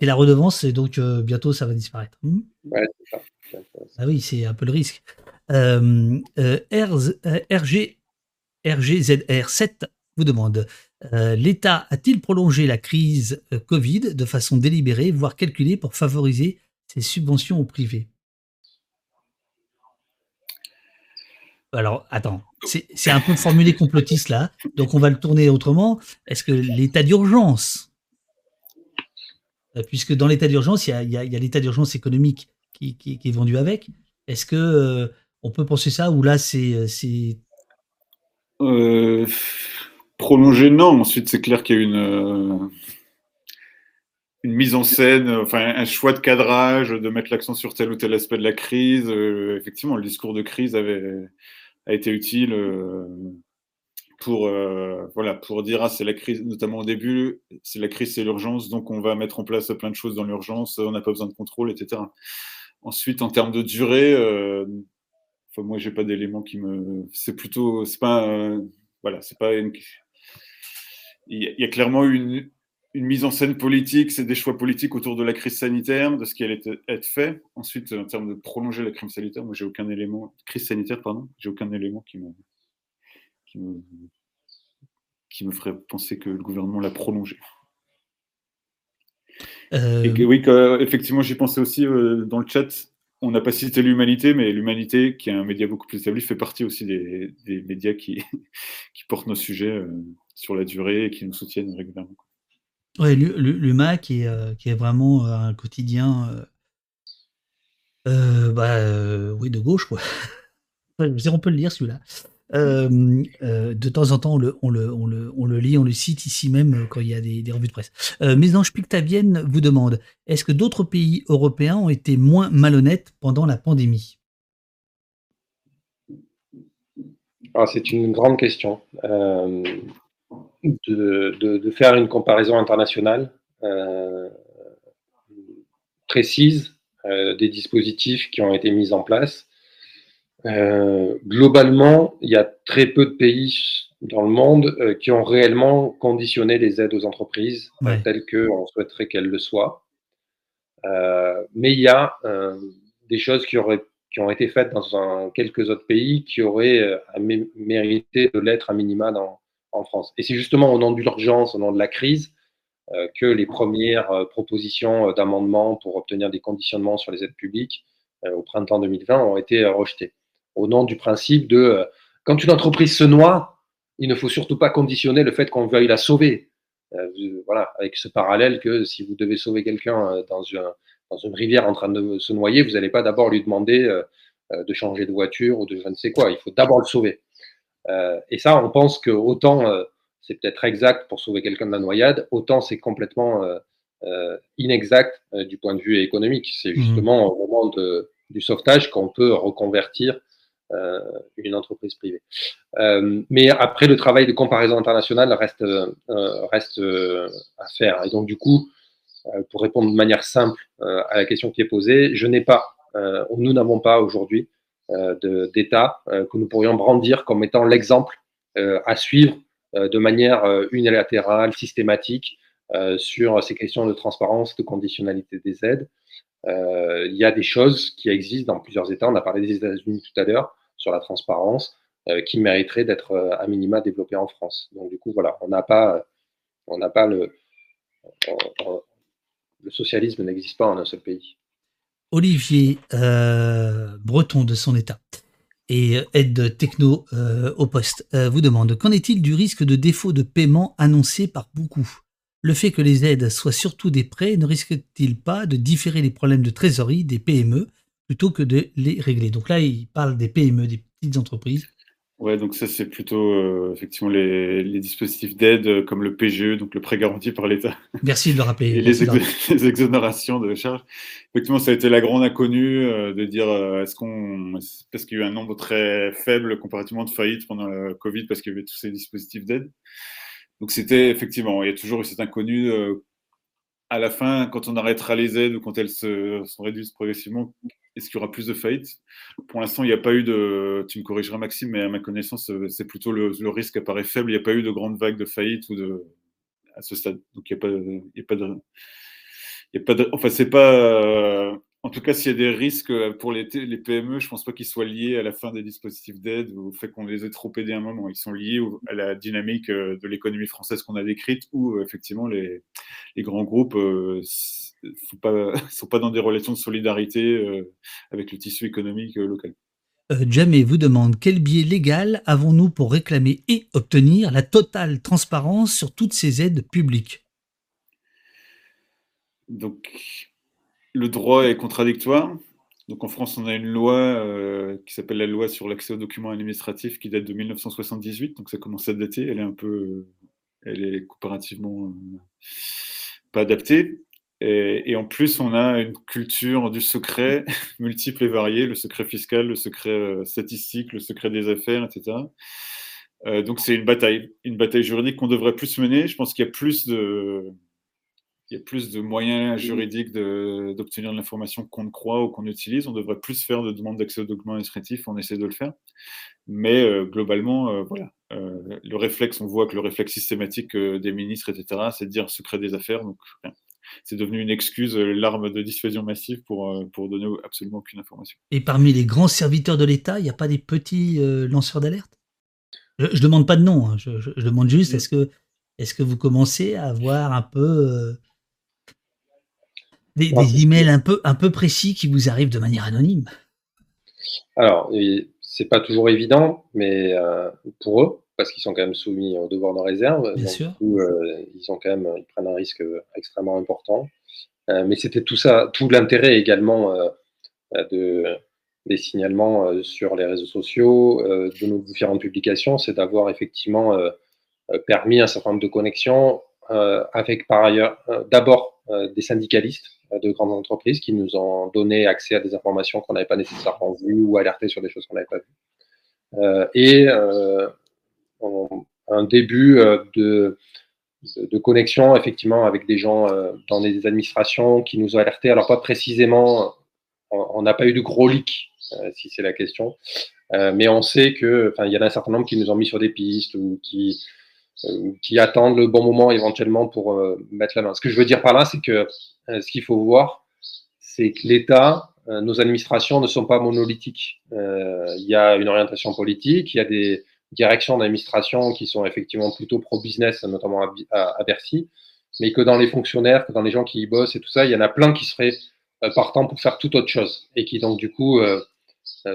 Et la redevance, et donc euh, bientôt ça va disparaître. Hmm ouais, c'est ça. Ah oui, c'est un peu le risque. Euh, euh, RG, RGZR7 vous demande L'État a-t-il prolongé la crise Covid de façon délibérée, voire calculée pour favoriser ses subventions au privé Alors, attends, c'est un peu formulé complotiste là, donc on va le tourner autrement. Est-ce que l'état d'urgence, euh, puisque dans l'état d'urgence, il y a, l'état d'urgence économique qui, est vendu avec, est-ce que euh, on peut penser ça ou là c'est. Euh, prolongé, non. Ensuite, c'est clair qu'il y a une, une mise en scène, enfin un choix de cadrage, de mettre l'accent sur tel ou tel aspect de la crise. effectivement, le discours de crise avait a été utile euh, pour, euh, voilà, pour dire ah, c'est la crise, notamment au début, c'est la crise, c'est l'urgence, donc on va mettre en place plein de choses dans l'urgence, on n'a pas besoin de contrôle, etc. Ensuite, en termes de durée, euh, enfin, moi, j'ai pas d'éléments qui me. C'est plutôt. C'est pas. voilà, c'est pas une. Il y a clairement une, une mise en scène politique, c'est des choix politiques autour de la crise sanitaire, de ce qui allait être fait. Ensuite, en termes de prolonger la crise sanitaire, moi, j'ai aucun élément, crise sanitaire, pardon, j'ai aucun élément qui me, qui me, qui me ferait penser que le gouvernement l'a prolongé. Euh, Et oui, effectivement, j'ai pensé aussi euh, dans le chat, on n'a pas cité l'humanité, mais l'humanité, qui est un média beaucoup plus établi, fait partie aussi des, médias qui, qui portent nos sujets euh, sur la durée et qui nous soutiennent régulièrement. Ouais, l'UMA qui est, euh, qui est vraiment euh, un quotidien, euh, bah, oui, de gauche, quoi. on peut le lire celui-là. de temps en temps, on le, on le, on le, on le lit, on le cite ici même quand il y a des, des revues de presse. Euh, Mésange Pictavienne vous demande est-ce que d'autres pays européens ont été moins malhonnêtes pendant la pandémie? Ah, C'est une grande question de, faire une comparaison internationale euh, précise euh, des dispositifs qui ont été mis en place. Euh, globalement, il y a très peu de pays dans le monde qui ont réellement conditionné les aides aux entreprises telles qu'on souhaiterait qu'elles le soient. mais il y a des choses qui, auraient, qui ont été faites dans quelques autres pays qui auraient mérité de l'être à minima dans, en France. Et c'est justement au nom de l'urgence, au nom de la crise, euh, que les premières euh, propositions euh, d'amendement pour obtenir des conditionnements sur les aides publiques au printemps 2020 ont été rejetées. Au nom du principe de quand une entreprise se noie, il ne faut surtout pas conditionner le fait qu'on veuille la sauver. voilà, avec ce parallèle que si vous devez sauver quelqu'un dans, dans une rivière en train de se noyer, vous n'allez pas d'abord lui demander de changer de voiture ou de je ne sais quoi. Il faut d'abord le sauver. Euh, et ça, on pense que autant euh, c'est peut-être exact pour sauver quelqu'un de la noyade, autant c'est complètement euh, inexact du point de vue économique. C'est mmh. justement au moment du sauvetage qu'on peut reconvertir une entreprise privée. mais après, le travail de comparaison internationale reste, reste à faire. Et donc, du coup, pour répondre de manière simple à la question qui est posée, je n'ai pas, nous n'avons pas aujourd'hui d'État euh, que nous pourrions brandir comme étant l'exemple euh, à suivre de manière unilatérale, systématique, sur ces questions de transparence, de conditionnalité des aides. il y a des choses qui existent dans plusieurs États. On a parlé des États-Unis tout à l'heure sur la transparence, qui mériteraient d'être à minima développées en France. Donc du coup, voilà, on n'a pas, on n'a pas le, le socialisme n'existe pas en un seul pays. Olivier euh, Breton de son état et aide techno euh, au poste euh, vous demande qu'en est-il du risque de défaut de paiement annoncé par beaucoup? Le fait que les aides soient surtout des prêts ne risque-t-il pas de différer les problèmes de trésorerie des PME plutôt que de les régler? Donc là, il parle des PME, des petites entreprises Ouais, donc ça, c'est plutôt euh, effectivement les, les dispositifs d'aide euh, comme le PGE, donc le prêt garanti par l'État. Merci de le rappeler. Et les, exonérations de charges. Effectivement, ça a été la grande inconnue euh, de dire est-ce qu'on. Parce qu'il y a eu un nombre très faible comparativement de faillites pendant la Covid parce qu'il y avait tous ces dispositifs d'aide. Donc c'était effectivement, il y a toujours eu cette inconnue à la fin, quand on arrêtera les aides ou quand elles se, sont réduites progressivement, est-ce qu'il y aura plus de faillites? Pour l'instant, il n'y a pas eu de. Tu me corrigeras, Maxime, mais à ma connaissance, c'est plutôt le, risque apparaît faible. Il n'y a pas eu de grande vague de faillites ou de à ce stade. Donc il n'y a pas, a pas de. Il y a pas de, enfin, c'est pas. En tout cas, s'il y a des risques euh, pour les, les PME, je ne pense pas qu'ils soient liés à la fin des dispositifs d'aide ou au fait qu'on les ait trop aidés à un moment. Ils sont liés à la dynamique euh, de l'économie française qu'on a décrite, où effectivement les, grands groupes ne sont, pas, sont pas dans des relations de solidarité avec le tissu économique local. Jamais vous demande quel biais légal avons-nous pour réclamer et obtenir la totale transparence sur toutes ces aides publiques? Donc, le droit est contradictoire. Donc en France, on a une loi euh, qui s'appelle la loi sur l'accès aux documents administratifs qui date de 1978, donc ça commence à dater. Elle est un peu, elle est comparativement euh, pas adaptée. Et, en plus, on a une culture du secret multiple et varié, le secret fiscal, le secret euh, statistique, le secret des affaires, etc. donc c'est une bataille, une bataille juridique qu'on devrait plus mener. Je pense qu'il y a plus de, il y a plus de moyens juridiques d'obtenir de, l'information qu'on ne croit ou qu'on utilise. On devrait plus faire de demandes d'accès aux documents administratifs, on essaie de le faire. Mais euh, globalement, euh, voilà, euh, le réflexe, on voit que le réflexe systématique des ministres, etc., c'est de dire secret des affaires. Donc, c'est devenu une excuse, l'arme de dissuasion massive pour, pour donner absolument aucune information. Et parmi les grands serviteurs de l'État, il n'y a pas des petits lanceurs d'alerte? Je, ne demande pas de nom, hein. je, je, demande juste, est-ce que, est que vous commencez à avoir un peu des, emails un peu, un peu précis qui vous arrivent de manière anonyme Alors, c'est pas toujours évident, mais euh, pour eux, parce qu'ils sont quand même soumis au devoir de réserve. Bien sûr. Euh, ils ont quand même, ils prennent un risque extrêmement important. Euh, mais c'était tout ça, tout l'intérêt également de, des signalements sur les réseaux sociaux, de nos différentes publications, c'est d'avoir effectivement permis un certain nombre de connexions avec par ailleurs d'abord des syndicalistes de grandes entreprises qui nous ont donné accès à des informations qu'on n'avait pas nécessairement vues ou alerté sur des choses qu'on n'avait pas vues. Euh, et euh, un début euh, de, de, connexion effectivement avec des gens dans des administrations qui nous ont alertés. Alors pas précisément, on n'a pas eu de gros leaks, si c'est la question, mais on sait que, il y en a un certain nombre qui nous ont mis sur des pistes ou qui qui attendent le bon moment éventuellement pour mettre la main. Ce que je veux dire par là, c'est que euh, ce qu'il faut voir, c'est que l'État, euh, nos administrations ne sont pas monolithiques. Euh, il y a une orientation politique, il y a des directions d'administration qui sont effectivement plutôt pro-business, notamment à, Bercy, mais que dans les fonctionnaires, que dans les gens qui y bossent et tout ça, il y en a plein qui seraient partants pour faire toute autre chose et qui donc du coup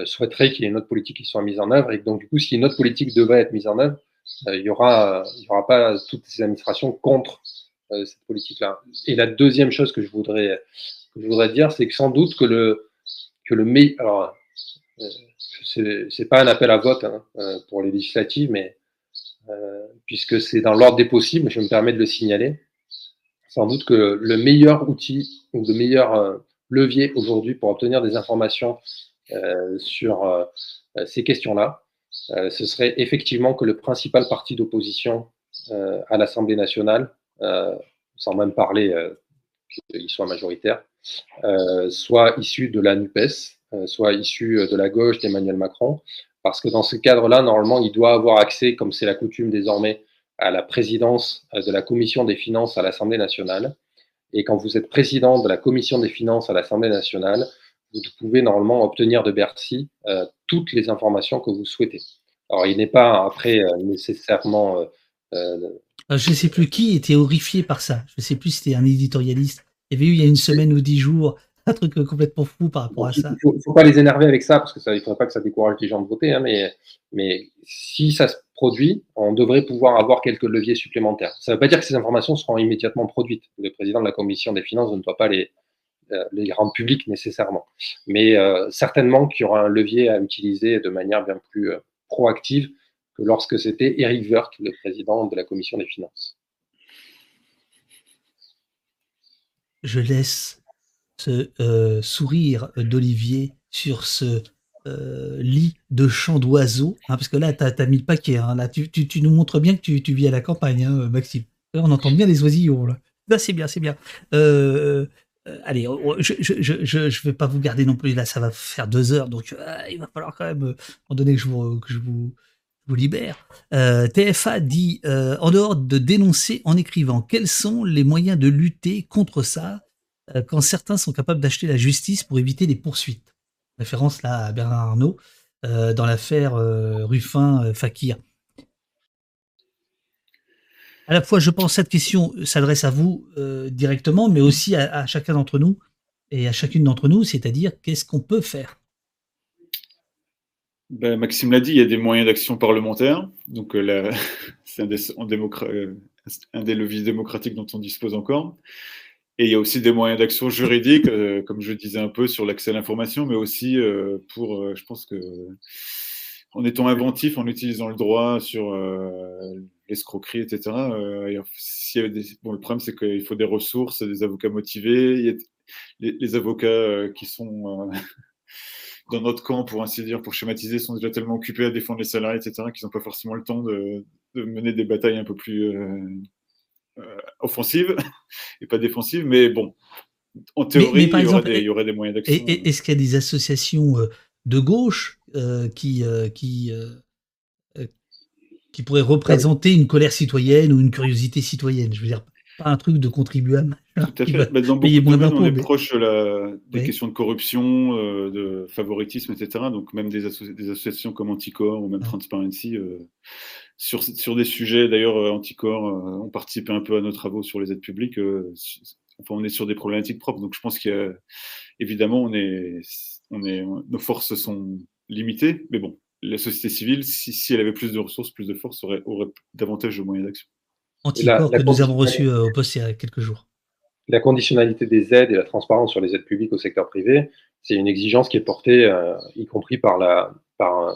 souhaiteraient qu'il y ait une autre politique qui soit mise en œuvre et donc du coup si une autre politique devait être mise en œuvre, il n'y aura, il y aura pas toutes ces administrations contre euh, cette politique-là. Et la deuxième chose que je voudrais, que je voudrais dire, c'est que sans doute que le, que le meilleur. Alors, euh, c'est pas un appel à vote hein, euh, pour les législatives, mais puisque c'est dans l'ordre des possibles, je me permets de le signaler. Sans doute que le meilleur outil ou le meilleur levier aujourd'hui pour obtenir des informations sur ces questions-là, ce serait effectivement que le principal parti d'opposition à l'Assemblée nationale euh, sans même parler euh, qu'il soit majoritaire, euh, soit issu de la NUPES, soit issu de la gauche d'Emmanuel Macron, parce que dans ce cadre-là, normalement, il doit avoir accès, comme c'est la coutume désormais, à la présidence de la commission des finances à l'Assemblée nationale. Et quand vous êtes président de la commission des finances à l'Assemblée nationale, vous pouvez normalement obtenir de Bercy toutes les informations que vous souhaitez. Alors, il n'est pas après nécessairement euh, je ne sais plus qui était horrifié par ça. Je ne sais plus si c'était un éditorialiste. Il y avait eu il y a une semaine ou dix jours un truc complètement fou par rapport à ça. Il ne faut, pas les énerver avec ça, parce que ça, il ne faudrait pas que ça décourage les gens de voter. Hein, mais, mais si ça se produit, on devrait pouvoir avoir quelques leviers supplémentaires. Ça ne veut pas dire que ces informations seront immédiatement produites. Le président de la commission des finances ne doit pas les, euh, les rendre publiques nécessairement. Mais euh, certainement qu'il y aura un levier à utiliser de manière bien plus proactive que lorsque c'était Eric Woerth, le président de la commission des finances. Je laisse ce euh, sourire d'Olivier sur ce euh, lit de chant d'oiseaux, hein, parce que là, tu as, mis le paquet. Hein, là, tu, nous montres bien que tu, vis à la campagne, hein, Maxime. Là, on entend bien les oisillons. Là, c'est bien, c'est bien. Euh, allez, je ne vais pas vous garder non plus. Là, ça va faire deux heures, donc il va falloir quand même, en donné que je vous, que je vous vous libère. Euh, TFA dit, euh, en dehors de dénoncer en écrivant, quels sont les moyens de lutter contre ça quand certains sont capables d'acheter la justice pour éviter les poursuites? Référence là à Bernard Arnault dans l'affaire Ruffin-Fakir. À la fois, je pense cette question s'adresse à vous directement, mais aussi à chacun d'entre nous et à chacune d'entre nous, c'est-à-dire qu'est-ce qu'on peut faire? Ben, Maxime l'a dit, il y a des moyens d'action parlementaire. Donc, euh, c'est euh, un, des leviers démocratiques dont on dispose encore. Et il y a aussi des moyens d'action juridiques, euh, comme je disais un peu, sur l'accès à l'information, mais aussi pour, je pense que, en étant inventif, en utilisant le droit sur l'escroquerie, etc. bon, le problème, c'est qu'il faut des ressources, des avocats motivés. les, les, avocats qui sont dans notre camp, pour ainsi dire, pour schématiser, sont déjà tellement occupés à défendre les salariés, etc., qu'ils n'ont pas forcément le temps de, mener des batailles un peu plus euh, euh, offensives et pas défensives. Mais bon, en théorie, il, y aurait des, moyens d'action. Est-ce qu'il y a des associations euh, de gauche qui, qui, qui pourraient représenter une colère citoyenne ou une curiosité citoyenne Je veux dire, pas un truc de contribuable. Tout à fait. Bah, dans beaucoup de domaines, on est proche des questions de corruption, euh, de favoritisme, etc. Donc même des, associations comme Anticor ou même Transparency, euh, sur, sur des sujets, d'ailleurs, euh, Anticor ont participé un peu à nos travaux sur les aides publiques. enfin, on est sur des problématiques propres. Donc je pense qu'évidemment, on est, on est, nos forces sont limitées. Mais bon, la société civile, si, si elle avait plus de ressources, plus de force, aurait, aurait davantage de moyens d'action anticorps que nous avons reçu euh, au poste il y a quelques jours. La conditionnalité des aides et la transparence sur les aides publiques au secteur privé, c'est une exigence qui est portée, euh, y compris par, la, par euh,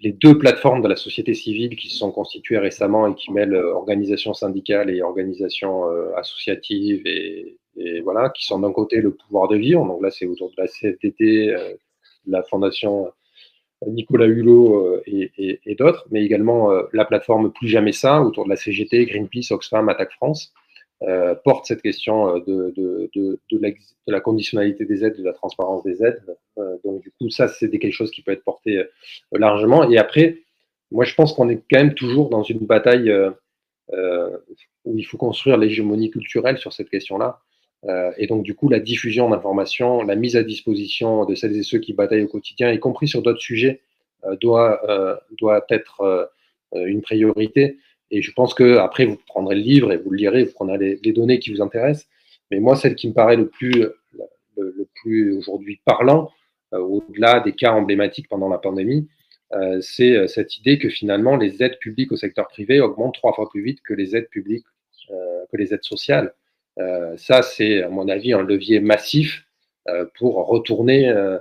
les deux plateformes de la société civile qui se sont constituées récemment et qui mêlent organisations syndicales et organisations associatives et, voilà, qui sont d'un côté le pouvoir de vivre, donc là c'est autour de la CFTT, la Fondation Nicolas Hulot euh, et, d'autres, mais également euh, la plateforme Plus Jamais Ça, autour de la CGT, Greenpeace, Oxfam, Attaque France, euh, porte cette question de, de, la, conditionnalité des aides, de la transparence des aides. donc, du coup, ça, c'est quelque chose qui peut être porté largement. Et après, moi, je pense qu'on est quand même toujours dans une bataille où il faut construire l'hégémonie culturelle sur cette question-là. Euh, et donc, du coup, la diffusion d'informations, la mise à disposition de celles et ceux qui bataillent au quotidien, y compris sur d'autres sujets, euh, doit, euh, doit être une priorité. Et je pense que après, vous prendrez le livre et vous le lirez, vous prendrez les, données qui vous intéressent. Mais moi, celle qui me paraît le plus, le, plus aujourd'hui parlant, au-delà des cas emblématiques pendant la pandémie, c'est cette idée que finalement, les aides publiques au secteur privé augmentent trois fois plus vite que les aides publiques, que les aides sociales. Euh, ça, c'est, à mon avis, un levier massif euh, pour retourner euh,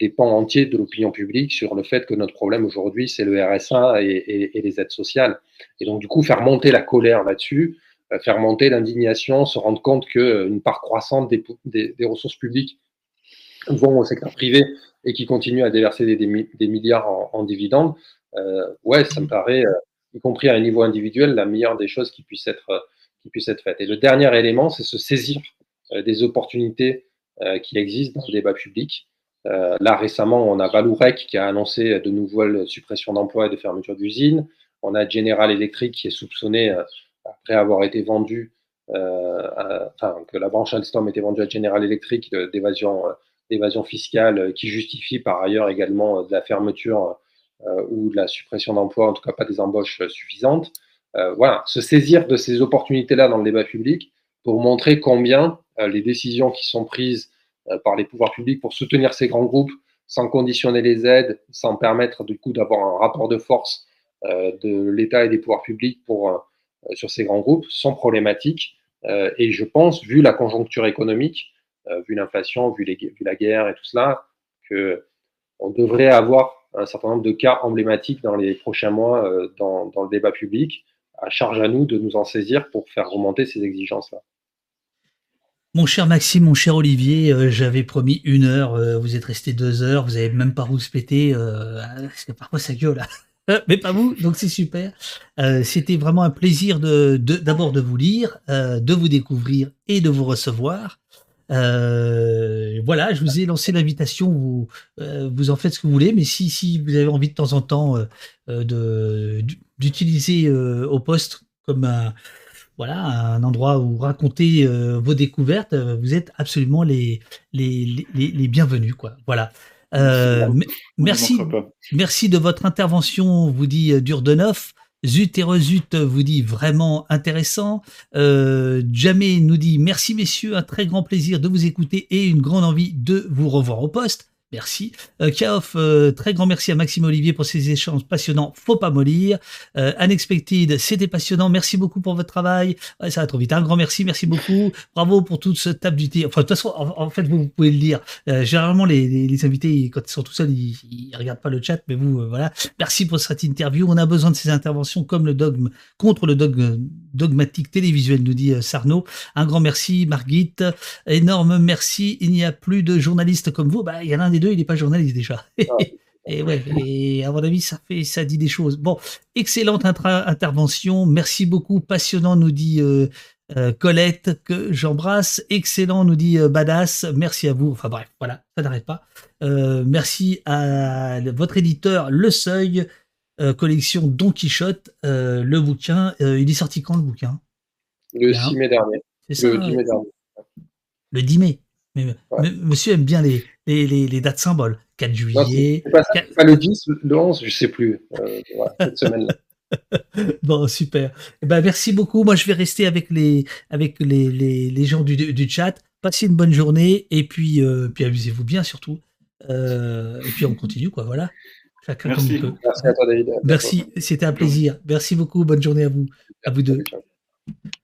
des pans entiers de l'opinion publique sur le fait que notre problème aujourd'hui, c'est le RSA et, les aides sociales. Et donc, du coup, faire monter la colère là-dessus, faire monter l'indignation, se rendre compte qu'une part croissante des, ressources publiques vont au secteur privé et qui continuent à déverser des, milliards en, dividendes, ouais, ça me paraît, y compris à un niveau individuel, la meilleure des choses qui puisse être puisse être faite. Et le dernier élément, c'est se saisir euh, des opportunités euh, qui existent dans le débat public. Euh, là, récemment, on a Valourec qui a annoncé de nouvelles suppressions d'emplois et de fermetures d'usines. On a General Electric qui est soupçonné, après avoir été vendu, enfin, que la branche Alstom était vendue à General Electric d'évasion d'évasion fiscale qui justifie par ailleurs également de la fermeture ou de la suppression d'emplois, en tout cas pas des embauches suffisantes. Euh, voilà, se saisir de ces opportunités-là dans le débat public pour montrer combien euh, les décisions qui sont prises euh, par les pouvoirs publics pour soutenir ces grands groupes, sans conditionner les aides, sans permettre du coup d'avoir un rapport de force de l'État et des pouvoirs publics pour, sur ces grands groupes, sont problématiques. et je pense, vu la conjoncture économique, vu l'inflation, vu, la guerre et tout cela, qu'on devrait avoir un certain nombre de cas emblématiques dans les prochains mois dans, le débat public à charge à nous de nous en saisir pour faire remonter ces exigences-là. Mon cher Maxime, mon cher Olivier, euh, j'avais promis une heure, euh, vous êtes resté deux heures, vous avez même pas rouspété, euh, parce que parfois ça gueule, là. mais pas vous, donc c'est super. C'était vraiment un plaisir d'abord de, vous lire, de vous découvrir et de vous recevoir. Voilà, je vous ai lancé l'invitation, vous, vous en faites ce que vous voulez, mais si, si vous avez envie de temps en temps de, d'utiliser euh, au poste comme un voilà, un endroit où raconter vos découvertes, vous êtes absolument les, les, les, les bienvenus, quoi. Voilà. merci, merci de votre intervention, vous dit Durdenov. Zut et rezut vous dit vraiment intéressant. Euh, Jamais nous dit merci messieurs, un très grand plaisir de vous écouter et une grande envie de vous revoir au poste. Merci. Euh, euh, très grand merci à Maxime Olivier pour ces échanges passionnants. Faut pas mollir. Euh, Unexpected, c'était passionnant. Merci beaucoup pour votre travail. ça va trop vite. Un grand merci, merci beaucoup. Bravo pour toute ce table du thé. Enfin, de toute façon, en, fait, vous, pouvez le dire. Euh, généralement, les, invités, quand ils sont tout seuls, ils, ils regardent pas le chat, mais vous, voilà. Merci pour cette interview. On a besoin de ces interventions comme le dogme contre le dogme dogmatique télévisuel, nous dit Sarno. Un grand merci, Margit. Énorme merci. Il n'y a plus de journalistes comme vous. Bah, il y en a un deux, il n'est pas journaliste déjà. Ah. et ouais, et à mon avis, ça fait, ça dit des choses. Bon, excellente intervention, merci beaucoup, passionnant, nous dit euh, euh, Colette que j'embrasse. Excellent, nous dit euh, Badass. Merci à vous. Enfin bref, voilà, ça n'arrête pas. merci à votre éditeur Le Seuil, collection Don Quichotte, le bouquin. il est sorti quand le bouquin? Le 6 mai dernier. le 10 mai dernier. Le 10 mai. Mais, monsieur aime bien les, les, les, dates symboles. 4 juillet. pas, le 10, le 11, je sais plus. Euh, cette semaine-là. bon, super. Eh ben, merci beaucoup. Moi, je vais rester avec les, avec les, les, les gens du, du, chat. Passez une bonne journée et puis, euh, puis amusez-vous bien surtout. Euh, et puis on continue, quoi. Voilà. Chacun Merci. Comme Merci à toi, David. Merci, c'était un plaisir. Merci beaucoup. Bonne journée à vous. À vous deux.